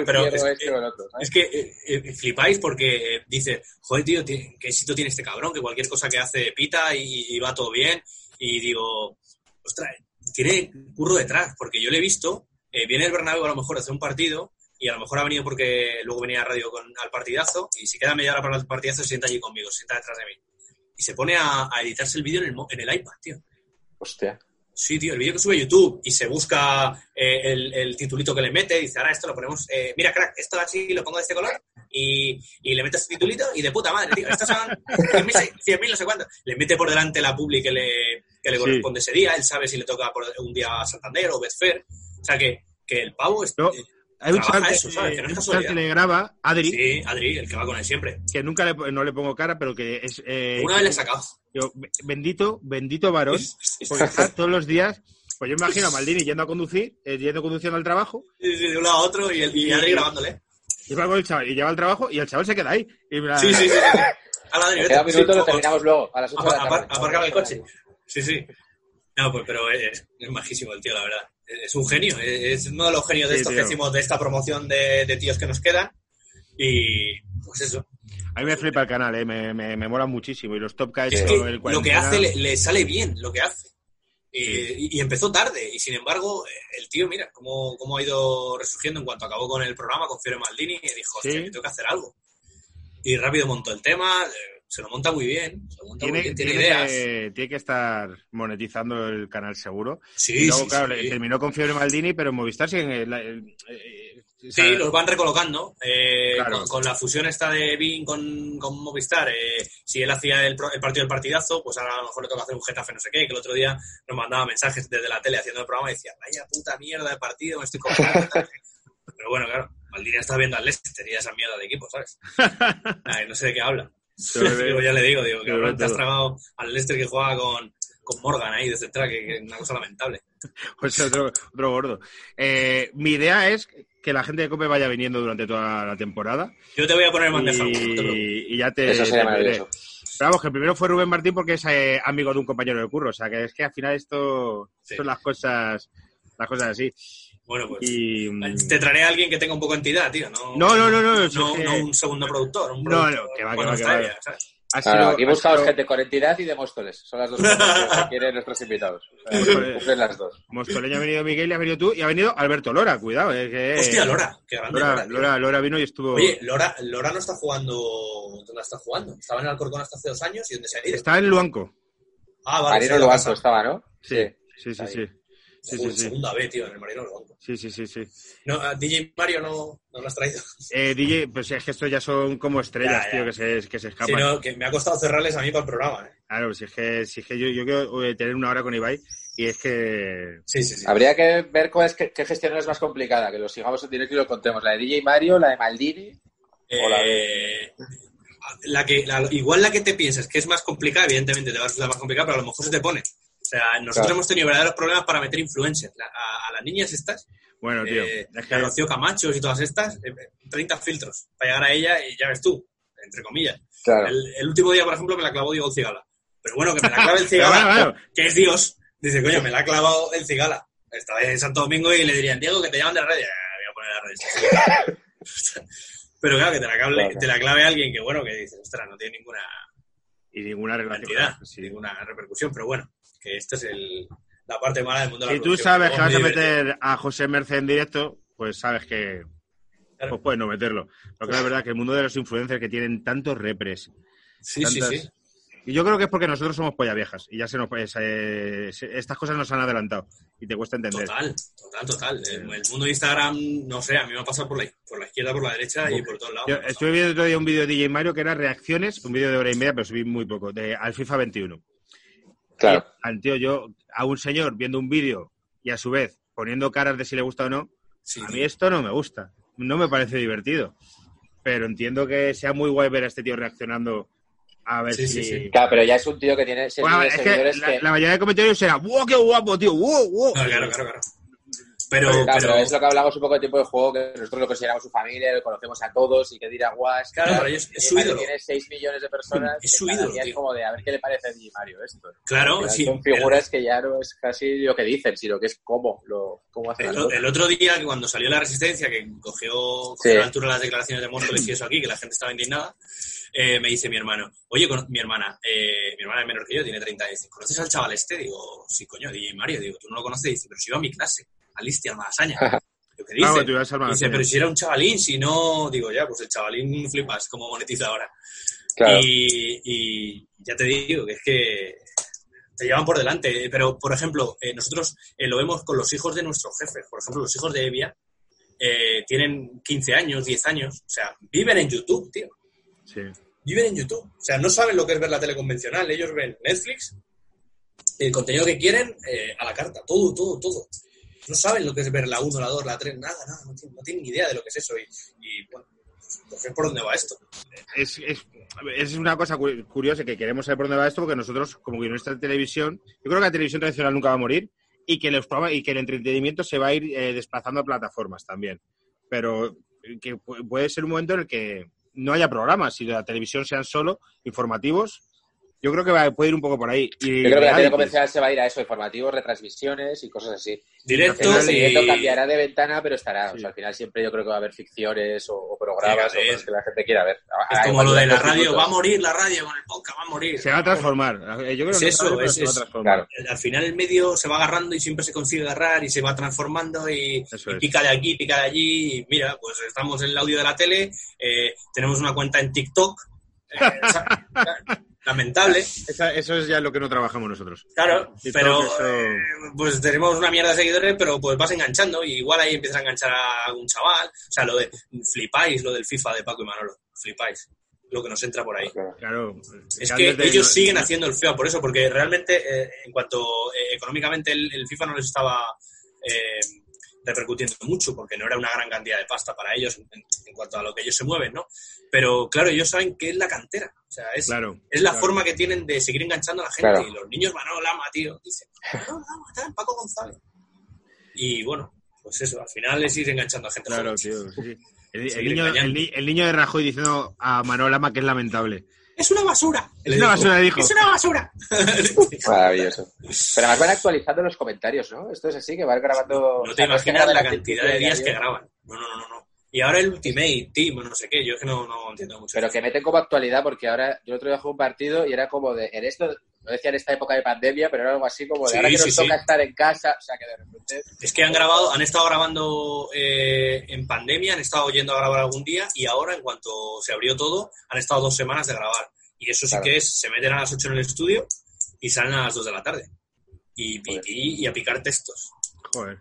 pero es- este o el otro. ¿sabes? Es que eh, eh, flipáis porque eh, dice, joder, tío, qué éxito tiene este cabrón, que cualquier cosa que hace pita y, y va todo bien. Y digo, ostras, tiene curro detrás, porque yo le he visto, eh, viene el Bernabéu a lo mejor a hacer un partido y a lo mejor ha venido porque luego venía a radio con, al partidazo y si queda media hora para el partidazo se sienta allí conmigo, se sienta detrás de mí. Y se pone a, a editarse el vídeo en el, mo- en el iPad, tío. Hostia. Sí, tío, el vídeo que sube a YouTube y se busca eh, el, el titulito que le mete, dice, ahora esto lo ponemos, eh, mira, crack, esto así lo pongo de este color y, y le metes este titulito y de puta madre, tío, estos son 100.000, 100.000, no sé cuánto. Le mete por delante la publi que le, que le Sí. corresponde ese día, él sabe si le toca por un día a Santander o Betfair. O sea, que, que el pavo es... No, eh, Hay un chaval, que, eso, ¿sabes? Que no es un chaval que casualidad. le graba, Adri, Sí, Adri, el que va con él siempre. que nunca le, no le pongo cara, pero que es... eh, Una vez le he sacado. yo, bendito, bendito varón, *laughs* porque está todos los días... Pues yo me imagino a Maldini yendo a conducir, eh, yendo conduciendo al trabajo, Sí, sí, de un lado a otro y, el, y Adri grabándole. y va con el chaval, y lleva al trabajo, y el chaval se queda ahí. Y me la- Sí, sí, sí. A la Adri, Me queda un vete. minuto, Sí, lo terminamos luego, a las 8 de la Apar- tarde. apar- aparcaba el coche. Sí, sí. No, pues, pero es, es majísimo el tío, la verdad. Es un genio. Es uno de los genios de Sí, estos tío. que decimos de esta promoción de, de tíos que nos quedan. Y pues eso. A mí me flipa el canal, eh, me, me, me mola muchísimo. Y los top que ha Es que el lo que hace le, le sale bien, lo que hace. Y, Sí. y- y empezó tarde. Y sin embargo, el tío, mira, cómo, cómo ha ido resurgiendo en cuanto acabó con el programa con Fiore Maldini. Y dijo, hostia, Sí. tengo que hacer algo. Y rápido montó el tema. Eh, Se lo monta muy bien. Se lo monta muy Tiene, bien, tiene, tiene ideas. que, tiene que estar monetizando el canal seguro. Sí, y luego, sí, claro, sí. terminó con Fiebre Maldini, pero en Movistar siguen. el- el- eh, o sea, Sí, los van recolocando. Eh, Claro. con, con la fusión esta de Bing con, con Movistar, eh, si él hacía el, el partido del partidazo, pues ahora a lo mejor le toca hacer un Getafe no sé qué, que el otro día nos mandaba mensajes desde la tele haciendo el programa y decía, vaya puta mierda de partido, me estoy cogiendo. *laughs* Pero bueno, claro, Maldini está viendo al Leicester y esa mierda de equipo, ¿sabes? *laughs* Ay, no sé de qué habla. Digo, ya le digo, digo, ve te has tragado al Leicester que juega con, con Morgan ahí de central, que, que es una cosa lamentable. *laughs* pues otro, otro gordo. Eh, mi idea es que la gente de Cope vaya viniendo durante toda la temporada. Yo te voy a poner preocupes. Y, y ya te. Eso sería te pediré. maravilloso. Pero vamos, que el primero fue Rubén Martín porque es eh, amigo de un compañero de curro. O sea, que es que al final esto Sí. son las cosas, las cosas así. Bueno, pues... Y, mm, Te traeré a alguien que tenga un poco de entidad, tío. No, No, no, no, no, No, que- no un segundo productor. Un No, productor no, que va, que va, que va. ¿sabes? ha Claro, sido- aquí ha buscamos sido- gente con entidad y de Móstoles. Son las dos cosas que *laughs* quieren nuestros invitados. O sea, Móstoles. cumplen las dos. Mostoleño ha venido Miguel y ha venido tú y ha venido Alberto Lora, cuidado. eh, que, Hostia, Lora. Qué grande Lora, Lora, tío. Lora, Lora vino y estuvo. Oye, Lora, Lora no está jugando... ¿Dónde está jugando? Estaba en Alcorcón hasta hace dos años y ¿dónde se ha ido? está en Luanco. Ah, vale. Marino Luanco estaba, ¿no? Sí, sí, sí, sí. Sí, sí, sí. Segunda B, tío, en el Marino Luanco. Sí, sí, sí, sí. No, a DJ Mario no, no lo has traído. Eh, DJ, pues es que estos ya son como estrellas, Ya, ya. tío, que se, que se Sí, escapan. no, que me ha costado cerrarles a mí para el programa, ¿eh? Claro, si es que, si es que yo, yo quiero eh, tener una hora con Ibai y es que. Sí, sí, sí. Habría que ver cuál es, qué, qué gestión es más complicada, que lo sigamos en directo y lo contemos. La de DJ Mario, la de Maldini. Hola. Eh, la que, la- igual la que te piensas que es más complicada, evidentemente te va a resultar más complicada, pero a lo mejor se te pone. O sea, nosotros Claro. hemos tenido verdaderos problemas para meter influencers. La- a, a las niñas estas, Bueno, tío. eh, es que a Rocío Camachos y todas estas, eh, 30 filtros para llegar a ella y ya ves tú. entre comillas. Claro. El, el último día, por ejemplo, me la clavó Diego Cigala. Pero bueno, que me la clave el *laughs* Cigala, Pero bueno, bueno. que es Dios. Dice, coño, me la ha clavado el Cigala. Estaba en Santo Domingo y le dirían, Diego, que te llaman de la red. "Ah, voy a poner la red. *laughs* Pero claro, que te la, clave, Claro. te la clave alguien que, bueno, que dice, ostras, no tiene ninguna Y ninguna relación. Sí. ninguna repercusión. Pero bueno, que esta es el, la parte mala del mundo de la Si tú sabes que vas a meter a José Merced en directo, pues sabes que Claro. pues puedes no meterlo. Porque la verdad que el mundo de los influencers que tienen tantos repres, Sí, sí, tantas- sí. Y yo creo que es porque nosotros somos polla viejas y ya se nos pues, eh, se- estas cosas nos han adelantado y te cuesta entender. Total, total, total. El, el mundo de Instagram, no sé, a mí me ha pasado por la, por la izquierda, por la derecha y por todos lados. Yo estuve viendo otro día un vídeo de DJ Mario que era reacciones, un vídeo de hora y media, pero subí muy poco, de al FIFA 21. Claro. Al tío, yo a un señor viendo un vídeo y a su vez poniendo caras de si le gusta o no, Sí, a tío. mí esto no me gusta, no me parece divertido. Pero entiendo que sea muy guay ver a este tío reaccionando a ver Sí, si... sí, sí. Claro, pero ya es un tío que tiene Bueno, es que la, que... la mayoría de comentarios será ¡Wow, qué guapo, tío! ¡Wow, wow! No, claro, claro, claro. Pero, Claro, pero, pero es lo que hablamos un poco del tipo de juego que nosotros lo consideramos su familia, lo conocemos a todos y que dirá guas. Claro, para ellos es su ídolo. Tiene 6 millones de personas. Es su ídolo. Es como de a ver qué le parece a Di Mario esto. claro, sí. Son figuras que ya no es casi lo que dicen, sino que es cómo, lo, cómo hacen El, otro día, cuando salió la resistencia, que cogió, cogió Sí. a la altura las declaraciones de Móstoles y eso aquí, que la gente estaba indignada, eh, me dice mi hermano, oye, cono- mi hermana, eh, mi hermana es menor que yo, tiene 30 años, dice, ¿conoces al chaval este? Digo, sí, coño, DJ Mario. Digo, ¿tú no lo conoces? Dice, pero si iba a mi clase, *laughs* a Listi, al Malasaña. Digo, ¿qué dice? Al Dice, Malasaña. pero si era un chavalín, si no, digo, ya, pues el chavalín flipas, como monetiza ahora. Claro. Y, y ya te digo que es que te llevan por delante. Pero, por ejemplo, eh, nosotros eh, lo vemos con los hijos de nuestros jefes. Por ejemplo, los hijos de Evia eh, tienen 15 años, 10 años. O sea, viven en YouTube, tío. Sí. Viven en YouTube. O sea, no saben lo que es ver la tele convencional. Ellos ven Netflix, el contenido que quieren eh, a la carta. Todo, todo, todo. No saben lo que es ver la 1, la 2, la 3, nada, nada. No tienen, no tienen ni idea de lo que es eso. Y, y bueno, pues es por dónde va esto. es, es, es una cosa cu- curiosa que queremos saber por dónde va esto, porque nosotros, como que nuestra televisión, yo creo que la televisión tradicional nunca va a morir y que, los, programas- y que el entretenimiento se va a ir eh, desplazando a plataformas también. Pero que pu- puede ser un momento en el que no haya programas y la televisión sean solo informativos. Yo creo que va, puede ir un poco por ahí. Y Yo creo que la tele comercial se va a ir a eso, informativos, retransmisiones y cosas así. El Directos y... cambiará de ventana, pero estará. Sí. O sea, al final siempre yo creo que va a haber ficciones o, o programas o cosas que la gente quiera ver. Es como lo de la radio, minutos. va a morir la radio con el podcast, va a morir. Se va a transformar. Yo creo Es que eso, es- se va a es- transformar. Claro. Al final el medio se va agarrando y siempre se consigue agarrar y se va transformando y, pica de aquí, pica de allí. Y mira, pues estamos en el audio de la tele, eh, tenemos una cuenta en TikTok. *laughs* eh, lamentable, Esa- eso es ya lo que no trabajamos nosotros. claro, Y pero eso- eh, pues tenemos una mierda de seguidores, pero pues vas enganchando y igual ahí empiezas a enganchar a algún chaval. O sea, lo de flipáis, lo del FIFA de Paco y Manolo, flipáis, lo que nos entra por ahí. Claro. Es que ellos siguen haciendo el FIFA por eso, porque realmente eh, en cuanto eh, económicamente el, el FIFA no les estaba eh, repercutiendo mucho, porque no era una gran cantidad de pasta para ellos en, en cuanto a lo que ellos se mueven, ¿no? Pero claro, ellos saben que es la cantera, o sea, es, Claro. es la claro. forma que tienen de seguir enganchando a la gente. Claro. Y los niños Manolo Lama, tío, dicen, Manolo Lama, tal, Paco González. Y bueno, pues eso, al final es ir enganchando a gente. Claro, joven. tío. sí. El, niño, el, ni- el niño de Rajoy diciendo a Manuel Lama que es lamentable. Es una basura. Es una basura, dijo. Es una basura. *laughs* Maravilloso. Pero además van actualizando los comentarios, ¿no? Esto es así, que van grabando... No o te imaginas la cantidad de días que graban. No, no, no, no. Y ahora el Ultimate Team, no sé qué, yo es que no, no entiendo mucho. Pero que meten como actualidad, porque ahora yo el otro día jugué un partido y era como de, en esto, no decía en esta época de pandemia, pero era algo así como de Sí, ahora que sí, nos sí. toca estar en casa, o sea que de repente... Es que han grabado, han estado grabando eh, en pandemia, han estado yendo a grabar algún día y ahora, en cuanto se abrió todo, han estado dos semanas de grabar. Y eso sí Claro. que es, se meten a las 8 en el estudio y salen a las 2 de la tarde. Y, y- y a picar textos. Joder.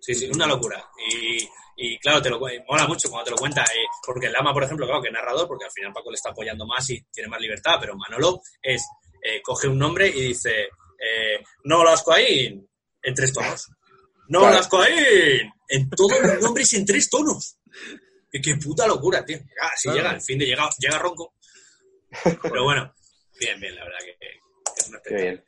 Sí, sí, una locura. Y, y claro, te lo mola mucho cuando te lo cuenta, eh, porque Lama, por ejemplo, claro, que es narrador, porque al final Paco le está apoyando más y tiene más libertad, pero Manolo es, eh, coge un nombre y dice, eh, no Lascoaín, en tres tonos. No Claro. Lascoaín, en todos los nombres en tres tonos. Y qué puta locura, tío. Ah, si Claro. llega, el fin de llega, llega ronco. *laughs* Pero bueno, bien, bien, la verdad que, que es un espectáculo.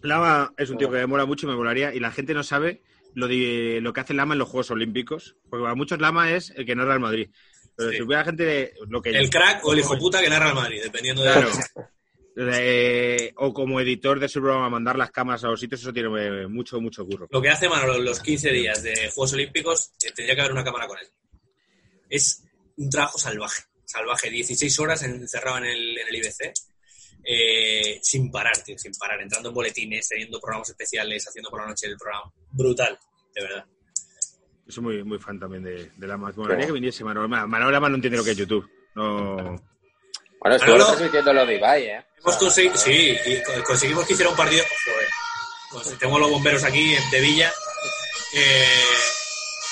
Lama es un tío que me mola mucho y me molaría. Y la gente no sabe lo, de, lo que hace Lama en los Juegos Olímpicos. Porque para muchos Lama es el que narra el Madrid. Pero Sí. si hubiera gente de lo que El crack o el hijo puta que narra el Madrid, dependiendo de Claro. Eh, o como editor de su programa mandar las cámaras a los sitios, eso tiene mucho, mucho curro. Lo que hace Manolo los 15 días de Juegos Olímpicos, eh, tendría que haber una cámara con él. Es un trabajo salvaje, salvaje. 16 horas encerrado en el, en el IBC, eh, sin parar, tío, sin parar. Entrando en boletines, teniendo programas especiales, haciendo por la noche el programa. Brutal, de verdad. Soy muy, muy fan también de, de la más. Haría que viniese. Manuel Lama no entiende lo que es YouTube. No. Bueno, estuvo Manolo- transmitiendo lo de Ibai, ¿eh? Hemos conseguido, sí, y conseguimos que hiciera un partido. Joder, Cons- tengo los bomberos aquí en- de Villa. Eh,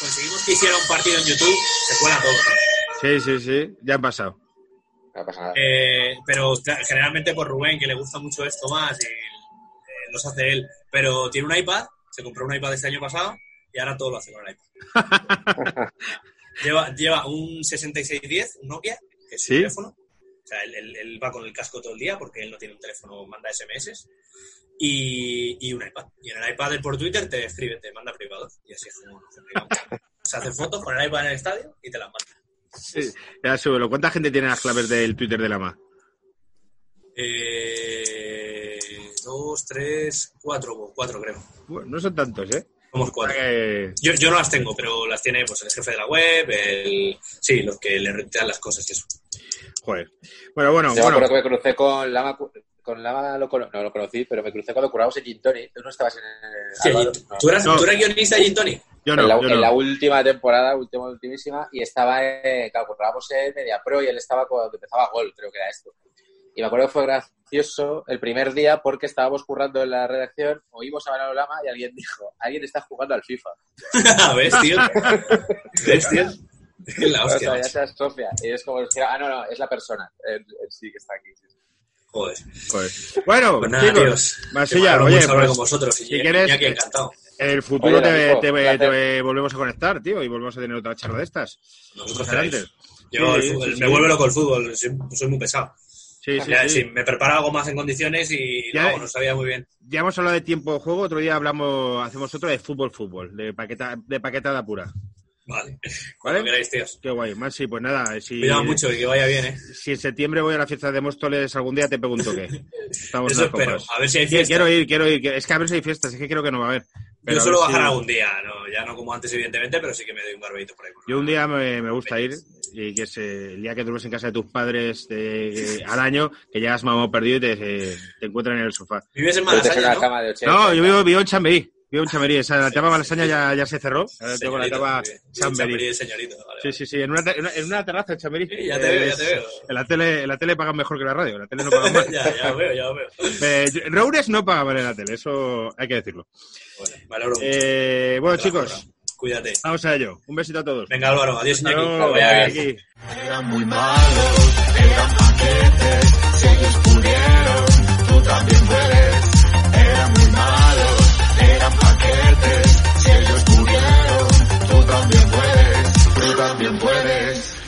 conseguimos que hiciera un partido en YouTube. Se cuela todo, ¿no? Sí, sí, sí. Ya han pasado. No pasa nada. Eh, pero generalmente por Rubén, que le gusta mucho esto más, y, eh, los hace él. Pero tiene un iPad, se compró un iPad este año pasado y ahora todo lo hace con el iPad. *laughs* lleva, lleva un 6610, un Nokia, que es ¿Sí? teléfono. O sea, él, él- él va con el casco todo el día porque él no tiene un teléfono, manda SMS. Y, y un iPad. Y en el iPad él por Twitter te escribe, te manda privados. Y así es como se hace fotos con el iPad en el estadio y te las manda. Sí, Ya súbelo. ¿Cuánta gente tiene las claves del Twitter de Lama? Eh, dos, tres, cuatro, cuatro creo. Bueno, no son tantos, ¿eh? Somos cuatro. Eh, Yo, yo no las tengo, pero las tiene pues el jefe de la web, el sí, los que le retean las cosas y eso. Joder. Bueno, bueno, Yo me bueno. acuerdo que me crucé con Lama, con Lama lo no lo conocí, pero me crucé cuando curábamos en Gintoni. Tú no estabas en el... Sí, Álvaro, no. ¿tú, eras, No. ¿Tú eras guionista de Gin Tony? Yo en, no, la, yo en la última temporada, última, ultimísima, y estaba, eh, claro, curábamos en Media Pro y él estaba cuando empezaba Gol, creo que era esto. Y me acuerdo que fue gracioso el primer día porque estábamos currando en la redacción, oímos a Manolo Lama y alguien dijo, alguien está jugando al FIFA. *laughs* ¿Ves, tío? ¿Ves, tío? Es *laughs* la O hostia. sea, ya macho. se atrofia. Y es como, ah, no, no, es la persona. Él, él sí que está aquí. sí. Joder. Joder. Bueno, Pues nada, chicos, tíos. Masilla, Qué oye, hablar pues, con vosotros. Si quieres- encantado. en el futuro Oye, te, te- placer. te volvemos a conectar, tío, y volvemos a tener otra charla de estas. Nosotros. Yo, el Sí, fútbol- sí, me sí. vuelve loco el fútbol, soy, soy muy pesado. Sí, sí, sí. sí, me preparo algo más en condiciones y Ya- no sabía muy bien. Ya hemos hablado de tiempo de juego, otro día hablamos, hacemos otro de fútbol, fútbol, de paqueta, de paquetada pura. Vale. ¿Vale? queráis, tíos. Qué guay, más sí, pues nada, si, Cuidado mucho y que vaya bien, ¿eh? si en septiembre voy a la fiesta de Móstoles algún día te pregunto qué. Estamos Eso espero. A ver si hay fiesta. Quiero ir, quiero ir. Es que a ver si hay fiestas, es que creo que no va a haber. Pero Yo a suelo ver si- bajar algún día, no, ya no como antes, evidentemente, pero sí que me doy un barbeito por ahí. Yo un día me, me gusta ir, y que es eh, el día que duermes en casa de tus padres de- al año, que llegas mamá perdido y te, eh, te encuentran en el sofá. Vives en Malasaña, ¿no? cama de 80. No, yo vivo, vivo en Chamberí. Vivo en Chamberí. Esa, la etapa malasaña ya, ya se cerró. Ahora tengo la etapa. Chamberí. Chamberí de señorito, vale, Sí, sí, sí. En una, en una, en una terraza en Chamberí. Sí, ya te veo, ya te veo. En la tele, en la tele pagan mejor que la radio. En la tele no pagan más. *laughs* ya, ya lo veo, ya lo veo. Eh, Roures no paga mal en la tele, eso hay que decirlo. Bueno, me alegro mucho. Eh, bueno, Te chicos. Cuídate. Vamos a ello. Un besito a todos. Venga, Álvaro. Adiós, Iñaki. Adiós, Eran muy malos, eran paquetes. Si ellos pudieron, tú también puedes. Eran muy malos, eran paquetes. Si ellos pudieron, tú también puedes. Tú también puedes.